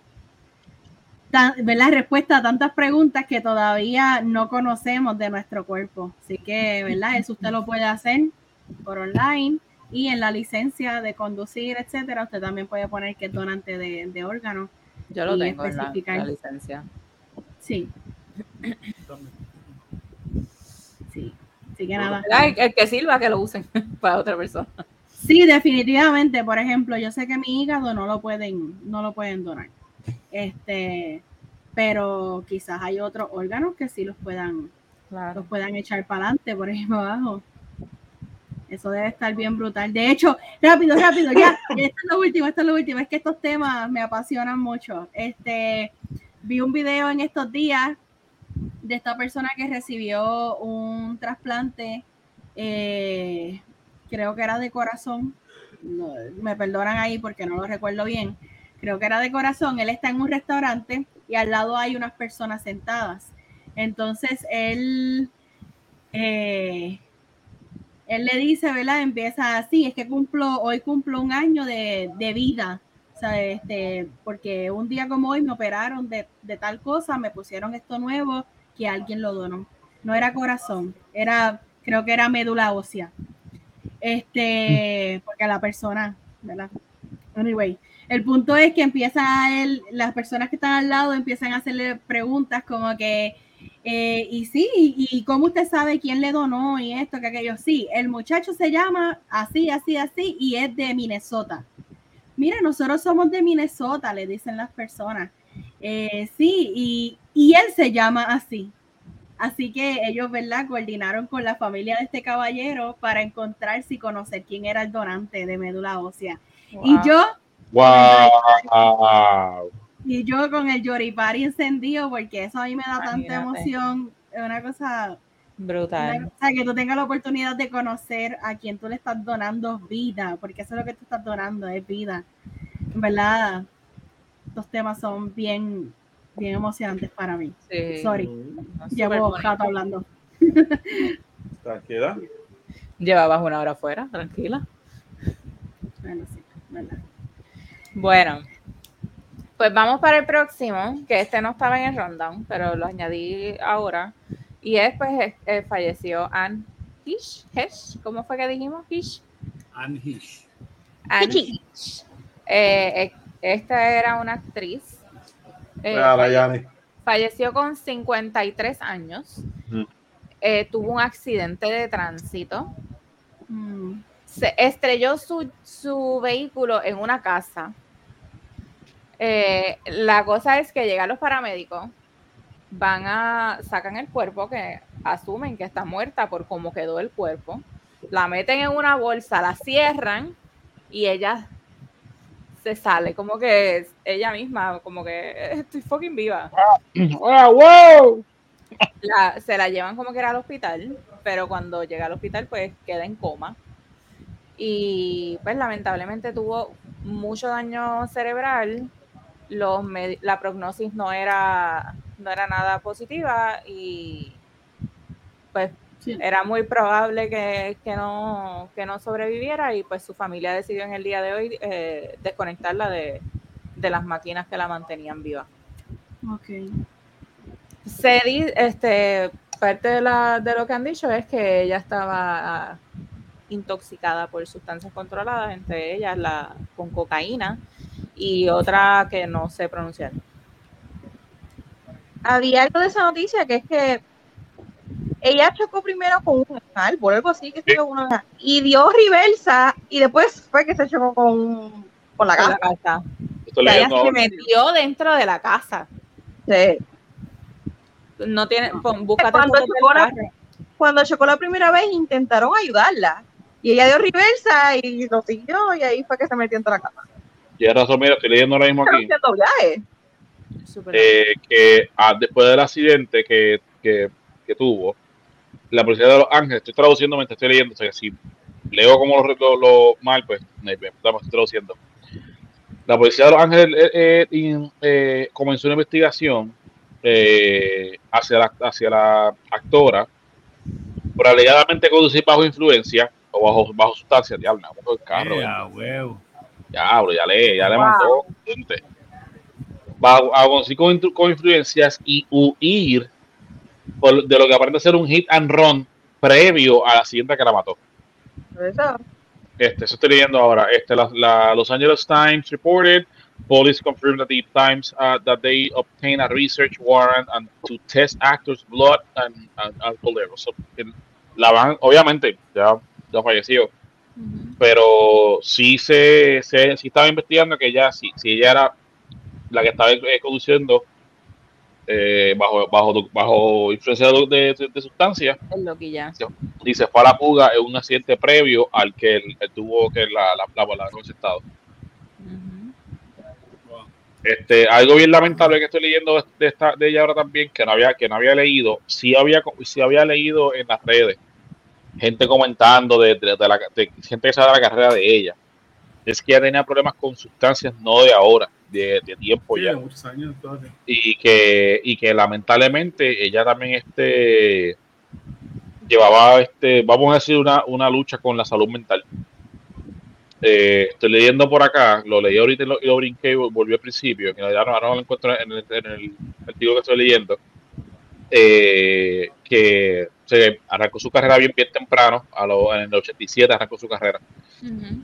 tan, ¿verdad? respuesta a tantas preguntas que todavía no conocemos de nuestro cuerpo. Así que, ¿verdad? Eso usted lo puede hacer por online y en la licencia de conducir, etcétera, usted también puede poner que es donante de, de órganos. Yo lo tengo en la, la licencia. Sí. Sí. Así que nada. El que sirva, que lo usen para otra persona. Sí, definitivamente. Por ejemplo, yo sé que mi hígado no lo pueden, no lo pueden donar. Este, pero quizás hay otros órganos que sí los puedan, los puedan echar para adelante, por ejemplo, abajo. Eso debe estar bien brutal. De hecho, rápido, rápido, ya. Esto es lo último, esto es lo último. Es que estos temas me apasionan mucho. Este, vi un video en estos días de esta persona que recibió un trasplante, eh, creo que era de corazón. No, me perdonan ahí porque no lo recuerdo bien. Creo que era de corazón. Él está en un restaurante y al lado hay unas personas sentadas. Entonces él, eh, él le dice, ¿verdad? Empieza así, es que cumplo, hoy cumplo un año de, de vida. O sea, este, porque un día como hoy me operaron de, de tal cosa, me pusieron esto nuevo que alguien lo donó. No era corazón, era, creo que era médula ósea. Este, porque a la persona, ¿verdad? Anyway, el punto es que empieza él, las personas que están al lado empiezan a hacerle preguntas como que, eh, y sí, y, cómo usted sabe quién le donó y esto, que aquello. Sí, el muchacho se llama así, así, así, y es de Minnesota. Mira, nosotros somos de Minnesota, le dicen las personas. Eh, sí, y, y él se llama así. Así que ellos, ¿verdad? Coordinaron con la familia de este caballero para encontrarse y conocer quién era el donante de médula ósea. Y yo, ¡Wow! y yo con el yoripari encendido, porque eso a mí me da tanta emoción. Es una cosa, una Brutal. cosa que tú tengas la oportunidad de conocer a quien tú le estás donando vida, porque eso es lo que tú estás donando, es vida. En verdad, estos temas son bien, bien emocionantes para mí. Sí. Sorry, llevo rato hablando. Tranquila. Llevabas una hora afuera, tranquila. Bueno, sí, verdad. Bueno, pues vamos para el próximo, que este no estaba en el rundown, pero lo añadí ahora. Y es, pues, eh, falleció Anne Hish, ¿cómo fue que dijimos? Hish. Anne Hish. Anne. Hish. Eh, eh, esta era una actriz. Eh, Yanni. falleció con 53 años. Mm. Eh, tuvo un accidente de tránsito. Mm, se estrelló su, su vehículo en una casa. Eh, la cosa es que llegan los paramédicos, van a, sacan el cuerpo que asumen que está muerta por cómo quedó el cuerpo, la meten en una bolsa, la cierran y ella se sale, como que ella misma, como que estoy fucking viva. ¡Wow! wow! La- se la llevan como que era al hospital, pero cuando llega al hospital pues queda en coma. Y pues lamentablemente tuvo mucho daño cerebral. Los la prognosis no era, no era nada positiva y pues sí. era muy probable que, que no, que no sobreviviera y pues su familia decidió en el día de hoy eh, desconectarla de, de las máquinas que la mantenían viva. Ok. Se este, parte de, la, de lo que han dicho es que ella estaba intoxicada por sustancias controladas, entre ellas la con cocaína y otra que no sé pronunciar. Había algo de esa noticia que es que ella chocó primero con un árbol, algo así, que con una- y dio reversa, y después fue que se chocó con, con la Con casa. la casa. Estoy Ella se ahora. metió dentro de la casa. Sí. No tiene, pon- búscate chocó la-. Cuando chocó la primera vez, intentaron ayudarla, y ella dio reversa y lo siguió, y ahí fue que se metió dentro de la casa. Tienes razón, mira, estoy leyendo ahora mismo aquí. eh, que ah, después del accidente que, que, que tuvo, la policía de Los Ángeles, estoy traduciendo mientras estoy leyendo, o sea, que si leo como lo, lo- lo mal, pues me, me- estoy traduciendo. La policía de Los Ángeles eh, eh, eh, comenzó una investigación eh, hacia, la, hacia la actora por alegadamente conducir bajo influencia o bajo, bajo sustancia. Diablo, el carro. Eh, huevo. Diablo, ya le, ya le Wow. mandó gente. Va a conseguir con, influencias y huir por- de lo que aparenta ser un hit and run previo a la siguiente que la mató. Eso. Este, eso estoy leyendo ahora. Este, la, la Los Angeles Times reported police confirmed that the Times uh, that they obtained a research warrant and to test actors' blood and, and alcohol levels. So, la van, obviamente, ya, ya falleció, pero sí se, se sí estaba investigando que ella, si, si ella era la que estaba eh, conduciendo eh, bajo, bajo, bajo influencia de, de, de sustancias y se fue a la fuga en un accidente previo al que él, él tuvo que la, la, la, la, la estado. Este, algo bien lamentable que estoy leyendo de, esta, de ella ahora también, que no había, que no había leído, sí había, sí había leído en las redes, gente comentando de, de- de la, de gente que sabe de la carrera de ella, es que ella tenía problemas con sustancias no de ahora, de, tiempo Sí, ya, años. y que, y que lamentablemente ella también este llevaba este, vamos a decir, una, una lucha con la salud mental. Eh, estoy leyendo por acá, lo leí ahorita y lo, y lo brinqué y volví al principio, que ahora no lo encuentro en el, en el artículo que estoy leyendo, eh, que se arrancó su carrera bien, bien temprano, a lo, en el 87 arrancó su carrera,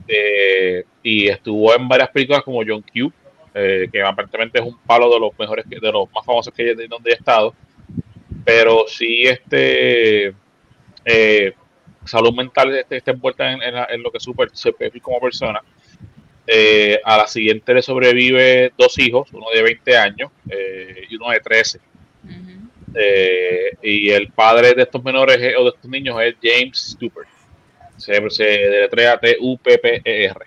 eh, y estuvo en varias películas como John Q, eh, que aparentemente es un palo de los mejores, de los más famosos que de donde he estado, pero sí este eh, salud mental este, está envuelta en, en la- en lo que super, se ve como persona. Eh, a la siguiente le sobrevive dos hijos, uno de 20 años eh, y uno de 13. Eh, y el padre de estos menores o de estos niños es James Stupert. Se, se deletrea T-U-P-P-E-R.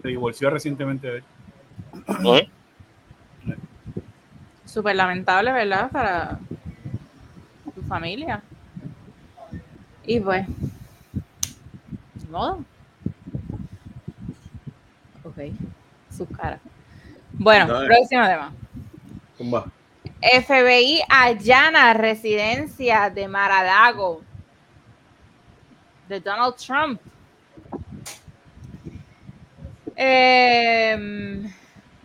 Se divorció recientemente de él. ¿No? Súper lamentable, ¿verdad? Para tu familia. Y pues, ni modo. Ok, su cara. Bueno, Dale. próximo tema. FBI allana residencia de Maralago de Donald Trump. Em,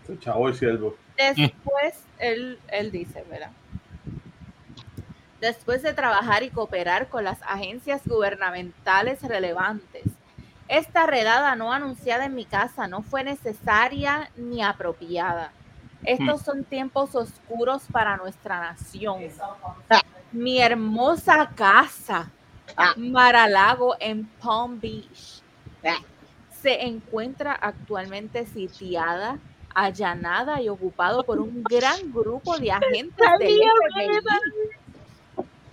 El chavo y siervo. Después, él, él dice, ¿verdad? Después de trabajar y cooperar con las agencias gubernamentales relevantes, esta redada no anunciada en mi casa no fue necesaria ni apropiada. Estos son tiempos oscuros para nuestra nación. Mi hermosa casa, Maralago en Palm Beach, se encuentra actualmente sitiada allanada y ocupado por un gran grupo de agentes del FBI.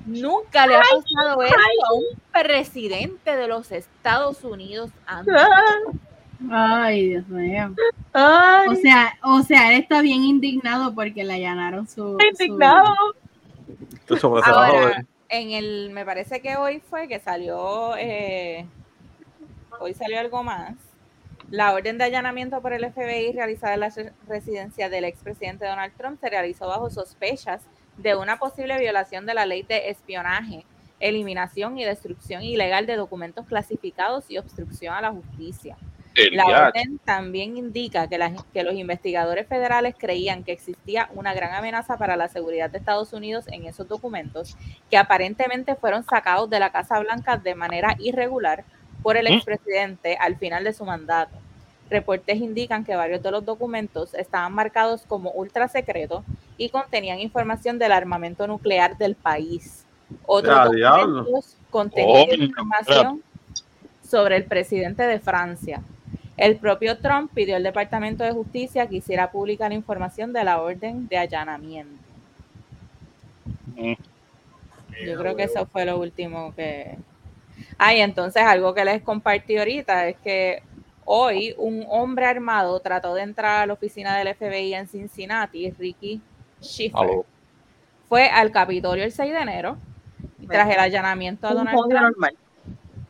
Nunca le ha pasado esto a un presidente de los Estados Unidos antes. Ay, Dios mío. Ay, O sea, o sea, él está bien indignado porque le allanaron su. su- indignado. Bajo Ahora, de- en el, me parece que hoy fue que salió, eh, hoy salió algo más. La orden de allanamiento por el FBI realizada en la re- residencia del expresidente Donald Trump se realizó bajo sospechas de una posible violación de la ley de espionaje, eliminación y destrucción ilegal de documentos clasificados y obstrucción a la justicia. El La viaje. orden también indica que, las- que los investigadores federales creían que existía una gran amenaza para la seguridad de Estados Unidos en esos documentos, que aparentemente fueron sacados de la Casa Blanca de manera irregular por el ¿Mm? expresidente al final de su mandato. Reportes indican que varios de los documentos estaban marcados como ultra secretos y contenían información del armamento nuclear del país. Otros documentos contenían Oh, información sobre el presidente de Francia. El propio Trump pidió al Departamento de Justicia que hiciera pública la información de la orden de allanamiento. Mm. Yo creo que eso fue lo último que... Ah, y entonces algo que les compartí ahorita es que hoy un hombre armado trató de entrar a la oficina del FBI en Cincinnati, Ricky Schiffer. Fue al Capitolio el 6 de enero y tras el allanamiento a Donald Trump, normal.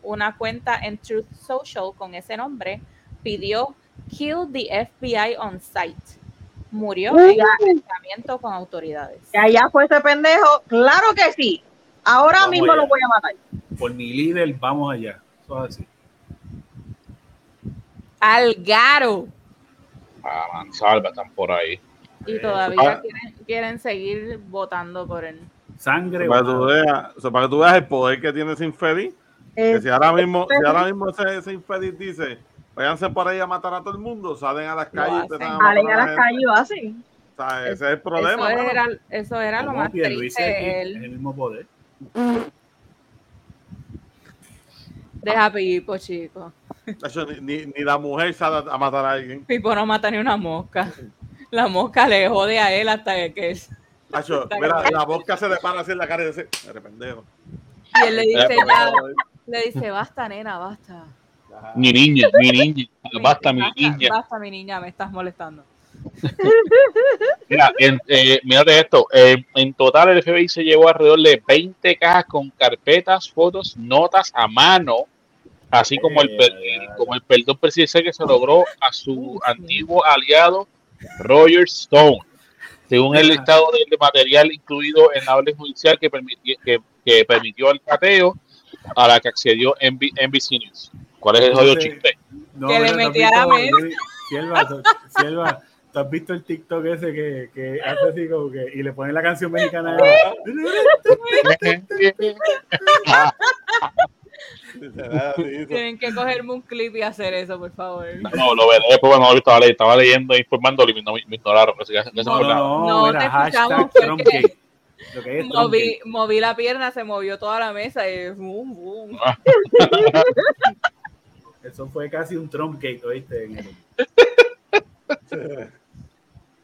una cuenta en Truth Social con ese nombre pidió Kill the FBI on site. Murió Uy. en enfrentamiento con autoridades. Que allá fue ese pendejo. Claro que sí. Ahora Vamos mismo allá. lo voy a matar. Por mi líder, vamos allá. Eso es así. Algaro. A mansalva están por ahí. Y Eh, todavía ah. quieren, quieren seguir votando por él. Sangre. Para que, tú veas, para que tú veas el poder que tiene ese infeliz. Que si ahora mismo, si ahora mismo ese, ese infeliz dice, váyanse por ahí a matar a todo el mundo, salen a las calles salen a la las calles y lo hacen. O sea, ese es el problema. eso, era, eso era lo más triste. es Él el mismo poder. deja Pipo, chico. Ni, ni, ni la mujer sale a matar a alguien. Pipo no mata ni una mosca. La mosca le jode a él hasta que es. Tacho, mira, la boca se le para así en la cara y dice, "Eres pendejo. Y él le dice, ya, le dice, basta, nena, basta. Mi niña, mi niña. Basta, mi niña. Basta, mi niña, me estás molestando. Mira, en, eh, mírate esto. eh, en total, el FBI se llevó alrededor de 20 cajas con carpetas, fotos, notas a mano, así como el, Eh, como el perdón presidencial que se logró a su antiguo aliado Roger Stone. Según el listado de, material incluido en la orden judicial que, permiti- que, que permitió el cateo a la que accedió NB NBC News. ¿Cuál es el jodido chiste? No, Que le mira, ¿tú has metiera visto- medio. Sierva, Sierva, ¿tú has visto el TikTok ese que, que hace así como que y le pone la canción mexicana? Tienen que cogerme un clip y hacer eso, por favor. No, lo veré después cuando lo estaba, estaba leyendo e informándolo y me, no- me ignoraron. No, no, no, No, te escuchamos porque- es Moví, moví la pierna, se movió toda la mesa y boom, boom. Eso fue casi un Trumpgate, ¿oíste? En el-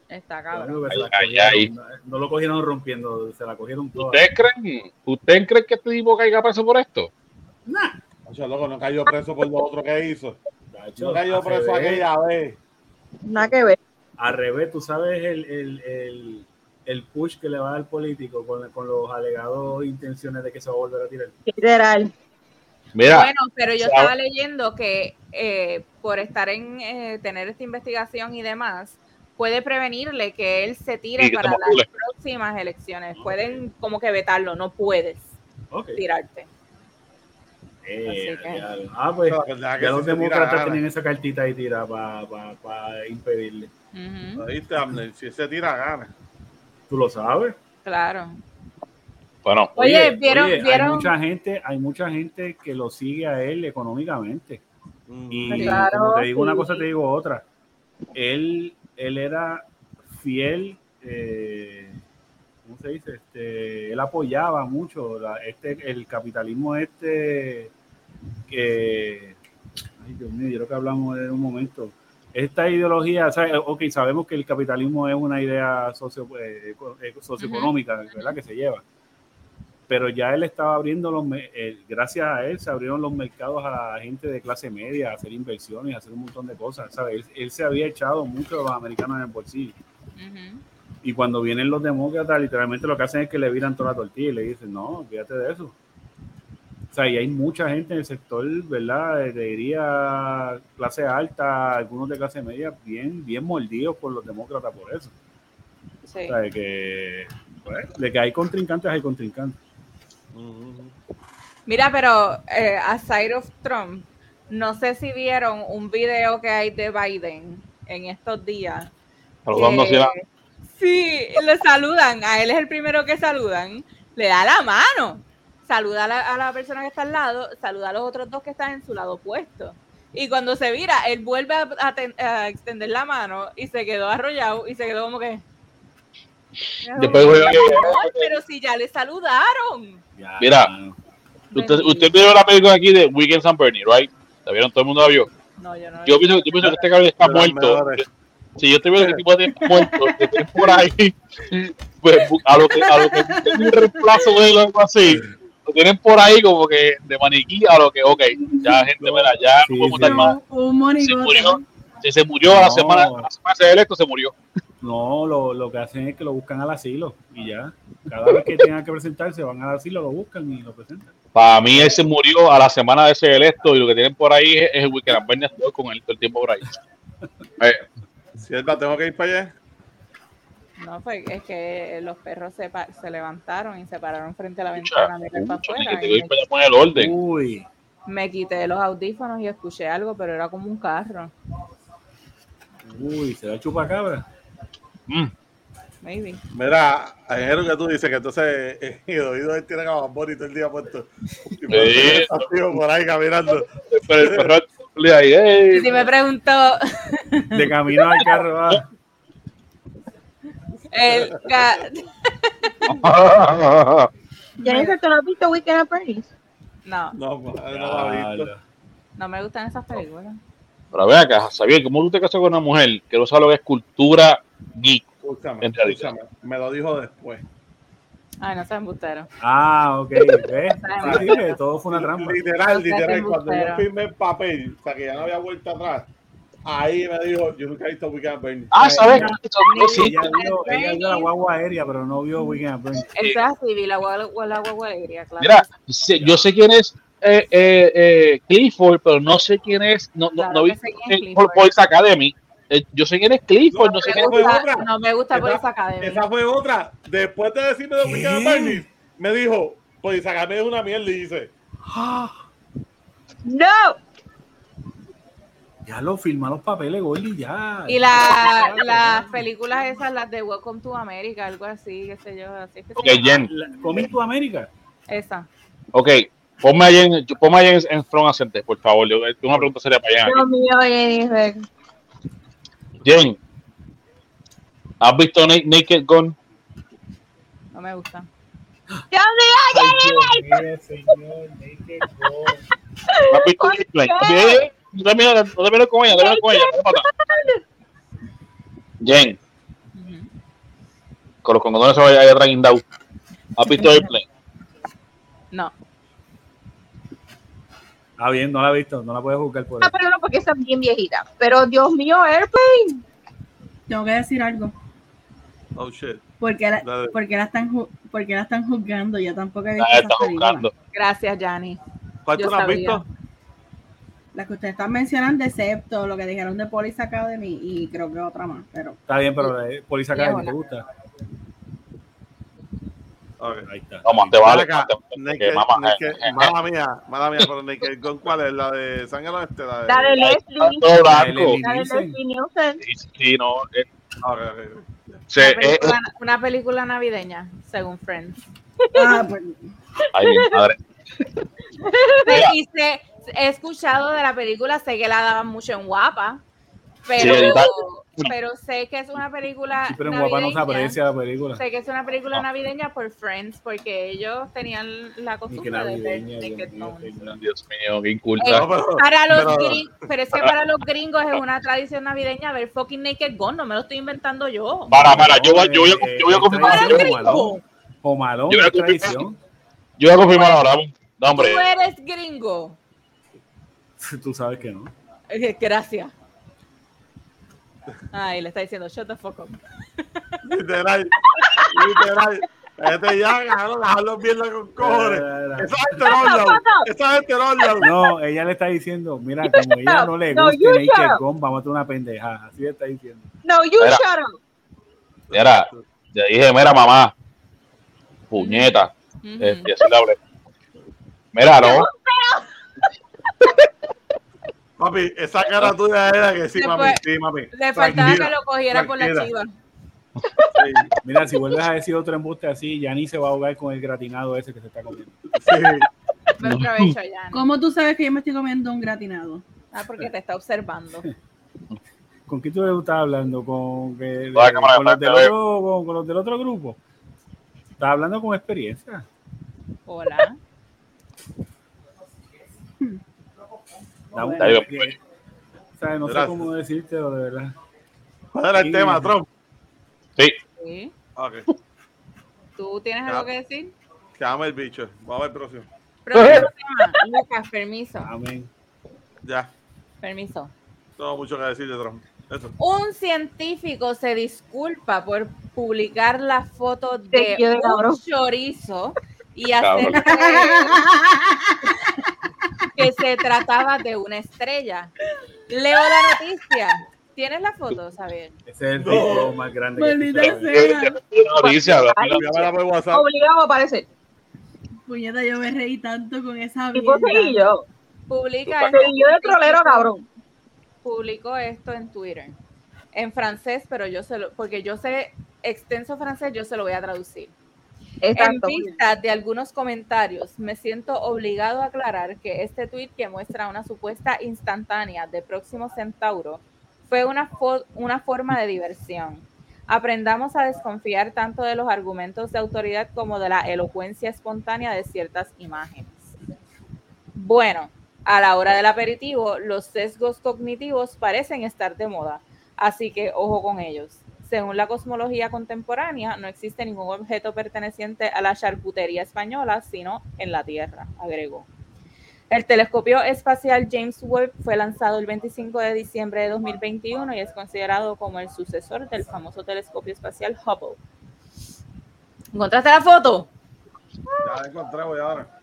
Está cabrón. Ay, ay, no- No lo cogieron rompiendo, se la cogieron toda. ¿Ustedes creen, ¿Ustedes creen que este tipo caiga preso por esto? Nah. Tacho, loco, no cayó preso por lo otro que hizo. No cayó preso revés, aquella vez. Nada que ver. Al revés, tú sabes el, el, el, el push que le va a dar el político con, con los alegados intenciones de que se va a volver a tirar. Literal. Mira, Bueno, pero yo o sea, estaba leyendo que eh, por estar en eh, tener esta investigación y demás, puede prevenirle que él se tire para las próximas elecciones. Pueden como que vetarlo, no puedes tirarte. Eh, Así que- ya- ah, pues ya que los demócratas tenían esa cartita ahí tira para impedirle. Ujú, ¿Oíste, Abner? Si se tira, gana. ¿Tú lo sabes? Claro. Bueno, Oye, ¿vieron- oye, vieron? Hay mucha gente, hay mucha gente que lo sigue a él económicamente. Y Claro, como te digo una cosa, te digo otra. Él, él era fiel, eh, ¿cómo se dice? Este, él apoyaba mucho la- este, el capitalismo este que, ay Dios mío, yo creo que hablamos en un momento. Esta ideología, o sea, ok, sabemos que el capitalismo es una idea socio, eh, eh, socioeconómica, ¿verdad? Que se lleva pero ya él estaba abriendo los, eh, gracias a él se abrieron los mercados a la gente de clase media, a hacer inversiones, a hacer un montón de cosas, ¿sabes? Él, él se había echado mucho de los americanos en el bolsillo. Ujú. Y cuando vienen los demócratas, literalmente lo que hacen es que le viran toda la tortilla y le dicen, no, fíjate de eso. O sea, y hay mucha gente en el sector, ¿verdad? Eh, diría clase alta, algunos de clase media, bien, bien mordidos por los demócratas por eso. Sí. O sea, de que, pues, de que hay contrincantes, hay contrincantes. Mira, pero eh, aside of Trump, no sé si vieron un video que hay de Biden en estos días. que- la- Sí, le saludan, a él es el primero que saludan, le da la mano, saluda a la, a la persona que está al lado, saluda a los otros dos que están en su lado opuesto. Y cuando se vira, él vuelve a, a ten- a extender la mano y se quedó arrollado y se quedó como que... Después voy a- Amor, pero si ya le saludaron. Ya, Mira. Usted, usted vio la película aquí de Weekend San Bernie, right? ¿La vieron? Todo el mundo la vio. No, yo no. Yo pienso, yo pienso que este cabrón está muerto. Si yo te veo que este tipo de está muerto, que esté por ahí, pues a lo que a lo que un reemplazo de él o algo así, lo tienen por ahí como que de maniquí a lo que, ok, ya gente, mira, ya Sí, no podemos sí. dar más. Un, un monigote. Se murió. Si se murió a la No. semana, a la semana de electo, se murió. No, lo, lo que hacen es que lo buscan al asilo y ya. Cada vez que tengan que presentarse, van al asilo, lo buscan y lo presentan. Para mí, él se murió a la semana de ser electo y lo que tienen por ahí es, es el Weekend and Bernie estuvo con él todo el tiempo por ahí. Eh, Cierta, tengo que ir para allá. No, fue, es que los perros se, se levantaron y se pararon frente a la Escucha, ventana mirar para escucha, afuera. que te y para poner el orden. Uy, Me quité los audífonos y escuché algo, pero era como un carro. Uy, se da chupacabra. Mm. Maybe. Mira, es lo que tú dices, que entonces eh, el oído él tiene como bonito el día puesto. Y por Sí. ahí caminando. Pero el perro le ahí, ey. Y si me preguntó, De camino al carro va. el ca- Jennifer, ¿tú no has visto Weekend at Bernie's? no, No, pues, no lo ha visto. Diablo. no me gustan esas películas. Pero ve acá, Xavier, ¿cómo tú te casas con una mujer que no sabe lo que es cultura geek? Escúchame, escúchame. Me lo dijo después. Ay, no sean embusteros. Ah, ok. todo fue una trampa. Literal, No literal. Cuando yo firmé el papel, o sea que ya no había vuelta atrás, ahí me dijo, yo nunca he visto Weekend at Bernie's. Ah, ¿sabes? Sí. Ella vio, ella vio la guagua aérea, pero no vio Weekend at. Eso es así, vi la guagua, la guagua alegría, claro. Mira, yo sé quién es eh, eh, eh, Clifford, pero no sé quién es. No, no, Claro no vi que eh, Clifford. Police Academy. Eh, yo sé quién es Clifford, no, sé quién es. otra. no me gusta Esa- Police Academy. Esa fue otra. Después de decirme ¿Qué? Bernie's, me dijo, pues sacarme es una mierda y dice, No. Ya lo firma los papeles, Gordy, ya. Y la, las películas esas, las de Welcome to America, algo así, qué sé yo. Así que se Ok, llama. Jen. La- ¿Coming to America? Esa. Ok, ponme ahí en, ponme ahí en, en Front Ascente, por favor. Yo tengo una pregunta seria para aquí. Dios mío, Jennifer. Jen, ¿has visto Na- Naked Gun? No me gusta. Dios mío, señor. ¿No has visto? Bien, No te mires con ella, no te mires con ella. Jen, con los condones se vaya atrás guindado. ¿Has visto Airplane? No. Ah, bien, no la he visto, no la puedes buscar por Ah, eso. pero no, porque está bien viejita. Pero Dios mío, Airplane. Tengo que decir algo. oh shit. Porque la, Dale. porque la están ju- porque la están juzgando. Yo tampoco he visto Ah. Gracias, Yanni. ¿Cuál tú has visto? Las que ustedes están mencionando, excepto lo que dijeron de Police Academy y creo que otra más. Pero Está bien, pero eh, Police Academy te gusta. Ok. Ahí está. Vamos, te vale. Acá, te- te- Naked- que mamá, Naked- eh, eh, mala mía, mala mía, pero Naked Gun, ¿cuál es? ¿La de Sangre Oeste? La de... La de eh, Leslie. La de. Leslie Nielsen. Sí, sí, no. eh, Una eh, película, una película navideña, según Friends. ah, pues, ay, mi madre. Y sé- he escuchado de la película, sé que la daban mucho en guapa, pero, Sí, ahorita- pero sé que es una película Sí, pero en Guapa no se navideña. aprecia la película. Sé que es una película Ah. navideña por Friends, porque ellos tenían la costumbre de ver navideña, Naked Dios señor. Dios mío, qué inculta. Eh, No, pero- Para los pero- gringos, pero es que para los gringos es una tradición navideña ver fucking Naked Gun, no me lo estoy inventando yo. Para, para, yo, voy- yo, voy a- Eh, yo voy a confirmar. Para Yo, tradición. gringo, O Malón, Yo voy a es confirmar. tradición. yo voy a confirmar ahora. No, tú hombre. eres gringo. Tú sabes que no. Eh, Gracias. Ay, le está diciendo, shut the fuck up. Literal. Literal. Este ya, cabrón, dejarlos viendo con cojones. Esa gente no. Esa gente no. No, ella le está diciendo, mira, como ella no le No, gusta you Naked. Gun, vamos a hacer una pendejada. Así le está diciendo. No, you Mira. shut up. Mira, le dije, mira, mamá. Puñeta. Eh, le hablé. Mira, no. Papi, esa cara tuya era que sí, Después- mami. Sí, mami. Le faltaba que lo cogiera por la chiva. Sí, Mira, si vuelves a decir otro embuste así, ya ni se va a ahogar con el gratinado ese que se está comiendo. sí. ¿Cómo tú sabes que yo me estoy comiendo un gratinado? Ah, porque te está observando. ¿Con quién tú estás hablando? ¿Con, que- de- con los del de otro, con, con los del otro grupo? Estás hablando con experiencia. Hola. Da un- pues. o sea, no sé Gracias. cómo decirte, de verdad. ¿Cuál era el Sí. tema, Trump? Sí, Sí. Ok, ¿Tú tienes Ya. algo que decir? que ame el bicho. Vamos al próximo. Próximo tema. Lucas, permiso. Amén. Ya, Permiso. tengo mucho que decir de Trump. Eso. Un científico se disculpa por publicar la foto de quiero, cabrón. un chorizo y hacer que se trataba de una estrella. Leo la noticia. ¿Tienes la foto, Xavier? Ese es el No. rico más grande que Maldita sea. noticia. Obligado a aparecer. Puñeta, yo me reí tanto con esa Tipo mierda. seguí yo. Publica Seguí yo de trolero, cabrón. publicó esto en Twitter. En francés, pero yo se lo, porque yo sé extenso francés, yo se lo voy a traducir. En vista de algunos comentarios, me siento obligado a aclarar que este tweet que muestra una supuesta instantánea de Próximo Centauro fue una, fo- una forma de diversión. Aprendamos a desconfiar tanto de los argumentos de autoridad como de la elocuencia espontánea de ciertas imágenes. Bueno, a la hora del aperitivo, los sesgos cognitivos parecen estar de moda, así que ojo con ellos. Según la cosmología contemporánea, no existe ningún objeto perteneciente a la charcutería española, sino en la Tierra, agregó. El telescopio espacial James Webb fue lanzado el 25 de diciembre de 2021 y es considerado como el sucesor del famoso telescopio espacial Hubble. ¿Encontraste la foto? Ya la encontré, voy ahora.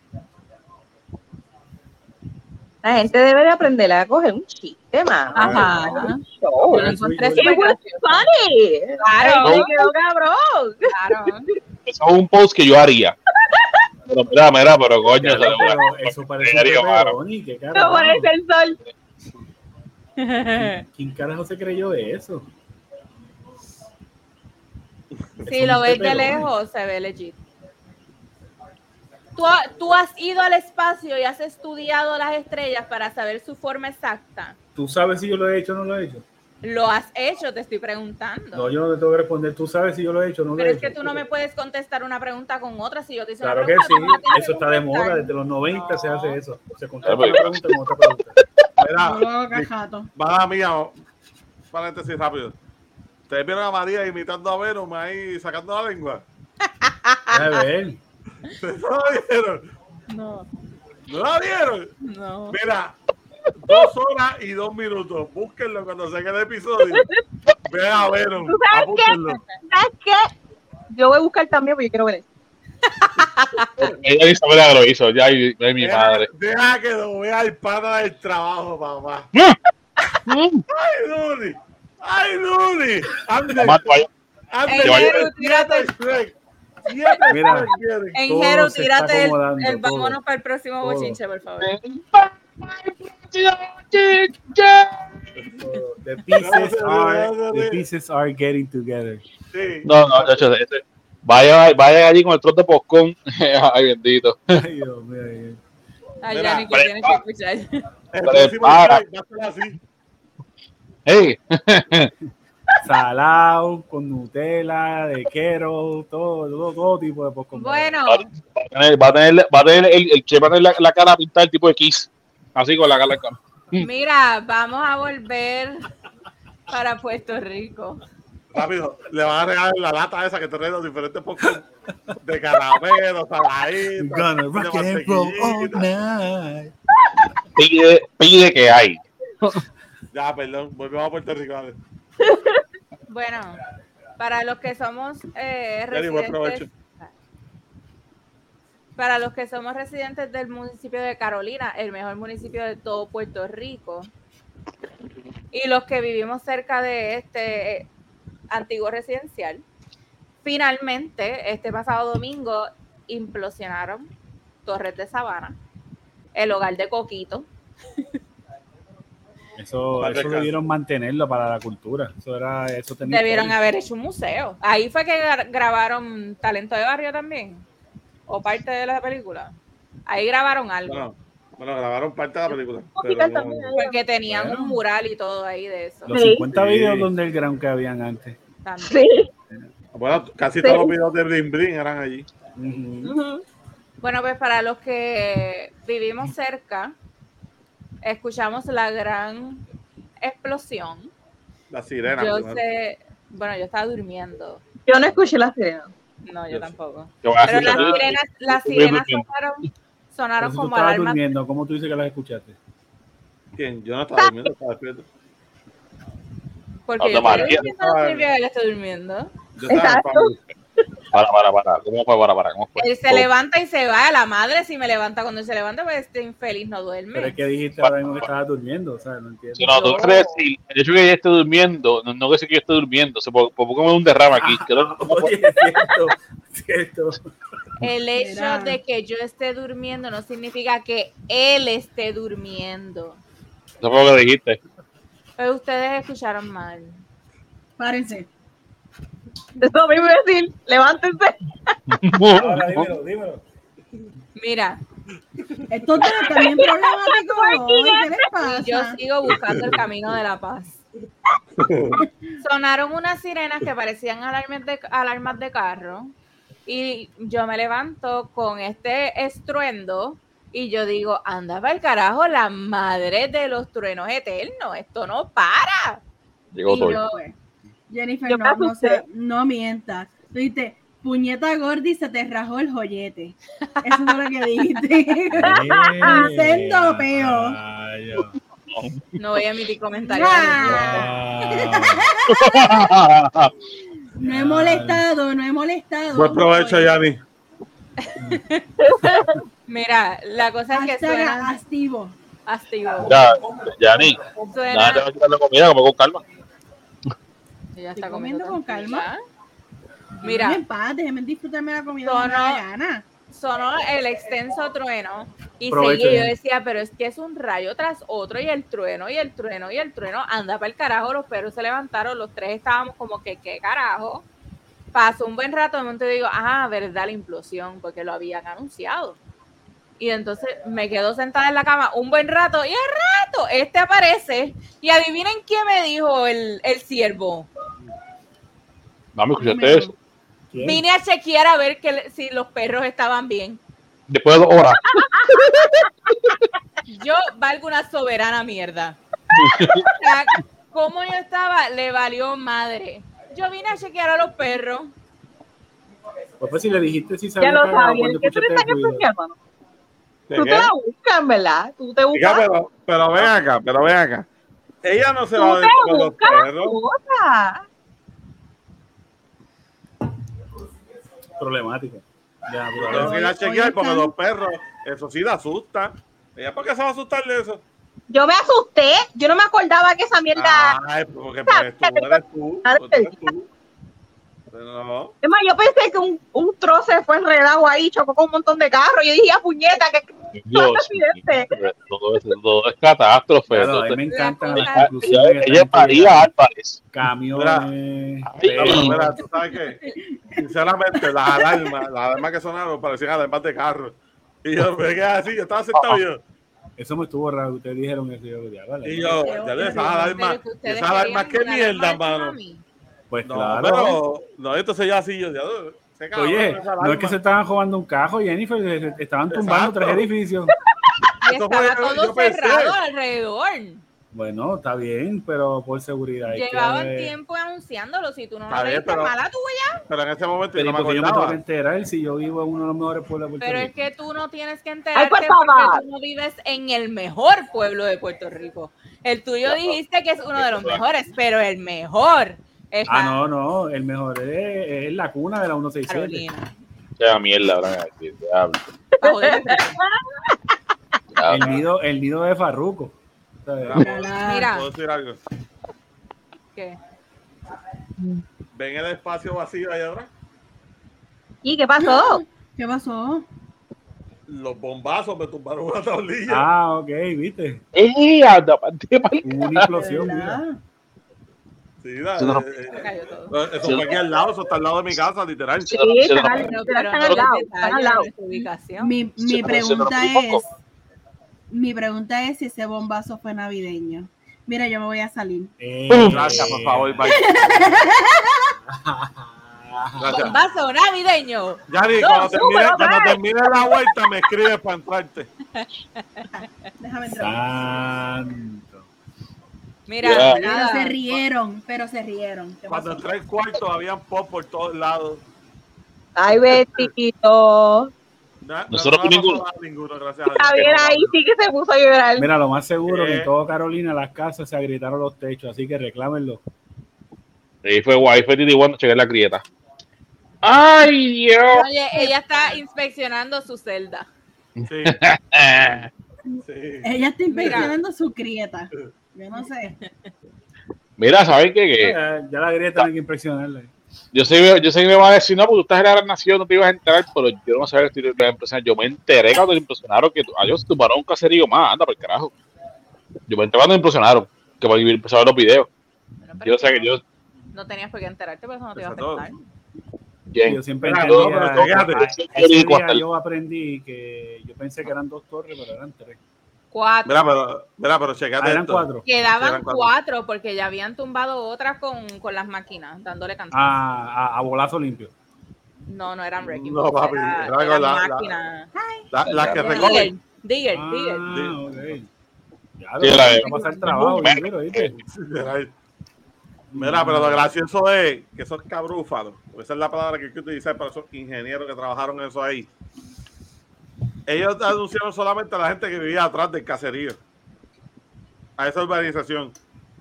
La gente debe de aprender a coger un chiste, mano. Ajá. Yo lo encontré súper funny. Claro. Me quedó cabrón. Claro. eso es un post que yo haría. Pero mira, mira, pero coño, se Pero eso parece Serio, un qué No carajo. parece el sol. ¿Quién carajo se creyó de eso? Si lo ves de lejos, se ve legit. ¿Tú, ha- tú has ido al espacio y has estudiado las estrellas para saber su forma exacta. ¿Tú sabes si yo lo he hecho o no lo he hecho? Lo has hecho, te estoy preguntando. No, yo no te tengo que responder. ¿Tú sabes si yo lo he hecho o no lo Pero he es hecho? que tú no me puedes contestar una pregunta con otra si yo te hice Claro una que pregunta. sí, eso está de moda, desde los 90 se hace eso. Se contesta Pero- una pregunta con otra pregunta. Mira, No lo. Mala mía, paréntesis rápido. ¿Ustedes vieron a María imitando a Venom ahí sacando la lengua? A ver, ¿Ustedes no la vieron? No, ¿No la vieron? no. Mira, dos horas y dos minutos. Búsquenlo cuando salga el episodio. Vean a Venom. ¿Tú sabes qué? ¿Sabes qué? Yo voy a buscar también porque yo quiero ver eso. Ella dice Isabela lo hizo, ya, ay, mi Deja, madre. deja que lo vea el pana del trabajo, papá. ¡Ay, Luli! ¡Ay, Luli! ¡Ande! Vaya. ¡Ande! Siete Mira. En está tírate el, el vámonos para el próximo Todo. bochinche, por favor. the pieces are, the pieces are getting together. Sí. No, no, chacho, ese- vaya, vaya allí con el trote de poscón. Ay, bendito. Ay, Dios mío. ay, Ay, Mira, Yanni, que tienes que escuchar. El próximo Prepara. Shrek va a ser así. Hey, Salado, con Nutella, de quero, todo, todo, todo tipo de poscom. Bueno, va a tener, va a tener, va a tener el, el che va a tener la, la cara pintada el tipo de Kiss. Así con la cara. mira, vamos a volver para Puerto Rico. Rápido, le van a regalar la lata esa que te trae los diferentes Pokémon de caramelo, saladitos, Gonna de rock and roll all mantequillita. night. Pide, pide que hay. Ya, perdón, volvemos a Puerto Rico. dale. Bueno, para los que somos eh, residentes, para los que somos residentes del municipio de Carolina, el mejor municipio de todo Puerto Rico, y los que vivimos cerca de este eh, antiguo residencial, finalmente este pasado domingo implosionaron Torres de Sabana, el hogar de Coquito, Eso, eso debieron mantenerlo para la cultura. Eso era, eso tenía Debieron historia. haber hecho un museo. Ahí fue que gra- grabaron Talento de Barrio también. O parte de la película. Ahí grabaron algo. Bueno, Bueno, grabaron parte de la película. Pero no- Porque tenían Bueno. un mural y todo ahí de eso. Los Sí. 50 Sí. videos donde el ground que habían antes. también. Sí. bueno, casi Sí. todos los videos de Bling Bling eran allí. Bueno, pues para los que vivimos cerca, escuchamos la gran explosión. La sirena. Yo sé, bueno, yo estaba durmiendo. Yo no escuché la sirena. No, yo Yo- tampoco. Yo Pero las sirenas, las sirenas sonaron, sonaron como alarmas. durmiendo, ¿cómo tú dices que las escuchaste? ¿Quién? Yo no estaba durmiendo, estaba despierto. Porque Ave yo María. estoy diciendo a Silvia que él está durmiendo. Yo estaba. Para, para, para. ¿Cómo fue? Para, para. ¿Cómo fue? Él se levanta y se va. La madre si me levanta cuando él se levanta, pues este infeliz no Pero duerme. es que dijiste ahora mismo que estabas durmiendo, o sea, no entiendo. Si no, tú decir, el hecho de que ella esté durmiendo, no, no que sé que yo esté durmiendo, se por, por poco me da un derrame aquí. Oye, es cierto, cierto. El hecho de que yo esté durmiendo no significa que él esté durmiendo. Eso fue lo que dijiste. Pero ustedes escucharon mal. Párense. Eso me iba a decir, levántense. Ahora dímelo, dímelo. Mira, Estos dos también problemáticos hoy. ¿Qué les pasa? yo sigo buscando el camino de la paz. Sonaron unas sirenas que parecían alarmas de, alarmas de carro. Y yo me levanto con este estruendo y yo digo, anda para el carajo, la madre de los truenos eternos, esto no para. Llegó Y todo. yo- Jennifer, no, no, sé, no mientas. Tú dijiste, puñeta gordi, se te rajó el joyete. Eso es lo que dijiste. Sendo peo. No voy a emitir comentarios. No he molestado, no he molestado. Buen provecho, Yanni. Mira, la cosa es que suena activo. activo. Ya, Yanni, Suena, nada, te a quitar la comida, come con calma. Ella está comiendo con calma. Mira. Déjenme en paz, déjenme disfrutarme la comida gana. sonó el extenso trueno y seguía. Yo decía, pero es que es un rayo tras otro y el trueno y el trueno y el trueno. Anda para el carajo, los perros se levantaron, los tres estábamos como que, ¿qué carajo? Pasó un buen rato, de momento digo, ah, verdad, la implosión, porque lo habían anunciado. Y entonces me quedo sentada en la cama un buen rato y al rato este aparece y adivinen quién me dijo el, el siervo. Escuchaste eso. ¿Quién? Vine a chequear a ver que, si los perros estaban bien. Después de dos horas. Yo valgo una soberana mierda. O sea, como yo estaba, le valió madre. Yo vine a chequear a los perros. Pues, pues si le dijiste si Ya sabía lo cagado sabían. cuando ¿Qué tú le estás Tú te la buscas, ¿verdad? Tú te buscas. pero, pero ven acá, pero ven acá. Ella no se va a ver te con los perros. cosas. Problemático. Ya, pero- chequear porque los perros, eso sí la asusta. ¿Ella por qué se va a asustar de eso? Yo me asusté. Yo no me acordaba que esa mierda. Ay, porque pues, tú eres tú. tú eres tú. Pero no. Es más, yo pensé que un, un troce fue enredado ahí, chocó con un montón de carros. Yo dije, puñeta, que Dios, todo, es, todo es catástrofe. Claro, todo a mí me encantan La las conclusiones que ella ella tiradas. Álvarez. Camiones. Pero mira, tú sabes que, sinceramente, las alarmas, las alarmas que sonaron parecían alarmas de carro. Y yo me quedé así, yo estaba sentado y yo, Eso me estuvo raro. Ustedes dijeron eso. y Yo, ya, vale. y yo, ya ves, esas alarmas, esas alarmas, qué mierda, mano. Pues No, claro. pero, no, entonces ya así, yo, ya, cabrón, Oye, no es que se estaban robando un cajo, Jennifer, se- se- estaban tumbando Exacto. tres edificios. Y estaba todo cerrado alrededor. Bueno, está bien, pero por seguridad. hay que- Llevaban tiempo anunciándolo. Si tú no lo leíste, pero- mala tuya. Pero en ese momento Pero yo ¿y no me yo me tengo que enterar si yo vivo en uno de los mejores pueblos de Puerto Pero es Rico? que tú no tienes que Ay, enterarte por porque tú no vives en el mejor pueblo de Puerto Rico. El tuyo dijiste que es uno de los mejores, pero el mejor es Ah, no, no, el mejor es, es la cuna de la 167. Carolina. Ya mierda, ahora diablo. El nido, el nido de Farruco. Mira. ¿Puedo decir algo? ¿Qué? ¿Ven el espacio vacío allá atrás? ¿Y qué pasó? ¿Qué pasó? Los bombazos me tumbaron una tablilla. Ah, ok, viste. ¡Eh, una explosión, mira. Sí, la- Eso no- eh, Se cayó todo. Eso fue aquí al lado, eso está al lado de mi casa, literal. Sí, están al- Pero, están pero al no lado, están al lado. Mi, Sí, mi pregunta es, mi pregunta es si ese bombazo fue navideño. Mira, yo me voy a salir. Eh, Gracias, por favor, bye. Gracias. Bombazo navideño. No, cuando termine, cuando termine la vuelta, me escribes para entrarte. Déjame entrar. Santo. Mira. Pero se rieron, pero se rieron. ¿Qué Cuando entré al cuarto, habían pop por todos lados. Ay, Betito. Nosotros no, no, ninguno. no, no, ninguno, gracias. Está bien ahí, sí que se puso a llorar. Mira, lo más seguro que Eh. en todo Carolina las casas se agrietaron los techos, así que reclámenlo. Ahí fue guay, fue Titi cuando chequé la grieta. ¡Ay, Dios! Oye, ella está inspeccionando su celda. Sí, sí. Ella está inspeccionando su crieta. Yo no sé. Mira, ¿sabes qué? Que Ya, ya la grieta hay que impresionarla. yo sé, yo sé que me va a decir, no, porque tú estás en la gran nación, no te ibas a enterar, pero yo no sabía que te a impresionar. Yo me enteré cuando te impresionaron que ellos tumbaron un caserío más, anda, por el carajo. Yo me enteré cuando me impresionaron, que por empezar a ver los videos. Bueno, pero Yo sé que yo. No tenías por qué enterarte, pero eso no te iba a Eso es afectar. ¿Quién? Yo siempre entendía, pero a- yo aprendí que yo pensé que eran dos torres, pero eran tres. Cuatro. Mira, pero, mira, pero checate Ah, eran esto. cuatro. Quedaban Eran cuatro. cuatro porque ya habían tumbado otras con, con las máquinas, dándole cantazo. Ah, a, a bolazo limpio. No, no eran wrecking No, papi, era- era con eran la- la- máquinas. La- Las que Digger, recogen. Digger, Ah, Digger. ok. Ya, Sí, la de- va a pasar trabajo. Mira, pero lo gracioso es que esos cabrúfalos, esa es la palabra que hay que utilizar para esos ingenieros que trabajaron eso ahí. Ellos anunciaron solamente a la gente que vivía atrás del caserío, a esa urbanización.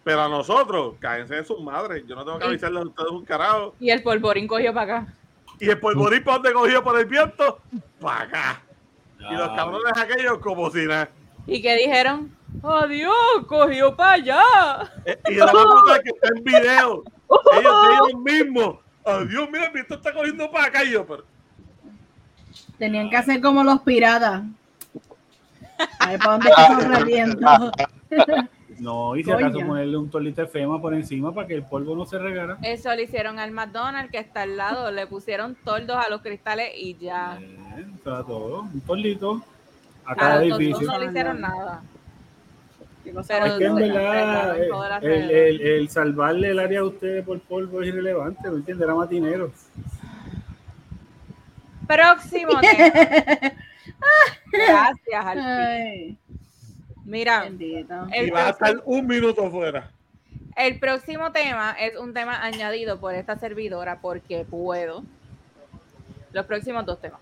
Pero a nosotros, cáense en sus madres. Yo no tengo que avisarles a ustedes un carajo. Y el polvorín cogió para acá. Y el polvorín para donde cogió por el viento, para acá. Y los cabrones aquellos como si nada. ¿Y qué dijeron? ¡Adiós! ¡Cogió para allá! Eh, Y la es que está en video. Ellos, ellos mismos. Adiós, mira, esto está cogiendo para acá. Y yo, pero, Tenían que hacer como los piratas. A ver para dónde está. No, y si acaso ponerle un tolito de fema por encima para que el polvo no se regara. Eso le hicieron al McDonald's que está al lado. Le pusieron toldos a los cristales y ya. Eh, eso era todo. Un tolito a A cada los dos edificio. no le hicieron nada. Pero Es que en no, verdad las el, el- el salvarle el área a ustedes por polvo es irrelevante, ¿me entiendes? Era matinero. Próximo tema. Gracias, al fin. Ay, Mira, bendito. el y va a estar un minuto fuera. El próximo tema es un tema añadido por esta servidora porque puedo. Los próximos dos temas.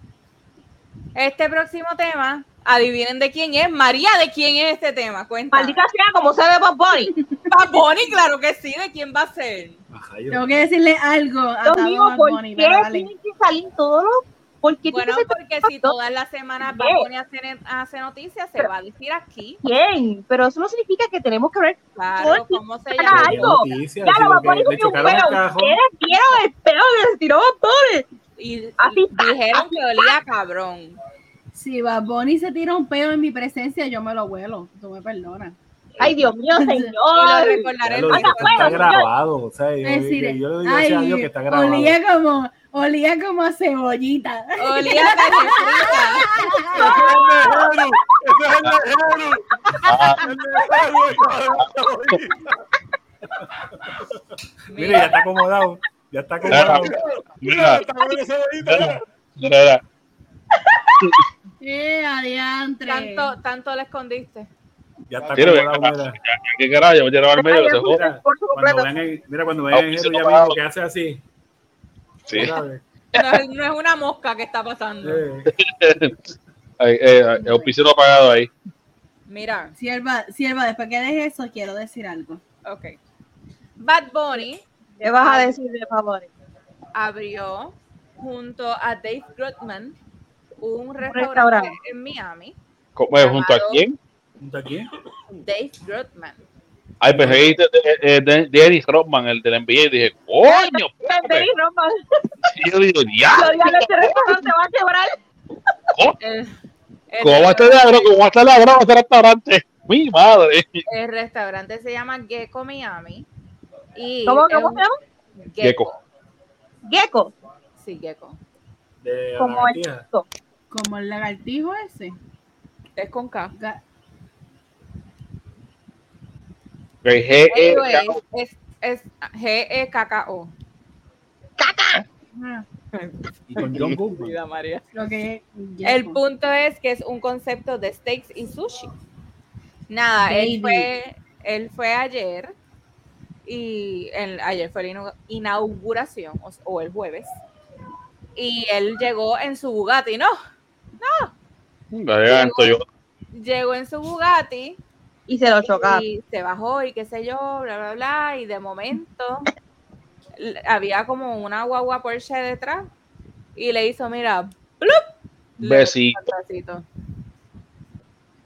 Este próximo tema, adivinen de quién es. María, ¿de quién es este tema? Cuenta. Maldita sea, como se ve Bob Bunny. Bad Bunny, claro que sí. ¿De quién va a ser? Ajá, yo- Tengo que decirle algo a Dios mío, ¿por Bunny, qué tienen que salir todos los...? ¿Por qué Bueno, porque si todas las semanas Bad Bunny hace, hace noticias, se va a decir aquí. bien? Pero eso no significa que tenemos que ver... Claro, ¿cómo se llama? algo. noticias, Bunny le cogió un. Ustedes vieron el peo que se tiró Bad Bunny. Y Así, dijeron que olía cabrón. Si Bad Bunny se tira un pedo en mi presencia, yo me lo vuelo. Tú me perdonas. Ay, Dios mío, Y lo señor. recordaré lo está grabado, o sea, yo, le digo gracias a Dios ay, que está grabado. olía como, olía como a cebollita. Olía a frita. ¡Ese es el lejero! Ah, ¡El! Mire, ya está acomodado, ya está acomodado. mira, Está con. Eh, adiantre. Tanto, tanto le escondiste. Ya está Quiero acomodado, mira. ¿Qué carajo? Yo me quiero al medio. Mira, cuando vean el, mira, cuando vean ya mismo que hace así. Sí. No, es- no es una mosca que está pasando. Eh, Ay, eh, el auspicio no pagado ahí. Mira, Sierva, sierva, después que deje eso, quiero decir algo. ok. Bad Bunny ¿Qué vas a decir de Bad Bunny? abrió junto a Dave Grutman un restaurante, restaurante. en Miami. ¿Cómo es? ¿Junto a quién? ¿Junto a quién? Dave Grutman. Ay, pues ahí de, de, de, de Dennis Rodman, el del NBA, y dije, coño. Dennis Rodman. Y yo digo, ya, este va a quebrar. El, el ¿cómo va a estar la ¿Cómo va a estar la broma este restaurante? Mi madre. el restaurante se llama Gecko Miami. Y ¿Cómo, cómo se llama? Gecko. Gecko. Sí, Gecko. De Como el. Como el lagartijo ese. Es con K. G, E, Anyways, es, es G-E-K-K-O. Ah, Y con John Goodman. María. Lo que El punto es que es un concepto de steaks y sushi. Nada, él fue, él fue ayer y el- ayer fue la inauguración o, o el jueves y él llegó en su Bugatti, no, Toyota. llegó en su Bugatti Y se lo chocaron. y se bajó y qué sé yo, bla, bla, bla, y de momento había como una guagua Porsche detrás y le hizo, mira, ¡plup! Besito. cantacito.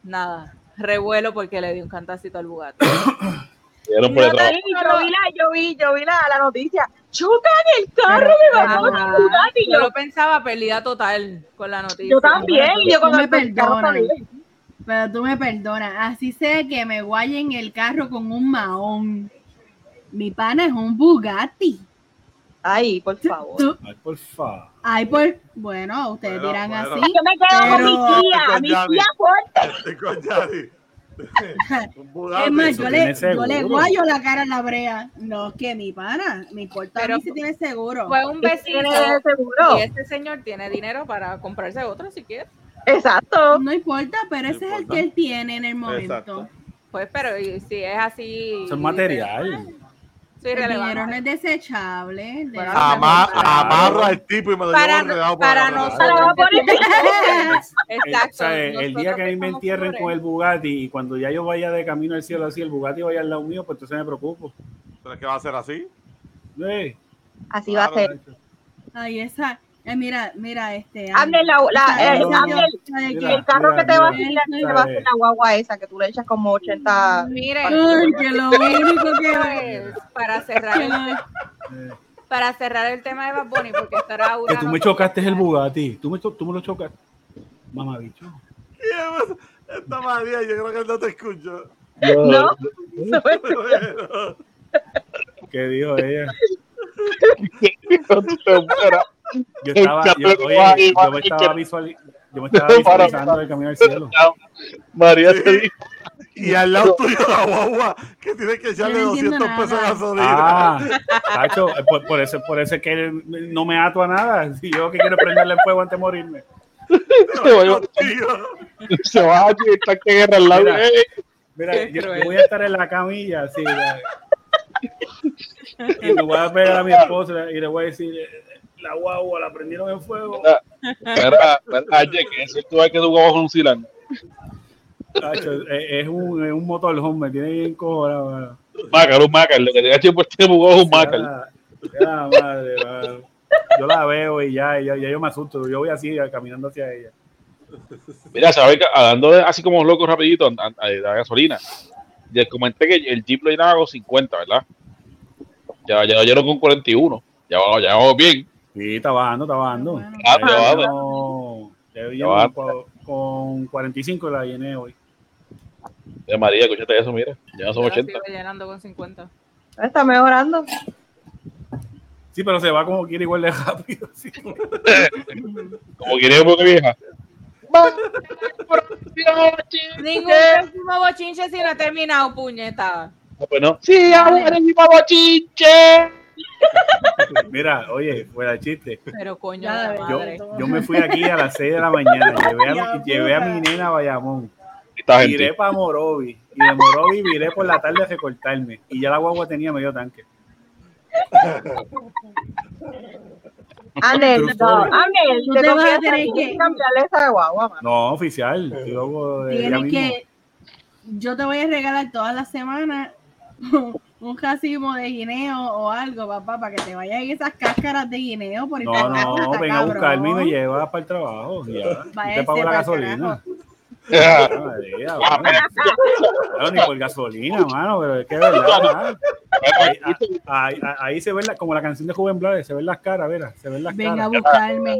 Nada, revuelo porque le dio un cantacito al Bugatti. No yo vi la, yo vi, yo vi la, la noticia. Chocan el carro, Pero- me bajó la Bugatti. Yo Yo, lo pensaba pérdida total con la noticia. yo también. yo cuando me el carro Pero tú me perdonas, así sea que me guayen el carro con un maón. Mi pana es un Bugatti. Ay, por favor. Tú- Ay, por favor. ay, por. Bueno, ustedes Bueno, dirán bueno. así. Yo me quedo con mi tía, Con mi tía fuerte. Estoy con Yadi. Un Bugatti. Es más, yo le, yo le guayo la cara en la brea. No, que mi pana. Me importa Pero- a mí si tiene seguro. Fue un besito Tiene seguro. y este señor tiene dinero para comprarse otro si quiere. Exacto. No importa, pero No ese es el que él tiene en el momento. Exacto. Pues, pero si es así. Eso es material. Soy El dinero no es desechable. de- Ama- Para- amarro al tipo y me lo Para- llevo enredado por para la nosotros. Exacto. o sea, el día que a mí me entierren con el Bugatti y cuando ya yo vaya de camino al cielo así, el Bugatti vaya al lado mío, pues entonces me preocupo. ¿Pero es que va a ser así? Sí. Así va a ser. Ay, esa. Eh, mira, mira, este. Abner, la, eh, el carro mira, que te va a te va a ser la guagua esa que tú le echas como 80. Miren, Ay, que lo único que pues, para cerrar el, para cerrar el tema de Bad Bunny, porque estará que tú me chocaste el Bugatti. Tú me, tú me lo chocaste. Mamá bicho. Esta María, yo creo que no te escucho. ¿No? Bueno. ¿Qué dijo ella? Yo estaba, yo, oye, me estaba, que- visuali- yo me estaba visualizando el camino al cielo. María dijo. Y al lado tuyo la guagua que tiene que echarle no entiendo 200 pesos de gasolina. Ah, Tacho, eh, por, por eso, por eso es que no me ato a nada. Si yo que quiero prenderle el fuego antes de morirme. Se va se va a tanque de guerra al lado. Mira. Eh, Mira, yo, voy a estar en la camilla, así. la- y le voy a pegar a mi esposa y le voy a decir, eh, la guagua la prendieron en fuego. Que es cierto es que tú a un es, es un, es un motorhome, me tiene bien cojonado. mano. Mácar, un mácar. Lo que tenía tiempo tiene un es un. Ya, ya, madre, mano. Yo la veo y ya, ya, ya yo me asusto. Yo voy así, caminando hacia ella. Mira, sabes que hablando de así como locos rapidito an- de la gasolina, les comenté que el Jeep lo llenaba con 50, ¿verdad? Ya, ya lo lleno con 41. Ya, ya vamos bien. Sí, está bajando, está bajando. Ah, Ya ya va. con, con 45 la llené hoy. De María, escúchate eso, mira. Ya son Yo la 80. sigo llenando con 50. Está mejorando. Sí, pero se va como quiere igual de rápido. sí. Como quiere porque vieja. Ningún próximo bochinche si no he terminado, puñeta. No, pues no. Sí, ahora el bochinche. Mira, oye, fuera de chiste. Pero coño, yo- Yo, madre. yo me fui aquí a las 6 de la mañana. Llevé a, mi- llevé a puta. mi nena a Bayamón. Viré para Morovi. Y de Morovi viré por la tarde a recortarme. Y ya la guagua tenía medio tanque. Anel, no. Anel, Tú te te vas a tener que cambiarle esa guagua, mano. No, oficial. Tienes que. Yo te voy a regalar todas las semanas un racimo de guineo o algo, papá, para que te vayan esas cáscaras de guineo por No, no, venga a buscarme y me llevas para el trabajo. Ya. Y te pago la gasolina. carajo. Ah, María, bueno. No, ni por gasolina, mano, pero es que es verdad. Ahí, ahí- se ven la- como la canción de Juven Blades, se ven las caras, verá, se ven las Venga a caras. buscarme.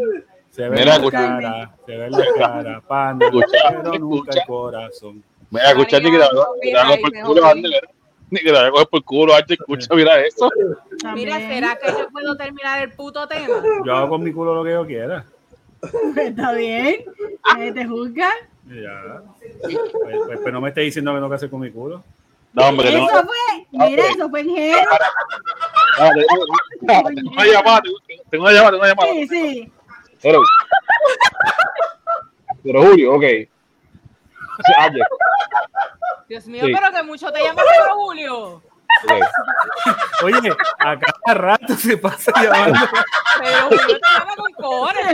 Se ven las caras, se ven las caras, pana, pero nunca escucha. el corazón. Mira, escucha, ni que te a coger por el culo, mira. Ni que te va a coger por el culo, Ander, escucha, mira eso. Mira. ¿será que yo puedo terminar el puto tema? Yo hago con mi culo lo que yo quiera. Está bien. Nadie te juzga. Ya. Pues, pues- pues no me estés diciendo que no que hacer con mi culo. No, hombre, no. Eso fue, Mira, eso fue en Jero. Ah, tengo- tengo una llamada, tengo- una llamada, tengo una llamada. Sí, sí. Hello. Pero Julio, ok. Sí, Ayer, Dios mío, Sí. pero que mucho te llamas Pedro Julio. Oye, a cada rato se pasa llamando. Pedro Julio te llama con cojones.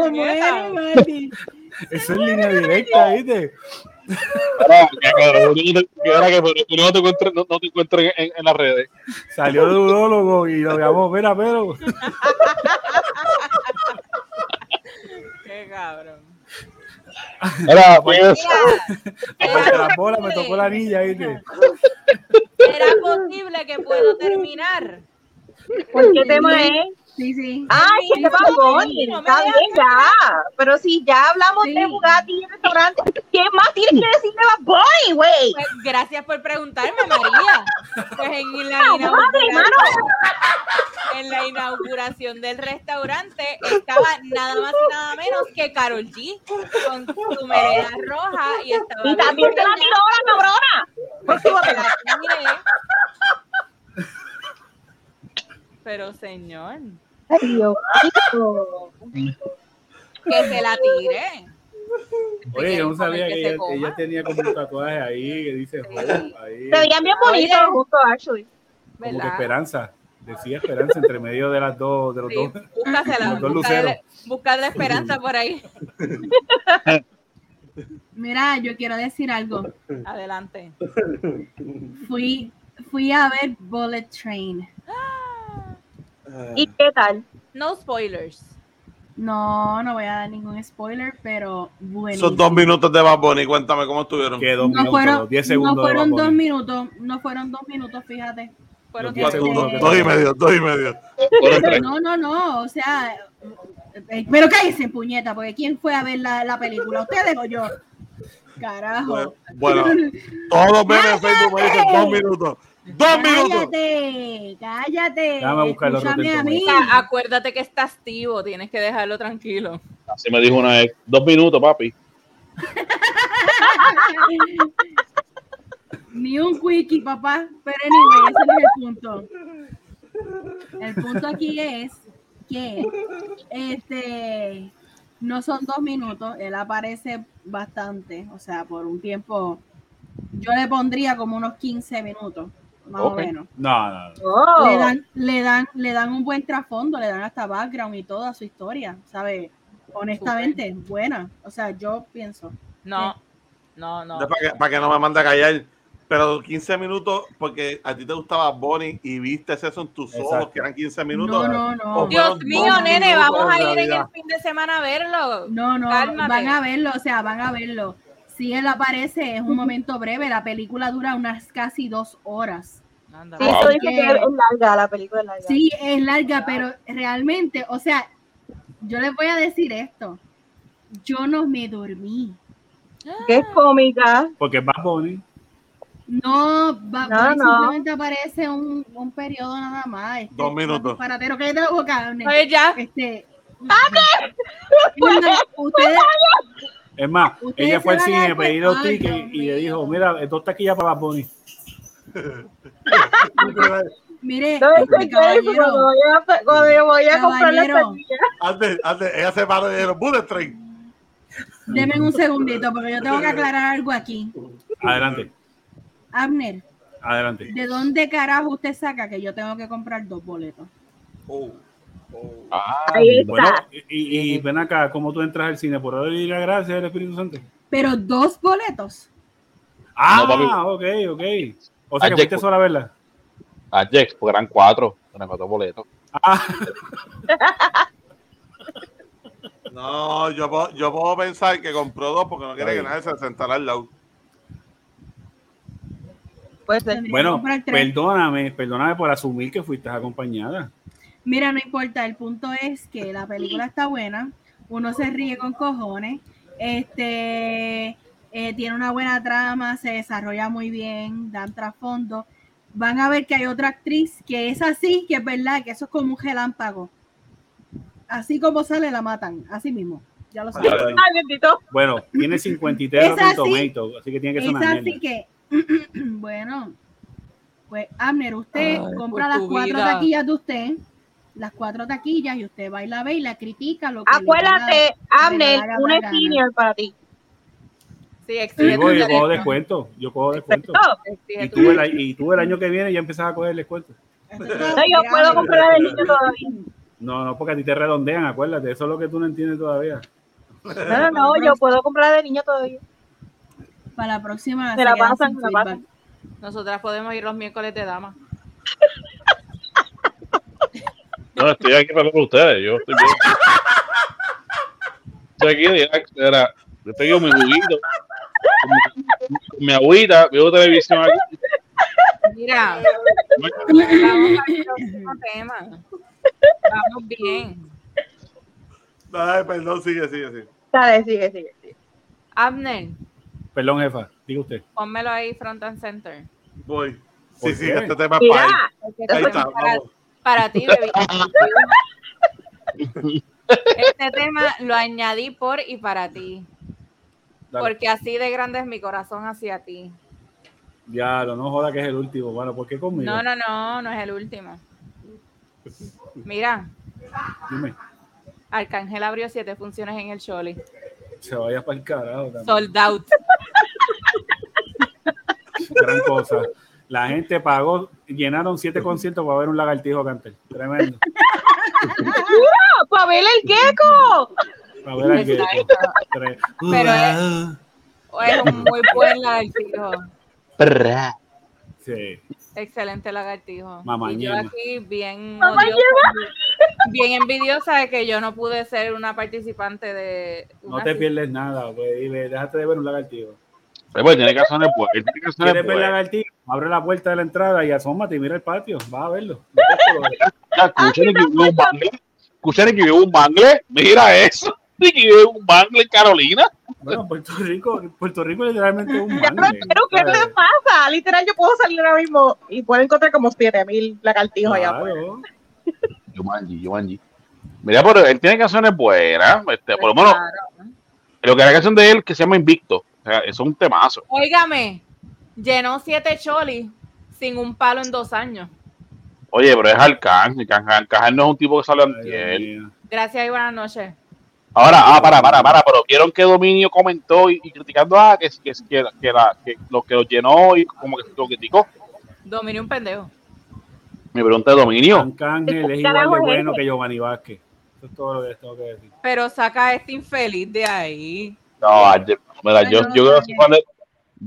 Eso es línea directa, ¿viste? Ahora, que Julio no te- que ahora que Pedro Julio no te encuentre, no, no te encuentre en, en las redes. Salió de urólogo y lo llamó, mira, pero. Qué cabrón. Pues. ¿Será posible que puedo terminar? ¿Por qué tema es? Sí, sí. Ay, que te va Bonnie. no Está bien, ya. Pero si ya hablamos Sí. de Bugatti y restaurante, ¿qué más tienes que decirle a Bad Bunny, güey? Pues gracias por preguntarme, María. Pues en la, inauguración, en la inauguración del restaurante estaba nada más y nada menos que Carol G con su melena roja y estaba Y también te la tiró la cabrona. Pues tú, la tiré. Pero señor, Ay, Dios que se la tire. Oye, yo no sabía Que que ella, ella tenía como un tatuaje ahí que dice Sí. Ahí. Se veían bien bonitos juntos, actually. Como que ¿verdad? esperanza. Decía esperanza entre medio de las dos, de los Sí, dos. búscasela, Los dos esperanza por ahí. Mira, yo quiero decir algo. Adelante. Fui, fui a ver Bullet Train. ¿Y qué tal? No spoilers. No, no voy a dar ningún spoiler, pero buenísimo. Esos dos minutos de Bad Bunny, cuéntame cómo estuvieron. Que dos No minutos, fueron, 10 no segundos. de fueron dos minutos, no fueron dos minutos, fíjate. Fueron diez diez segundos Este, Dos y medio, dos y medio. tres. No, no, no, o sea, eh, pero cállese, puñeta, porque ¿quién fue a ver la, la película? ¿Ustedes o yo? Carajo. Bueno, todos los memes en Facebook me dicen dos minutos. ¡Dos minutos! Cállate, cállate. A mí. Acuérdate que está activo, tienes que dejarlo tranquilo. Así me dijo una vez. Dos minutos, papi. Ni un quickie, papá. Pero anyway, ese no es el punto. El punto aquí es que este no son dos minutos, él aparece bastante, o sea, por un tiempo. Yo le pondría como unos 15 minutos, más o menos. No, no, no. Oh. Le dan, le dan, le dan un buen trasfondo, le dan hasta background y toda su historia, ¿sabes? Honestamente, buena. O sea, yo pienso. No, no, no. Para que, para que no me mande a callar. Pero 15 minutos, porque a ti te gustaba Bonnie y viste eso en tus ojos, Exacto. que eran 15 minutos. No, no, no. Dios mío, nene, vamos a ir en el fin de semana a verlo. No, no, Cálmate. van a verlo, o sea, van a verlo. Si él aparece, es un momento breve, la película dura unas casi dos horas. Anda. Sí, Wow. eso dice Que- que es larga, la película es larga. Sí, es larga, pero realmente, o sea, yo les voy a decir esto. Yo no me dormí. Que es cómica. Porque Bad Bunny. No, va, No, no. simplemente aparece un, un periodo nada más. Este, Dos minutos. Disparatero, cállate la boca. Oye, ya. Este, ustedes, Es más, ella fue al cine a dar pedir los cuenta- Ay, tickets y le dijo, mira, dos taquillas para Bunny. mire, este, es que eso, caballero, cuando voy a, cuando yo voy a comprar la taquilla. Antes, antes, ella se paró y dijeron, Bullet Train. Deme un segundito porque yo tengo que aclarar algo aquí. Adelante, Abner, adelante. ¿de dónde carajo usted saca que yo tengo que comprar dos boletos? Oh. Ah, Ahí está. Bueno, y, y ven acá, ¿cómo tú entras al cine? ¿Por orden y la gracia del Espíritu Santo? Pero dos boletos. Ah, No, ok, ok. O sea que fuiste sola a verla. a Jex, porque eran cuatro. Eran cuatro boletos. Ah, No, yo puedo, yo puedo pensar que compró dos porque no quiere Ahí. que nadie se sentara al lado. Que bueno, perdóname, perdóname por asumir que fuiste acompañada. Mira, no importa, el punto es que la película está buena, uno se ríe con cojones, este eh, tiene una buena trama, se desarrolla muy bien, dan trasfondo. Van a ver que hay otra actriz que es así, que es verdad, que eso es como un relámpago. Así como sale, la matan, así mismo. Ya lo bendito. Bueno, tiene 53 Es así. Tomatoes, así que tiene que ser Es una así que, bueno, Pues, Abner, usted Ay, compra por las cuatro vida. taquillas de usted, las cuatro taquillas, y usted va y la ve y la critica. Lo que Acuérdate, la gana. senior para ti. Sí, Sí, voy, yo cojo descuento. Yo cojo descuento. Y tu tú, el, y tú el año que viene ya empezás a coger descuento. No, yo puedo comprar de niño todavía. No, no, porque a ti te redondean, acuérdate. Eso es lo que tú no entiendes todavía. No, no, no, yo puedo comprar de niño todavía. Para la próxima. La se pasan, me la pasan. Nosotras podemos ir los miércoles de dama. No, estoy aquí para ustedes. Yo estoy bien. Estoy aquí, relax, era, yo estoy con mi juguito, con mi, con mi agüita, veo televisión aquí. Mira, vamos al próximo tema. Vamos bien. Ay, perdón, sigue, sigue, sigue. Dale, sigue, sigue. sigue. Abner, Perdón, jefa, diga usted. pónmelo ahí front and center. Voy. ¿Por Sí, sí, qué? este tema es para ahí. Porque Ahí este está, vamos. Para ti, baby. Este tema lo añadí por y para ti. Dale. Porque así de grande es mi corazón hacia ti. Ya, no joda que es el último. Bueno, ¿por qué conmigo? No, no, no, no es el último. Mira, Dime, Arcángel abrió siete funciones en el Choli. se vaya para el carajo también. Sold out. Gran cosa. La gente pagó, llenaron siete conciertos para ver un lagartijo cantar. Tremendo. ¡Para ver el gecko! Para ver al gecko. Pero es, es un muy buen lagartijo. Sí. Excelente lagartijo. Mamá y yo aquí bien odiosa, bien envidiosa de que yo no pude ser una participante de No te pierdes nada, pues dile, déjate de ver un lagartijo. Pues, pues, tiene cazones pues, él tiene ¿Quieres ver lagartijo? Abre la puerta de la entrada y asómate y mira el patio. Vas a verlo. Escuchen que vive un bangle. Escuchen que vive un bangle. Mira eso. Y que vive un bangle en Carolina. Bueno, Puerto Rico, Puerto Rico literalmente es un Pero, mangle. pero, ¿qué te pasa? Literal, yo puedo salir ahora mismo y puedo encontrar como 7000 lagartijos allá afuera. Claro. Yumanji, Yumanji. Mira, pero él tiene canciones buenas. Este, por lo menos, Claro. lo que es la canción de él que se llama Invicto. O sea, eso es un temazo. Óigame, llenó siete cholis sin un palo en dos años. Oye, pero es Arcángel. Arcángel no es un tipo que sale mío. Gracias y buenas noches. Ahora, ah, para, para, para, pero vieron que Dominio comentó y, y criticando a que, que, que, que la, que lo que lo llenó y como que lo criticó. Dominé un pendejo. Mi pregunta es Dominio. Arcángel es ¿Qué igual de bueno que Giovanni Vázquez. Eso es todo lo que les tengo que decir. Pero saca a este infeliz de ahí. No, yo, mira, yo, no, yo, no, no de-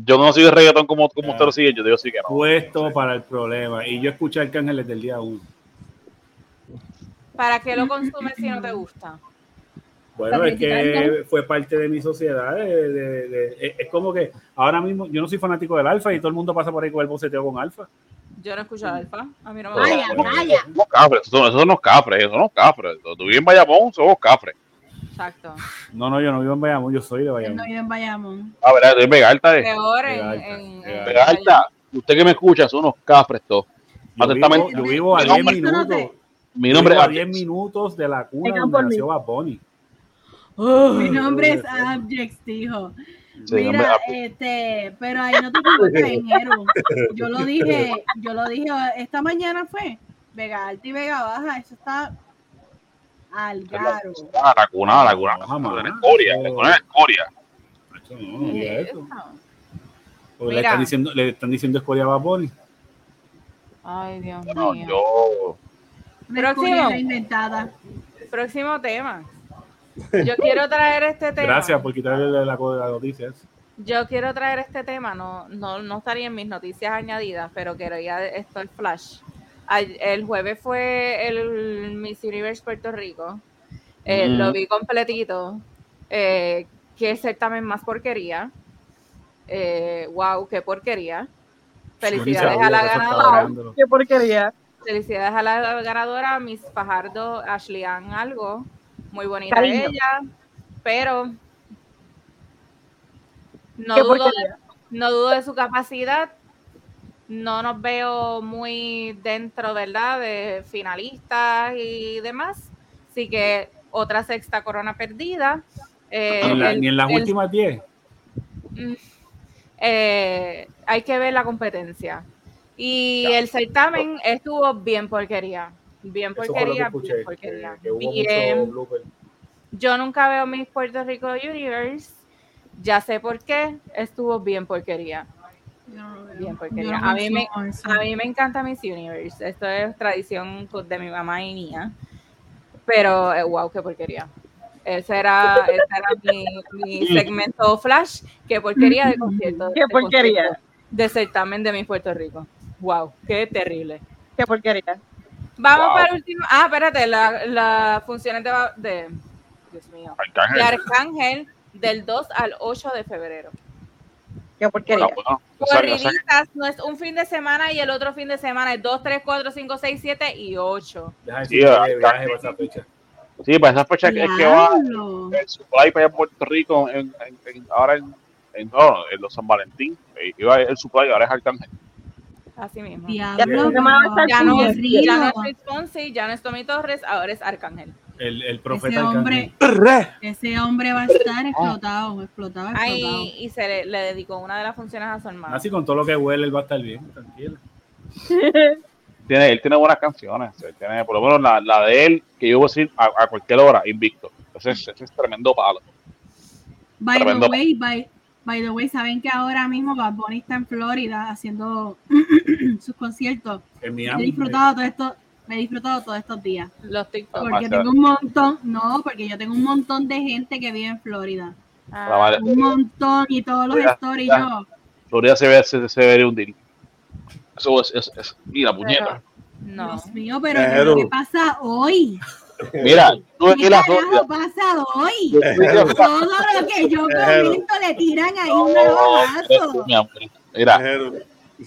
yo no soy de reggaetón como, como usted lo sigue, yo digo sí que no. Puesto para el problema. Y yo escuché Arcángel desde el día uno. ¿Para qué lo consumes si no te gusta? Bueno, es que fue parte de mi sociedad. de- de- de- es- es como que ahora mismo yo no soy fanático del alfa y todo el mundo pasa por ahí con el boceteo con alfa. Yo no escucho Alfa. A mí no me Vaya, gusta. vaya. Somos cafres, esos son, esos son los cafres, esos son los cafres. Tú vives en Bayamón, somos cafres. Exacto. No, no, yo no vivo en Bayamón, yo soy de Él Bayamón. no vive en Bayamón. A ver, es Vega Alta, es. Peor en. Vega Alta, en- en- Vega Alta, usted que me escucha, son unos cafres todos. Yo vivo, yo vivo a Mi 10 nombre- minutos. Mi nombre vivo es a 10 minutos de la cuna donde nació Bad Bunny. Mi nombre es Abjects, dijo. Sí, Mira, es- este, pero ahí no te Ingero. Yo lo dije, yo lo dije esta mañana fue Vega Alta y Vega Baja, eso está al garo. Ah, la cuna, la cuna. La escoria, la cuna es escoria. No, no diga ¿Qué es eso. Porque le Mira. están diciendo, le están diciendo escoria a Bad Bunny. Ay, Dios No, mío. yo. Próximo. escoria reinventada. Próximo tema. Yo quiero traer este tema. Gracias por quitarle la, la, la noticia. Yo quiero traer este tema, no, no, no estaría en mis noticias añadidas, pero quería esto el flash. El jueves fue el Miss Universe Puerto Rico. Eh, Mm. Lo vi completito. Eh, qué certamen más porquería. Eh, wow, qué porquería. Felicidades a la ganadora. Qué porquería. Felicidades a la ganadora, Miss Fajardo, Ashley Ann algo. Muy bonita Cariño. ella, pero no dudo, de, no dudo de su capacidad. No nos veo muy dentro, ¿verdad? De finalistas y demás. Así que otra sexta corona perdida. Eh, Ni en, la- el- ni en las el- últimas 10. Mm, eh, hay que ver la competencia. Y Ya. el certamen estuvo bien porquería. Bien porquería, escuché, bien porquería. que, que hubo Bien. mucho blooper. Yo nunca veo mis Puerto Rico Universe. Ya sé por qué. Estuvo bien porquería. No. Bien no A mí me-. A mí me encanta Miss Universe. Esto es tradición de mi mamá y mía. Pero, eh, wow, qué porquería. Ese era, ese era mi, mi segmento flash. Qué porquería de concierto. Qué de porquería. concierto De certamen de mi Puerto Rico. Wow, qué terrible. Qué porquería. Vamos Wow. para el último. Ah, espérate, la- las funciones de, de. Dios mío. Arcángel. De Arcángel del 2 al 8 de febrero. Qué porquería. Bueno, o sea, o sea que- Corriditas, no es un fin de semana y el otro fin de semana es 2, 3, 4, 5, 6, 7 y 8. Deja de Sí, viaje para esa fecha. Sí, para esa fecha que es que va el supply para allá Puerto Rico, en, en- en- ahora en, en, no, en los San Valentín, iba el supply, ahora es Arcángel. Así mismo. Diablo, Ya estar Ya no, ya no es Fonsi, ya no es Tommy Torres, ahora es Arcángel. El, el Ese hombre, ese hombre va a estar explotado, explotado, explotado. Ahí, y se le, le dedicó una de las funciones a su hermano. Así con todo lo que huele, él va a estar bien, tranquilo. Tiene, él tiene buenas canciones, tiene, por lo menos la, la de él, que yo voy a decir a, a cualquier hora, invicto. Ese es, ese es tremendo palo. By the way, by, by the way, saben que ahora mismo Bad Bunny está en Florida haciendo sus conciertos. En Me he Miami. disfrutado todo esto, me he disfrutado todos estos días. Los TikTok. Porque Demasiado. tengo un montón, no, porque yo tengo un montón de gente que vive en Florida. Ah, La Un montón y todos los Ya, stories ya. yo. Florida se ve, se, se ve hundir. Eso es, es, es- y la puñeta. no. Dios mío, pero Pero- ¿qué pasa hoy? Mira, que ¿Qué ir a carajo Florida. pasa hoy? Todo lo que yo comento le tiran ahí un No, navajazo. mi amor. Mira, Pero-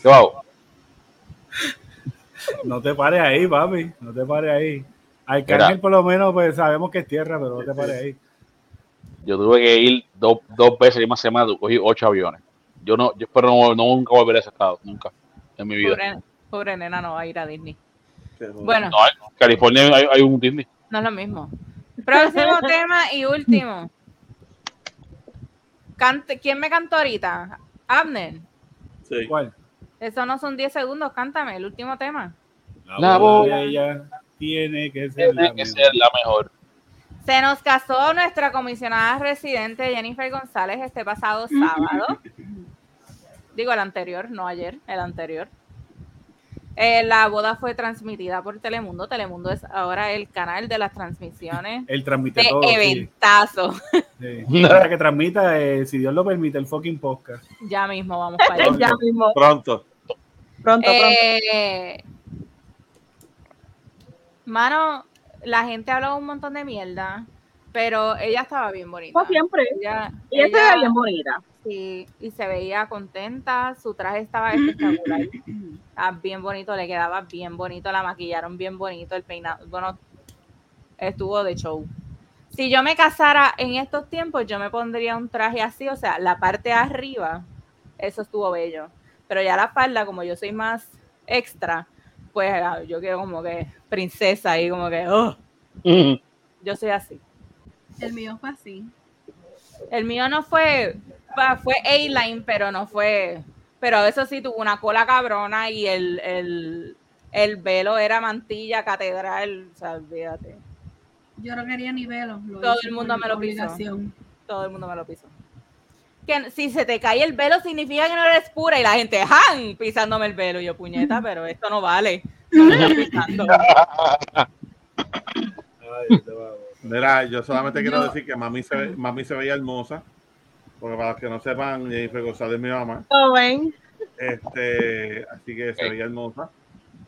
¿qué hago? No te pares ahí, papi. No te pares ahí. Arcángel, por lo menos, pues sabemos que es tierra, pero no te pares ahí. Yo tuve que ir dos, dos veces y más semana, cogí ocho aviones. Yo no, yo espero no, no nunca volver a ese estado, nunca, en mi vida. Pobre, pobre nena no va a ir a Disney. pero- Bueno, No, en California hay, hay un Disney. no es lo mismo. Próximo tema y último. Cante, ¿Quién me cantó ahorita? Abner. Sí. ¿Cuál? Eso no son 10 segundos, cántame el último tema. La boda. de ella tiene que ser la Tiene que mejor. ser la mejor. Se nos casó nuestra comisionada residente Jennifer González este pasado sábado. Digo el anterior, no ayer, el anterior. Eh, la boda fue transmitida por Telemundo. Telemundo es ahora el canal de las transmisiones Él transmite de todo. sí, eventazo. sí. Para que transmita, eh, si Dios lo permite, el fucking podcast. Ya mismo vamos para allá. ya mismo. Pronto. Pronto, pronto. Eh, mano, la gente hablaba un montón de mierda, pero ella estaba bien bonita. Como siempre. Ella, Ella ve bien bonita. sí, y se veía contenta, su traje estaba espectacular. Estaba bien bonito, le quedaba bien bonito, la maquillaron bien bonito, el peinado, bueno, estuvo de show. Si yo me casara en estos tiempos, yo me pondría un traje así, o sea, la parte de arriba, eso estuvo bello. Pero ya la falda, como yo soy más extra, pues ah, yo quiero como que princesa y como que, oh, yo soy así. El mío fue así. El mío no fue, fue A-line, pero no fue, pero eso sí tuvo una cola cabrona y el, el, el velo era mantilla catedral, o sea, olvídate. Yo no quería ni velo. lo Todo el mundo me lo pisó. Todo el mundo me lo pisó. Que si se te cae el velo significa que no eres pura y la gente, ¡han! pisándome el velo. Y yo, puñeta, pero esto no vale. Mira, yo solamente quiero Yo- decir que mami se, ve- mami se veía hermosa. Porque para los que no sepan, Jennifer González es mi mamá. Este, así que se veía hermosa.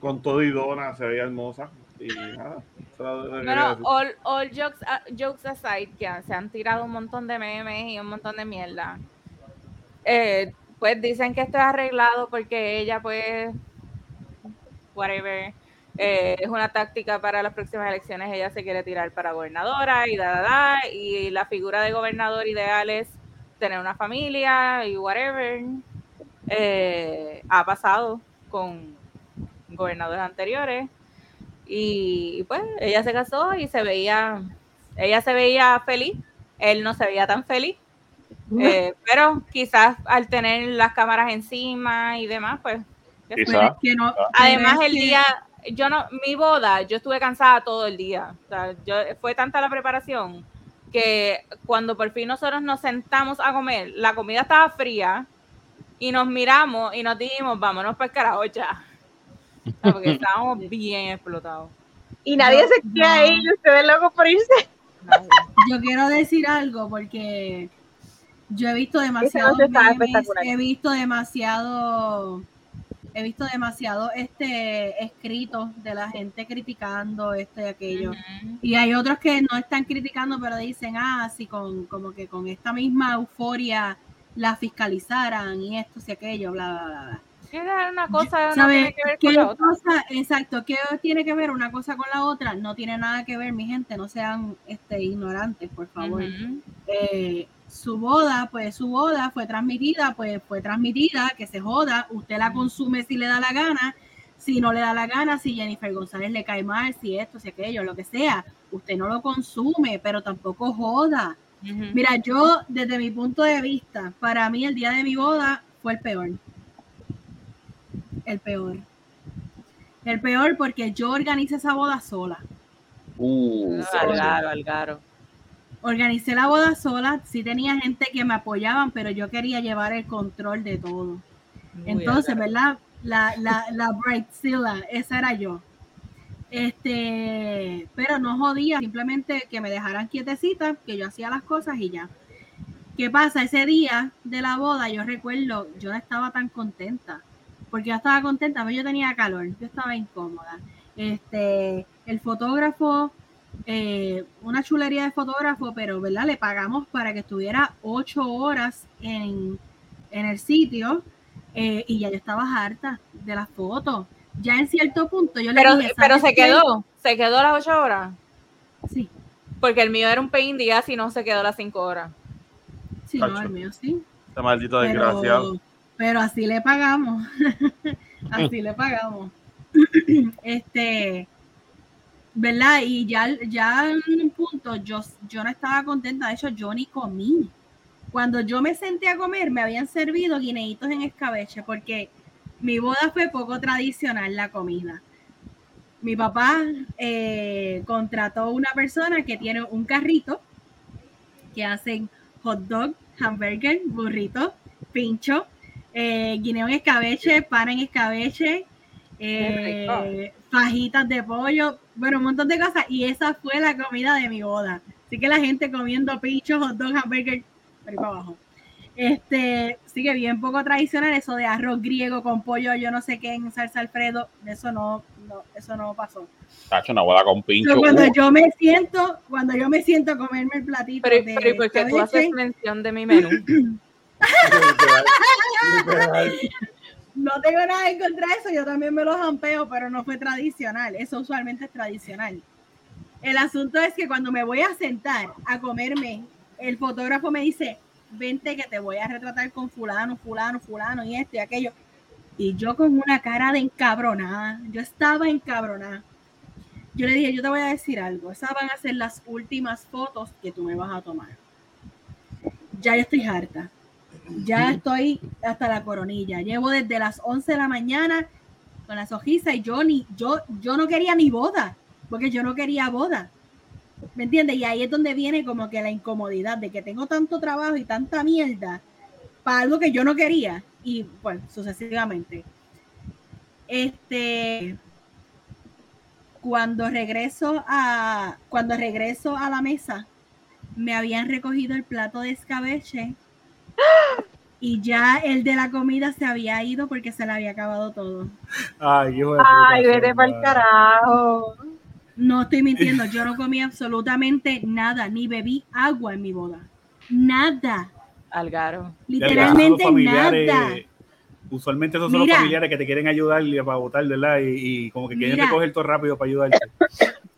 Con todo y dona se veía hermosa. Y nada. Bueno, all, all jokes, jokes aside, que se han tirado un montón de memes y un montón de mierda. Eh, pues dicen que esto es arreglado porque ella, pues, whatever, eh, es una táctica para las próximas elecciones. Ella se quiere tirar para gobernadora y da, da, da. Y la figura de gobernador ideal es tener una familia y whatever. Eh, ha pasado con gobernadores anteriores. Y, y, pues ella se casó y se veía, ella se veía feliz, él no se veía tan feliz, eh, pero quizás al tener las cámaras encima y demás, pues ¿Qué Quizá. que no- Además, el día, yo no, mi boda, yo estuve cansada todo el día. O sea, yo, fue tanta la preparación que cuando por fin nosotros nos sentamos a comer, la comida estaba fría y nos miramos y nos dijimos, vámonos para el carajo ya. Sea, Porque estábamos bien explotados. Y nadie No, se queda no. ahí, y ustedes locos por irse. Nadie. Yo quiero decir algo porque yo he visto demasiado espectacular. he visto demasiado, he visto demasiado este escritos de la gente criticando esto y aquello. Y hay otros que no están criticando, pero dicen, ah, si con, como que con esta misma euforia la fiscalizaran y esto y aquello, bla, bla, bla, bla. Es que una cosa no ¿Sabe tiene que ver qué con la otra. cosa, exacto, qué tiene que ver una cosa con la otra? No tiene nada que ver, mi gente, no sean este, ignorantes, por favor. Eh, su boda, pues su boda fue transmitida, pues fue transmitida, que se joda, usted la consume si le da la gana, si no le da la gana, si Jennifer González le cae mal, si esto, si aquello, lo que sea, usted no lo consume, pero tampoco joda. Mira, yo desde mi punto de vista, para mí el día de mi boda fue el peor. El peor. El peor porque yo organicé esa boda sola. Uh, Algaro, Algaro. Organicé la boda sola, sí tenía gente que me apoyaban, pero yo quería llevar el control de todo. Muy Entonces. ¿verdad? La, la, la Brightzilla, esa era yo. Este, pero no jodía, simplemente que me dejaran quietecita, que yo hacía las cosas y ya. ¿Qué pasa? Ese día de la boda, yo recuerdo, yo no estaba tan contenta, porque yo estaba contenta, pero yo tenía calor, yo estaba incómoda. Este, el fotógrafo, eh, una chulería de fotógrafo, pero ¿verdad? Le pagamos para que estuviera ocho horas en, en el sitio eh, y ya yo estaba harta de las fotos. Ya en cierto punto yo le Pero, dije, pero ¿sabes se qué? quedó, se quedó las ocho horas. Sí, Porque el mío era un pain día si no se quedó las cinco horas. sí, no, el mío sí. Este maldito desgraciado. Pero, así le pagamos. así le pagamos. este, ¿verdad? Y ya, ya en un punto yo, yo no estaba contenta. De hecho, yo ni comí. Cuando yo me senté a comer, me habían servido guineitos en escabeche porque mi boda fue poco tradicional la comida. Mi papá eh, contrató una persona que tiene un carrito que hacen hot dog, hamburger, burrito, pincho, eh, guineo en escabeche, pan en escabeche, eh, fajitas de pollo, bueno, un montón de cosas. Y esa fue la comida de mi boda. Así que la gente comiendo pincho, hot dog, hamburger, por ahí para abajo. Este, sí que bien poco tradicional, eso de arroz griego con pollo, yo no sé qué, en salsa alfredo, eso no, no eso no pasó. Tacho, una boda con pincho. Pero cuando uh, yo me siento, cuando yo me siento a comerme el platito Pero, de pero ¿y por qué tú haces mención de mi menú? No tengo nada en contra de eso, yo también me lo jampeo, pero no fue tradicional. Eso usualmente es tradicional. El asunto es que cuando me voy a sentar a comerme, el fotógrafo me dice, vente que te voy a retratar con fulano, fulano, fulano y esto y aquello. Y yo con una cara de encabronada, yo estaba encabronada. Yo le dije, yo te voy a decir algo, esas van a ser las últimas fotos que tú me vas a tomar. Ya yo estoy harta ya estoy hasta la coronilla. Llevo desde las 11 de la mañana con las ojizas y yo yo yo no quería ni boda, porque yo no quería boda. ¿Me entiendes? Y ahí es donde viene como que la incomodidad de que tengo tanto trabajo y tanta mierda para algo que yo no quería y pues sucesivamente. Este cuando regreso a cuando regreso a la mesa me habían recogido el plato de escabeche y ya el de la comida se había ido porque se le había acabado todo. Ay, hijo de Ay, vete para el carajo. No estoy mintiendo, yo no comí absolutamente nada, ni bebí agua en mi boda. Nada, Algaro. Literalmente nada. Usualmente esos son Mira. los familiares que te quieren ayudar y para votar, ¿verdad? Y, y como que quieren Mira. recoger todo rápido para ayudarte.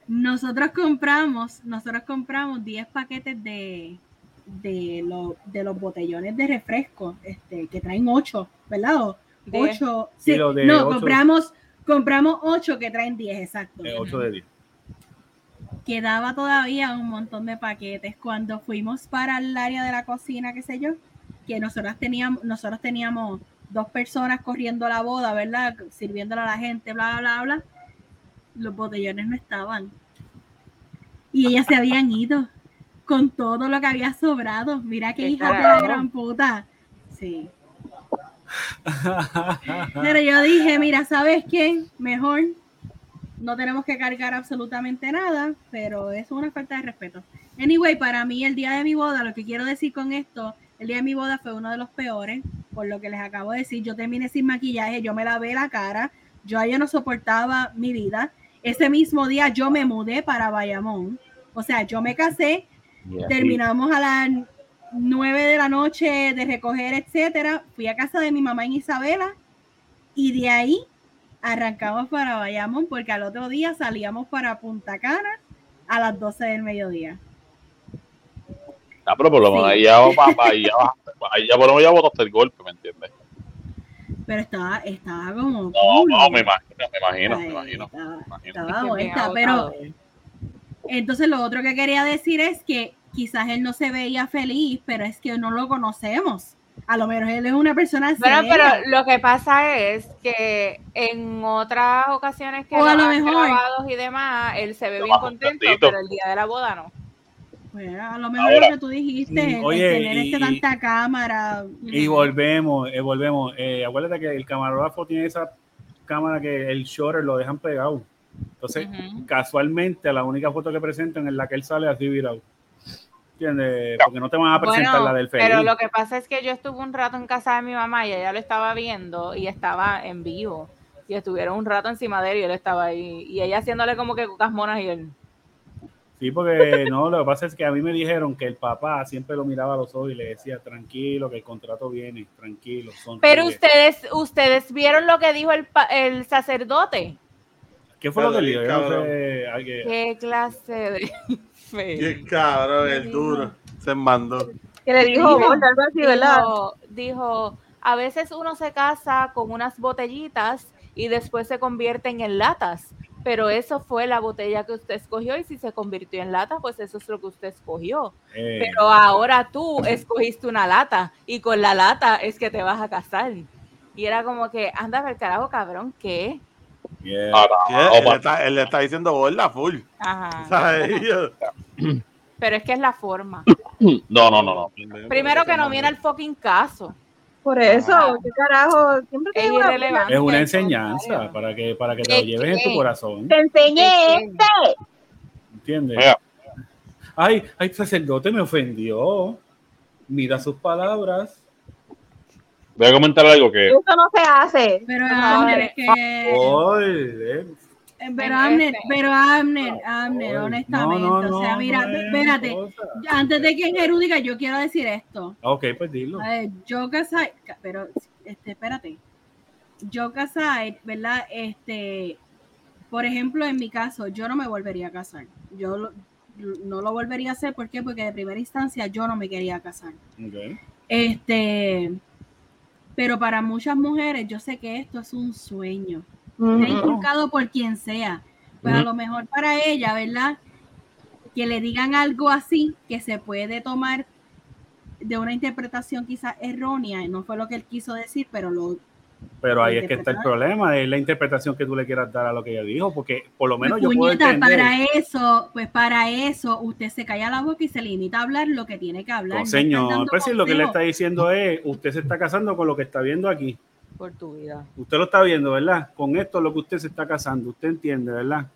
Nosotros compramos, nosotros compramos 10 paquetes de, de, lo- de los botellones de refresco, este, que traen 8, ¿verdad? O Diez. 8, Sí, sí, los de no, ocho. compramos, compramos 8 que traen 10, exacto. 8 de 10. quedaba todavía un montón de paquetes cuando fuimos para el área de la cocina, qué sé yo, que nosotros teníamos, nosotros teníamos dos personas corriendo la boda, ¿verdad? Sirviéndole a la gente, bla, bla, bla, bla. Los botellones no estaban. Y ellas se habían ido con todo lo que había sobrado. Mira qué ¿Qué hija de la gran puta. Sí. Pero yo dije, mira, ¿sabes qué? Mejor no tenemos que cargar absolutamente nada, pero eso es una falta de respeto. Anyway, para mí el día de mi boda, lo que quiero decir con esto, el día de mi boda fue uno de los peores, por lo que les acabo de decir, yo terminé sin maquillaje, yo me lavé la cara, yo ayer no soportaba mi vida. Ese mismo día yo me mudé para Bayamón, o sea, yo me casé, terminamos a las 9 de la noche de recoger, etcétera. Fui a casa de mi mamá en Isabela y de ahí arrancamos para Bayamón porque al otro día salíamos para Punta Cana a las 12 del mediodía. Ah, pero por lo menos Sí. ahí ya, ahí ya, ahí ya por lo menos ya botaste el golpe, ¿me entiendes? Pero estaba, estaba como. No, cool. no, me imagino, me imagino, me Ay, imagino. Estaba, me imagino. estaba pero. Entonces lo otro que quería decir es que quizás él no se veía feliz, pero es que no lo conocemos. A lo mejor él es una persona Bueno, seria. pero lo que pasa es que en otras ocasiones que O a lo lo han mejor. grabados y demás, él se ve bien contento, pero el día de la boda no. Pues, a lo mejor Ahora, lo que tú dijiste, mm, el- oye, el tener y- este tanta cámara. Y volvemos, eh, volvemos. Eh, acuérdate que el camarógrafo tiene esa cámara que el shutter lo dejan pegado. Entonces, Ujú. casualmente, la única foto que presentan es la que él sale así virado. ¿Entiendes? Porque no te van a presentar Bueno, la del feliz. pero lo que pasa es que yo estuve un rato en casa de mi mamá y ella lo estaba viendo y estaba en vivo. Y estuvieron un rato encima de él y él estaba ahí. Y ella haciéndole como que cucas monas y él. Sí, porque no, lo que pasa es que a mí me dijeron que el papá siempre lo miraba a los ojos y le decía, tranquilo, que el contrato viene, tranquilo. sonríe". Pero ustedes, ustedes vieron lo que dijo el, el sacerdote. ¿Qué fue lo que no sé, Qué clase de fe. Qué cabrón, el duro. Se mandó. Que le dijo Dijo- gorda, algo así, ¿verdad? dijo, dijo, a veces uno se casa con unas botellitas y después se convierten en latas, pero eso fue la botella que usted escogió y si se convirtió en lata, pues eso es lo que usted escogió. eh, Pero ahora tú escogiste una lata y con la lata es que te vas a casar. Y era como que, anda ver carajo, cabrón, ¿qué? Yeah. ¿Qué? no, Él, pa- está, él le está diciendo gorda full. Pero es que es la forma. no, no, no, no. Primero que no viene el fucking caso. Por eso. ¿qué carajo? Siempre Es una irrelevante. Es una al enseñanza para que, para que te ¿De lo lleves en tu corazón. Te enseñé este. ¿Entiendes? Mira, Ay, ay, sacerdote me ofendió. Mira sus palabras. Voy a comentar algo que Eso no se hace. Pero No, Abner, eh, que, Ay, eh, Pero este. pero Abner, ay, honestamente, no, no, o sea, mira, no es espérate, cosa. antes de que Jeru diga, yo quiero decir esto. Ok, pues dilo. A ver, yo casai, ca- pero, este, espérate, yo casai, ¿verdad? Este, por ejemplo, en mi caso, yo no me volvería a casar. Yo lo- no lo volvería a hacer, ¿por qué? Porque de primera instancia yo no me quería casar. Ok. Este, pero para muchas mujeres, yo sé que esto es un sueño. Ujú. Sea inculcado por quien sea. Pues a Ujú. lo mejor para ella, ¿verdad? Que le digan algo así que se puede tomar de una interpretación quizás errónea, no fue lo que él quiso decir, pero lo Pero ahí es que está el problema, es la interpretación que tú le quieras dar a lo que ella dijo, porque por lo menos Pues, yo puedo entender. para eso, pues para eso usted se calla la boca y se limita a hablar lo que tiene que hablar. No, no estar señor, pues si lo que le está diciendo es, usted se está casando con lo que está viendo aquí. por tu vida. Usted lo está viendo, ¿verdad? Con esto es lo que usted se está casando, usted entiende, ¿verdad?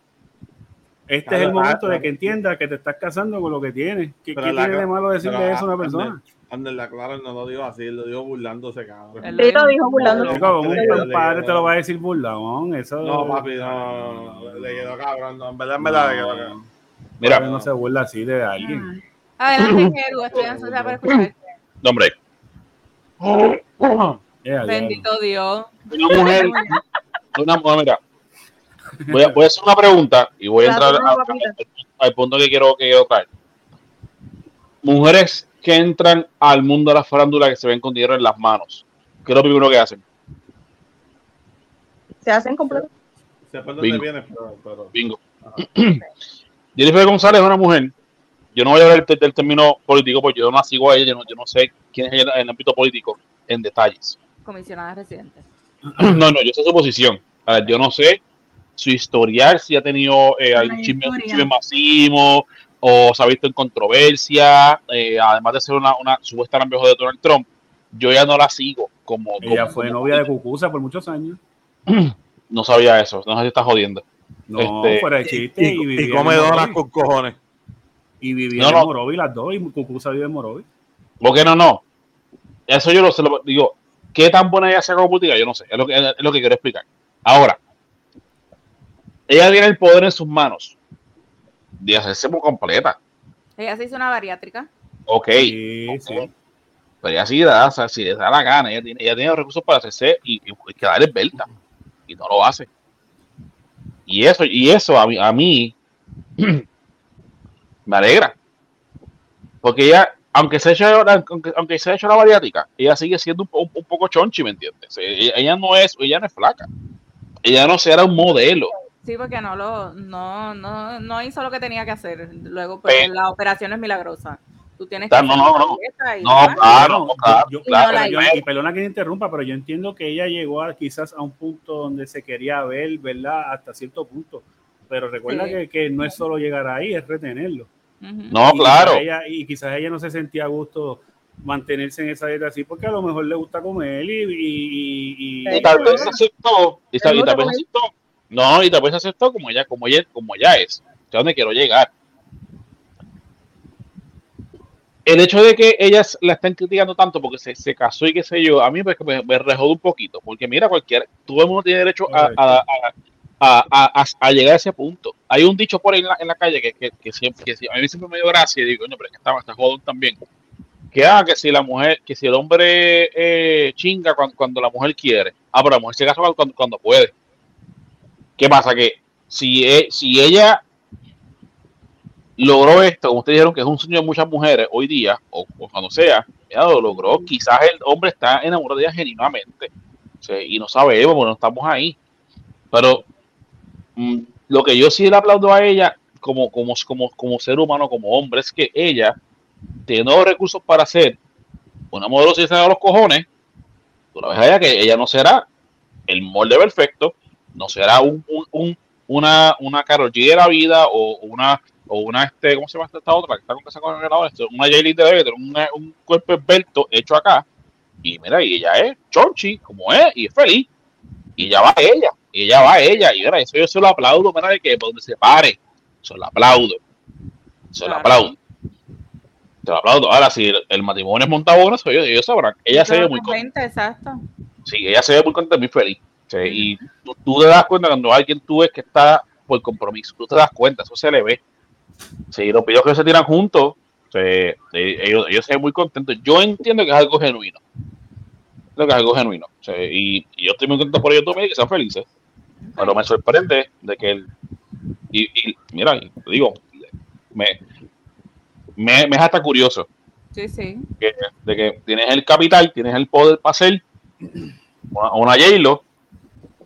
Este es el momento ah, de que entienda que te estás casando con lo que tienes. ¿Qué, qué la- tiene de malo decirle eso a una ah, persona? La Clara no lo dijo así, lo dijo burlándose, cabrón. Él Sí, lo dijo burlándose. Como un padre te lo va a decir burlón, eso No, papi, no, no, no, le quedó cabrón, no, en verdad, en verdad, le quedó cabrón. Mira, no se burla así de alguien. Ah, Adelante, Jeru, estoy ansiosa para escucharte. no, hombre. Eh. Bendito Dios. Una mujer, una mujer, mira. Voy a, voy a hacer una pregunta y voy a entrar Claro, a- al punto que quiero que quiero traer. Mujeres que entran al mundo de la farándula que se ven con dinero en las manos. ¿Qué es lo primero que hacen? Se hacen dónde Bingo. viene, pero, pero Bingo. Jennifer González es una mujer. Yo no voy a hablar del, del término político porque yo no la sigo a ella, yo no, yo no sé quién es ella en el ámbito político en detalles. comisionadas residentes. No, no, yo sé su posición. A ver, yo no sé su historial, si ha tenido eh, algún chisme, chisme masivo o se ha visto en controversia, eh, además de ser una, una supuesta lambejo de Donald Trump. Yo ya no la sigo como. Ella como- fue como- novia de Cucusa por muchos años. No sabía eso, no sé si está jodiendo. No, Este, fuera de chiste. Y, Y, y come donas con cojones. Y vivía No, en no. Morovi las dos. Y Cucusa vive en Morovi. ¿Por qué no? No. Eso yo lo sé. lo- digo, ¿qué tan buena ella sea como política? Yo no sé. Es lo que, es lo que quiero explicar. Ahora, ella tiene el poder en sus manos de hacerse muy completa. Ella se hizo una bariátrica. Ok. Sí, sí. Pero ella sí le da, o sea, si le da la gana, ella tiene, ella tiene los recursos para hacerse y, y quedar esbelta. Y no lo hace. Y eso, y eso a mí, a mí me alegra. Porque ella, aunque se ha hecho, la- aunque, aunque se ha hecho la bariátrica, ella sigue siendo un, po- un poco chonchi, ¿me entiendes? Ella, ella no es, ella no es flaca. Ella no será un modelo. Sí, porque no lo, no, no, no hizo lo que tenía que hacer. Luego, pues, Pero- la operación es milagrosa. Tú tienes Ah, que no, hacer no, no. y No, claro, claro, yo- claro. la Yo- hizo. y perdona que interrumpa, pero yo entiendo que ella llegó a, quizás a un punto donde se quería ver, ¿verdad? Hasta cierto punto. Pero recuerda Sí. que, que no es solo llegar ahí, es retenerlo. No, Y claro. ella- y quizás ella no se sentía a gusto mantenerse en esa dieta así, porque a lo mejor le gusta comer y... y, y- y- Y tal vez aceptó. Y tal, y gusta tal vez aceptó. No, y vez se aceptó como ella, como ella, como ella es. O sea, donde quiero llegar. El hecho de que ellas la estén criticando tanto porque se, se casó y qué sé yo, a mí me, me, me rejode un poquito. Porque mira, cualquier, todo el mundo tiene derecho a, a, a, a- llegar a ese punto. Hay un dicho por ahí en la, en la calle que, que, que siempre, que a mí siempre me dio gracia y digo, coño, pero es que está, está jodón también. Que, ah, que si la mujer, que si el hombre eh, chinga cuando, cuando la mujer quiere, ah, pero la mujer se casa cuando, cuando puede. ¿Qué pasa? Que si, e- si ella logró esto, como ustedes dijeron que es un sueño de muchas mujeres hoy día, o, cuando sea, ya lo logró, quizás el hombre está enamorado de ella genuinamente. Y no sabemos, porque no estamos ahí. Pero mm, lo que yo sí le aplaudo a ella como, como, como, como ser humano, como hombre, es que ella tiene los recursos para hacer una modelo si se da los cojones. Tú la ves ella que ella no será el molde perfecto, no será un, un- un- una, una Karol G de la vida o una, o una este, ¿cómo se llama esta otra? Que está con el grabador, Esto, una Jaylin de Better, una- un cuerpo esbelto hecho acá. Y mira, y ella es chonchi, como es, y es feliz. Y ya va ella, y ella va ella, y mira, eso yo se lo aplaudo, mira, de que por donde se pare, se lo aplaudo. Se lo Claro. aplaudo. Se lo aplaudo. Ahora, si el, el matrimonio es montado, ellos, ellos sabrán. Ella se ve muy contenta. 20, exacto. Sí, ella se ve muy contenta, muy feliz. Sí, y tú, tú te das cuenta cuando alguien tú ves que está por compromiso, tú te das cuenta, eso se le ve. Sí, los videos que se tiran juntos, se- ellos, ellos se ven muy contentos. Yo entiendo que es algo genuino. Creo que es algo genuino. Sí, y, y yo estoy muy contento por ellos también, que sean felices. Pero me sorprende de que él. Y, y mira, te digo, me, me, me es hasta curioso Sí, sí. que- de que tienes el capital, tienes el poder para hacer una, una J-Lo,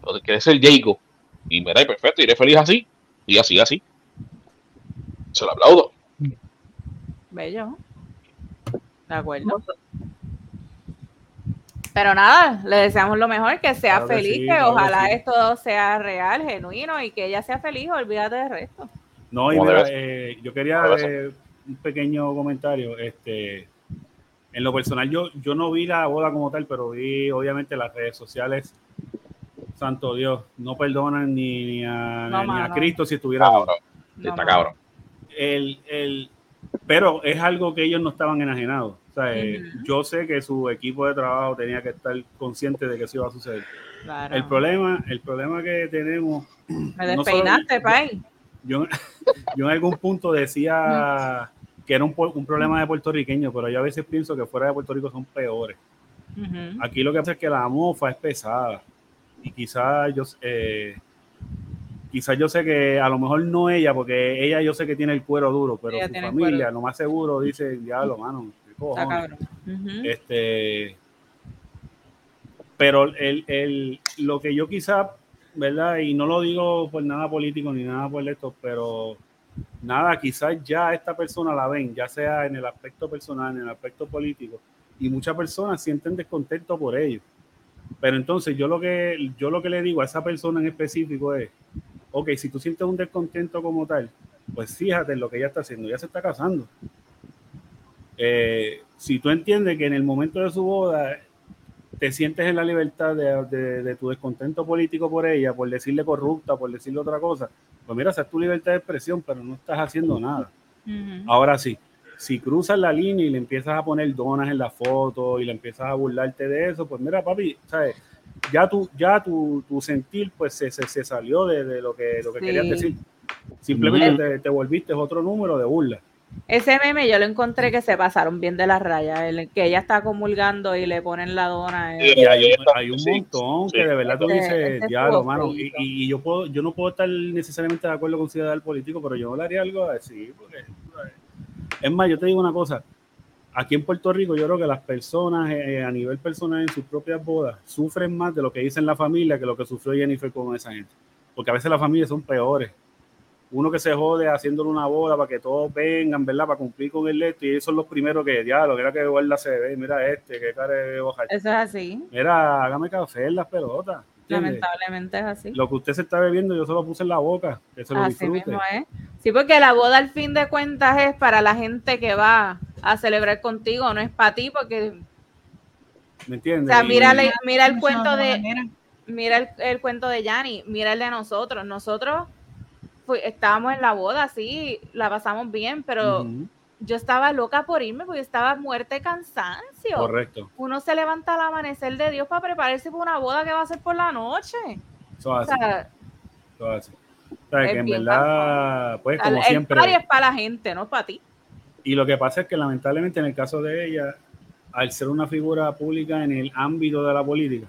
o quieres ser Jago, y mira, y perfecto, y eres feliz así, y así, así. Se lo aplaudo. Bello. De acuerdo. Pero nada, le deseamos lo mejor, que sea Claro que feliz, sí, que claro que ojalá sí. esto sea real, genuino y que ella sea feliz, olvídate del resto. No, y mira, eh, yo quería eh, un pequeño comentario. Este, en lo personal, yo, yo no vi la boda como tal, pero vi obviamente las redes sociales. Santo Dios, no perdonan ni, ni a, No, ni a. Cristo si estuviera Cabrón, No, está cabrón. el, el, pero es algo que ellos no estaban enajenados. O sea, eh, yo sé que su equipo de trabajo tenía que estar consciente de que eso iba a suceder. Claro. El problema, el problema que tenemos, Me no despeinaste, Pai. yo, yo en algún punto decía que era un, problema de puertorriqueños, pero yo a veces pienso que fuera de Puerto Rico son peores. Aquí lo que pasa es que la mofa es pesada y quizás yo, eh, quizás yo sé que a lo mejor no ella, porque ella yo sé que tiene el cuero duro, pero Ella su familia, lo más seguro, dice, diablo, mano, qué Está cojones". Este, pero el, el- lo que yo quizá, ¿verdad? Y no lo digo por nada político ni nada por esto, pero nada, quizás ya esta persona la ven, ya sea en el aspecto personal, en el aspecto político, y muchas personas sienten descontento por ello. Pero entonces yo lo que yo lo que le digo a esa persona en específico es, ok, si tú sientes un descontento como tal, pues fíjate en lo que ella está haciendo, ya se está casando. Eh, si tú entiendes que en el momento de su boda te sientes en la libertad de, de- de tu descontento político por ella, por decirle corrupta, por decirle otra cosa, pues mira, esa es tu libertad de expresión, pero no estás haciendo nada. Ahora sí, si cruzas la línea y le empiezas a poner donas en la foto y le empiezas a burlarte de eso, pues mira, papi, ¿sabes? Ya tu, ya tu, tu sentir pues se, se, se salió de, de lo que, lo que Sí. querías decir. Simplemente te, te volviste otro número de burla. Ese meme yo lo encontré que se pasaron bien de las rayas, el que ella está comulgando y le ponen la dona. eh. Y hay, un- Sí, hay un montón sí. que de verdad tú dices, este diablo, mano. Y, yo puedo, yo no puedo estar necesariamente de acuerdo con Ciudad político, pero yo le haría algo así. Porque, ¿sabes? Es más, yo te digo una cosa. Aquí en Puerto Rico, yo creo que las personas eh, a nivel personal en sus propias bodas sufren más de lo que dicen la familia que lo que sufrió Jennifer con esa gente. Porque a veces las familias son peores. Uno que se jode haciéndole una boda para que todos vengan, ¿verdad? Para cumplir con el esto. Y ellos son los primeros que, diablo, mira que guarda se ve, mira este, qué cara de hoja. Eso es así, Mira, hágame café en las pelotas. ¿Entiendes? lamentablemente es así. Lo que usted se está bebiendo, yo se lo puse en la boca, que se lo Así disfrute. mismo es. Sí, porque la boda al fin de cuentas es para la gente que va a celebrar contigo, no es para ti, porque, ¿Me o entiendes? sea, Y- mira, la- mira el cuento de, mira el, el cuento de Yanni, mira el de nosotros. Nosotros fu- estábamos en la boda, sí, la pasamos bien, pero yo estaba loca por irme porque estaba muerta de cansancio. Correcto. Uno se levanta al amanecer de Dios para prepararse para una boda que va a ser por la noche. Eso O hace, sea, eso hace. ¿Sabes? es Que en verdad, pues el, como el siempre. party es para la gente, no para ti. Y lo que pasa es que lamentablemente en el caso de ella, al ser una figura pública en el ámbito de la política,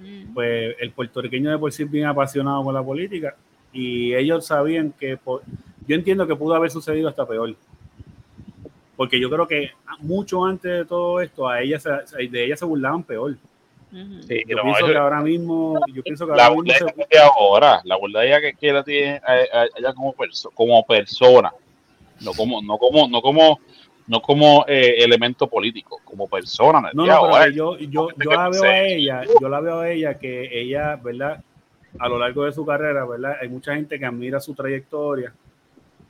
Mm. pues el puertorriqueño de por sí es bien apasionado con la política y ellos sabían que, yo entiendo que pudo haber sucedido hasta peor. Porque yo creo que mucho antes de todo esto, a ella se, de ella se burlaban peor. Sí, Yo no, pienso que ahora mismo, yo pienso que la ahora mismo burla se- ahora, la burla de ella que quiera tiene a, a- ella como, perso- como persona, no como, no como, no como, no como eh, elemento político, como persona. No, no, pero ahora. que yo, yo, yo que la veo a ella, yo la veo a ella que ella, ¿verdad? A lo largo de su carrera, ¿verdad? Hay mucha gente que admira su trayectoria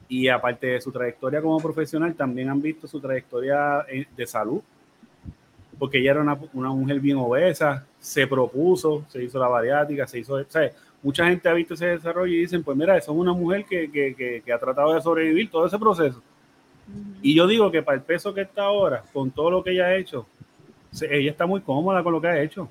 y aparte de su trayectoria como profesional, también han visto su trayectoria eh, de salud, porque ella era una, una mujer bien obesa, se propuso, se hizo la bariátrica, se hizo, ¿sabes? Mucha gente ha visto ese desarrollo y dicen, pues mira, esa es una mujer que, que, que, que ha tratado de sobrevivir todo ese proceso. Y yo digo que para el peso que está ahora, con todo lo que ella ha hecho, ella está muy cómoda con lo que ha hecho.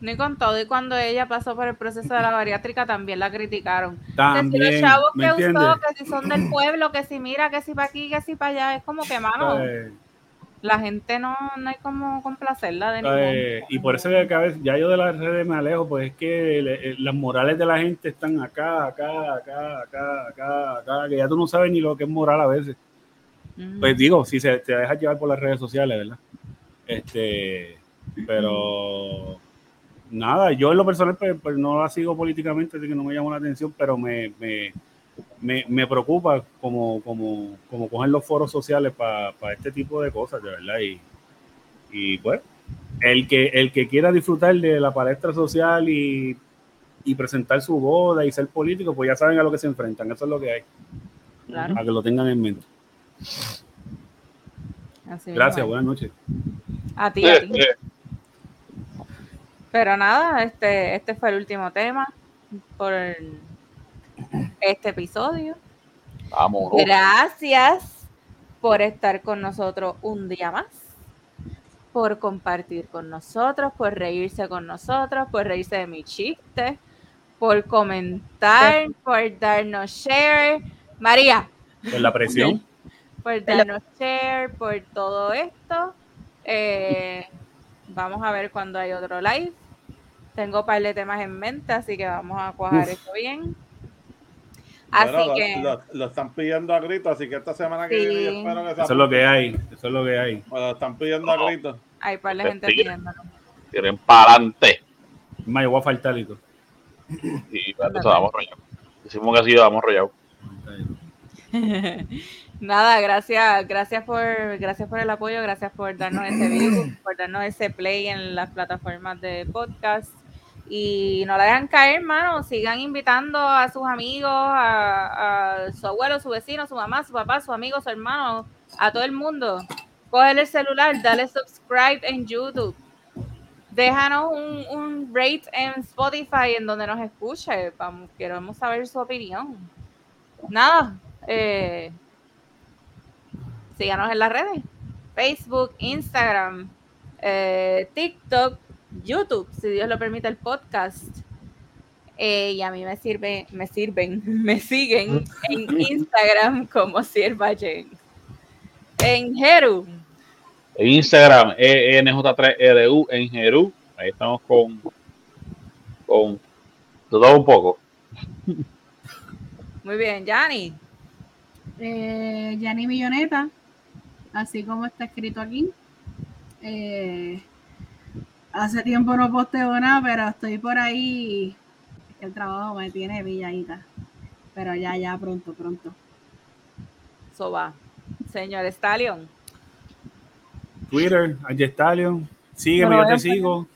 Ni con todo, y cuando ella pasó por el proceso de la bariátrica también la criticaron. Que si los chavos ¿me que entiendes? usó, que si son del pueblo, que si mira, que si para aquí, que si para allá, es como que, mano, Eh, la gente no, no hay como complacerla de eh, ningún y por eso que cada vez, ya yo de las redes me alejo, pues es que le- eh, las morales de la gente están acá, acá, acá, acá, acá, acá, que ya tú no sabes ni lo que es moral a veces. Pues digo, si se te dejas llevar por las redes sociales, ¿verdad? Este, pero nada, yo en lo personal pues, pues, no la sigo políticamente, así que no me llama la atención, pero me, me, me, me preocupa como, como, como cogen los foros sociales para este tipo de cosas, de verdad. Y, y pues, el que, el que quiera disfrutar de la palestra social y, y presentar su boda y ser político, pues ya saben a lo que se enfrentan, eso es lo que hay, Claro, a que lo tengan en mente. así Gracias, mismo buenas noches. es. A ti, a ti. Pero nada, este, este fue el último tema por este episodio. Vamos, Gracias por estar con nosotros un día más, por compartir con nosotros, por reírse con nosotros, por reírse de mi chiste, por comentar, por darnos share. María, Por la presión. por darnos share, por todo esto. Eh, vamos a ver cuando hay otro live. Tengo un par de temas en mente, así que vamos a cuajar esto bien. Así Bueno, lo, que lo- lo están pidiendo a gritos, así que esta semana que Sí. viene yo espero que Eso es lo que hay. Eso es lo que hay. Lo están pidiendo a gritos. hay par de gente Mentira. pidiéndolo. Tienen para adelante. Más, yo voy a faltar y todo. Y bueno, vamos rollados. Decimos que así vamos rollados. Nada, gracias, gracias por, gracias por el apoyo, gracias por darnos ese view, por darnos ese play en las plataformas de podcast. Y no la dejan caer, hermano. Sigan invitando a sus amigos, a, a su abuelo, su vecino, su mamá, su papá, su amigo, su hermano, a todo el mundo. Coge el celular, dale subscribe en YouTube. Déjanos un, un rate en Spotify en donde nos escuche. Vamos, queremos saber su opinión. Nada. Eh, síganos en las redes. Facebook, Instagram, eh, TikTok, YouTube, si Dios lo permite, el podcast. Eh, y a mí me sirve, me sirven, me siguen en Instagram como Sierva James. En Jeru. En Instagram, E NJ3RU en Jeru. Ahí estamos con, con todo un poco. Muy bien, Yanni. Eh, Yanni Milloneta, así como está escrito aquí. Eh, hace tiempo no posteo nada, pero estoy por ahí. Es que el trabajo me tiene villadita. Pero ya, ya, pronto, pronto. So va. Señor Stallion. Twitter, Stallion. Sígueme, yo te sigo.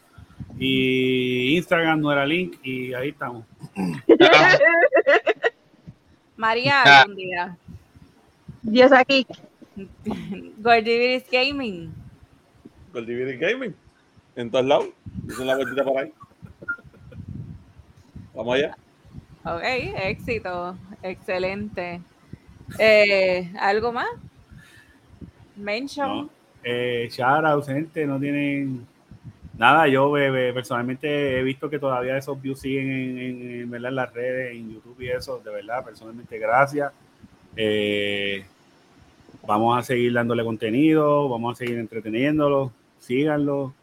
Y Instagram no era link y ahí estamos. María, Ah. algún día. Dios aquí. Gordiviris Gaming. Goldiviri Gaming. En todos lados. Dicen la vueltita por ahí. Vamos allá. Ok, éxito. Excelente. Eh, ¿Algo más? Mention. ¿no? Eh, out, gente, no tienen nada. Yo eh, eh, personalmente he visto que todavía esos views siguen en, en- en, en las redes, en YouTube y eso. De verdad, personalmente, gracias. Eh, vamos a seguir dándole contenido, vamos a seguir entreteniéndolo. Síganlo.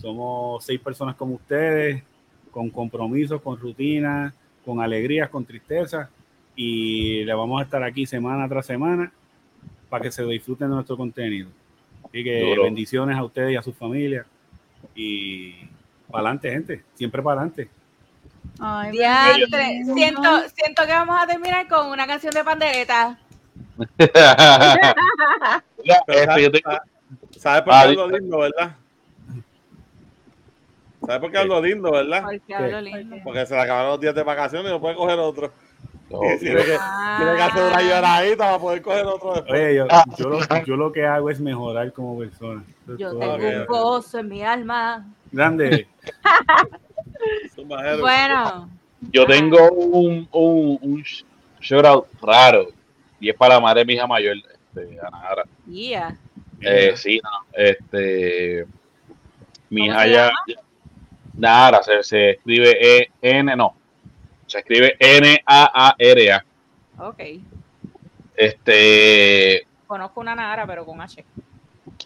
Somos seis personas como ustedes, con compromisos, con rutinas, con alegrías, con tristezas. Y le vamos a estar aquí semana tras semana para que se disfruten de nuestro contenido. Así que Duro. bendiciones a ustedes y a sus familias. Y para adelante, gente. Siempre para adelante. Ay, siento, siento que vamos a terminar con una canción de pandereta. ¿Sabes por Ah, qué di- hablo lindo, verdad? ¿Sabes por qué hablo lindo, verdad? Porque hablo lindo. Porque se le acabaron los días de vacaciones y no puede coger otro. No, Tiene que, tiene que hacer una lloradita para poder coger otro después. Oye, yo, Ah. yo, lo, yo lo que hago es mejorar como persona. Yo tengo un gozo en mi alma. Grande. Bueno, Yo tengo un, un, un shoutout raro y es para la madre de mi hija mayor, este, Ana Jara. yeah. Eh, sí, no, este, mi ¿Cómo hija ya, Nara, se, se escribe E, N, no, se escribe N-A-A-R-A. Ok. Este, Conozco una Nara, pero con H.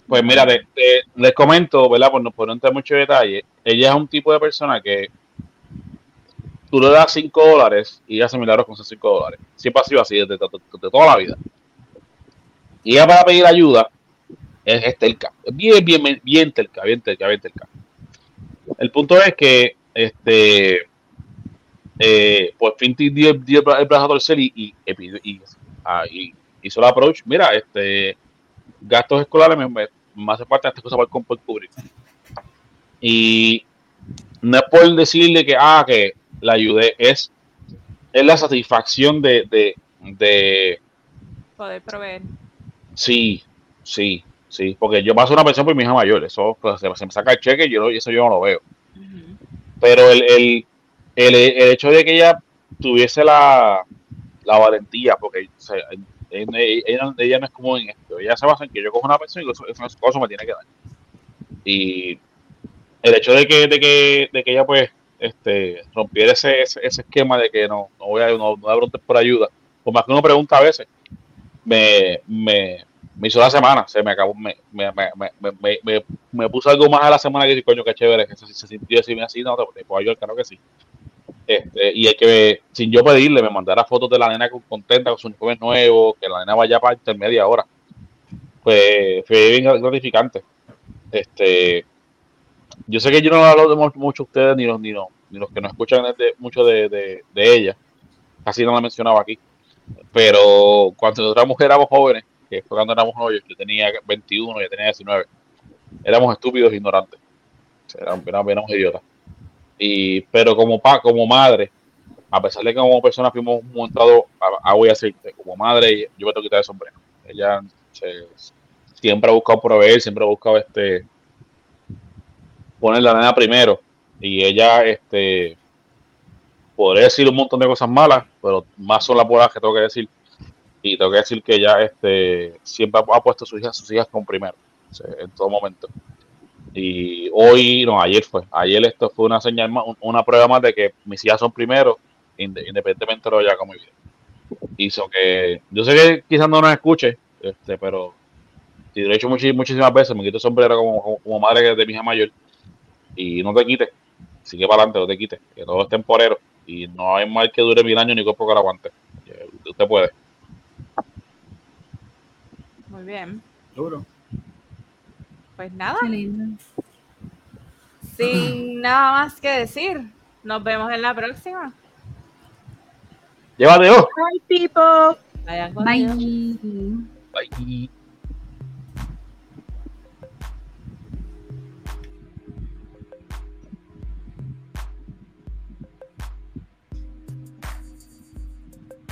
pues mira, te- te- les comento, ¿verdad? Por no, por no entrar en mucho detalle, ella es un tipo de persona que tú le das 5 dólares y hace milagros con esos 5 dólares. Siempre ha sido así desde, desde- desde toda la vida. Y ella para pedir ayuda es, es telca. Bien, bien, bien telca, bien telca, bien telca. El punto es que este eh, por fin te dio, dio el brazo a torcer y, y, y- y- ah, hizo la approach. Mira, este gastos escolares me, me, me hace falta estas cosas para, por cubrir. Y no es por decirle que, ah, que la ayudé, es, es la satisfacción de, de, de, Poder proveer. sí, sí, sí, porque yo paso una pensión por mi hija mayor, eso pues, se, me saca el cheque y yo, eso yo no lo veo. Pero el, el, el, el hecho de que ella tuviese la, la valentía, porque o sea, ella, ella- ella no es como en esto, ella se basa en que yo cojo una pensión y eso, eso, eso me tiene que dar. Y el hecho de que, de que, de que ella pues este, rompiera ese, ese, ese esquema de que no, no voy a no, no preguntes por ayuda, por más que uno pregunta a veces, me, me, me hizo la semana, se me acabó, me, me, me, me, puso algo más a la semana que coño, qué chévere, que se, se sintió así, así, no, te, puedo ayudar, claro que sí. Este, y el que, sin yo pedirle, me mandara fotos de la nena con- contenta con su uniforme nuevo, que la nena vaya para intermedia hora. Pues fue bien gratificante. Este, yo sé que yo no hablo de mu- mucho a ustedes, ni los, ni los, ni los que no escuchan de- mucho de, de, de ella. Casi no la mencionaba aquí. Pero cuando mujeres éramos jóvenes, que fue cuando éramos novios, yo tenía 21, yo tenía 19, éramos estúpidos e ignorantes. Éramos, éramos idiotas. Y, pero como pa, como madre, a pesar de que como persona fuimos montados, a, a voy a decirte, como madre, yo me tengo que quitar el sombrero. Ella se- siempre ha buscado proveer, siempre ha buscado este poner la nena primero. Y ella, este, podría decir un montón de cosas malas, pero más son las buenas que tengo que decir. Y tengo que decir que ella este, siempre ha, puesto sus hijas, sus hijas como primero, en todo momento. Y hoy, no, ayer fue, ayer esto fue una señal más, un- una prueba más de que mis hijas son primero, inde- independientemente de lo que haga con mi vida. Hizo que, yo sé que quizás no nos escuche, este, pero si lo he hecho muchísimas veces, me quito sombrero como, como, como madre de mi hija mayor. Y no te quites, sigue para adelante, no te quites, que todo es temporero. Y no hay mal que dure mil años ni cuerpo que lo aguante. Que Usted puede. Muy bien. Duro. Pues nada, lindo. sin nada más que decir, nos vemos en la próxima. Llévate, oh. Hi, people. Bye. Bye.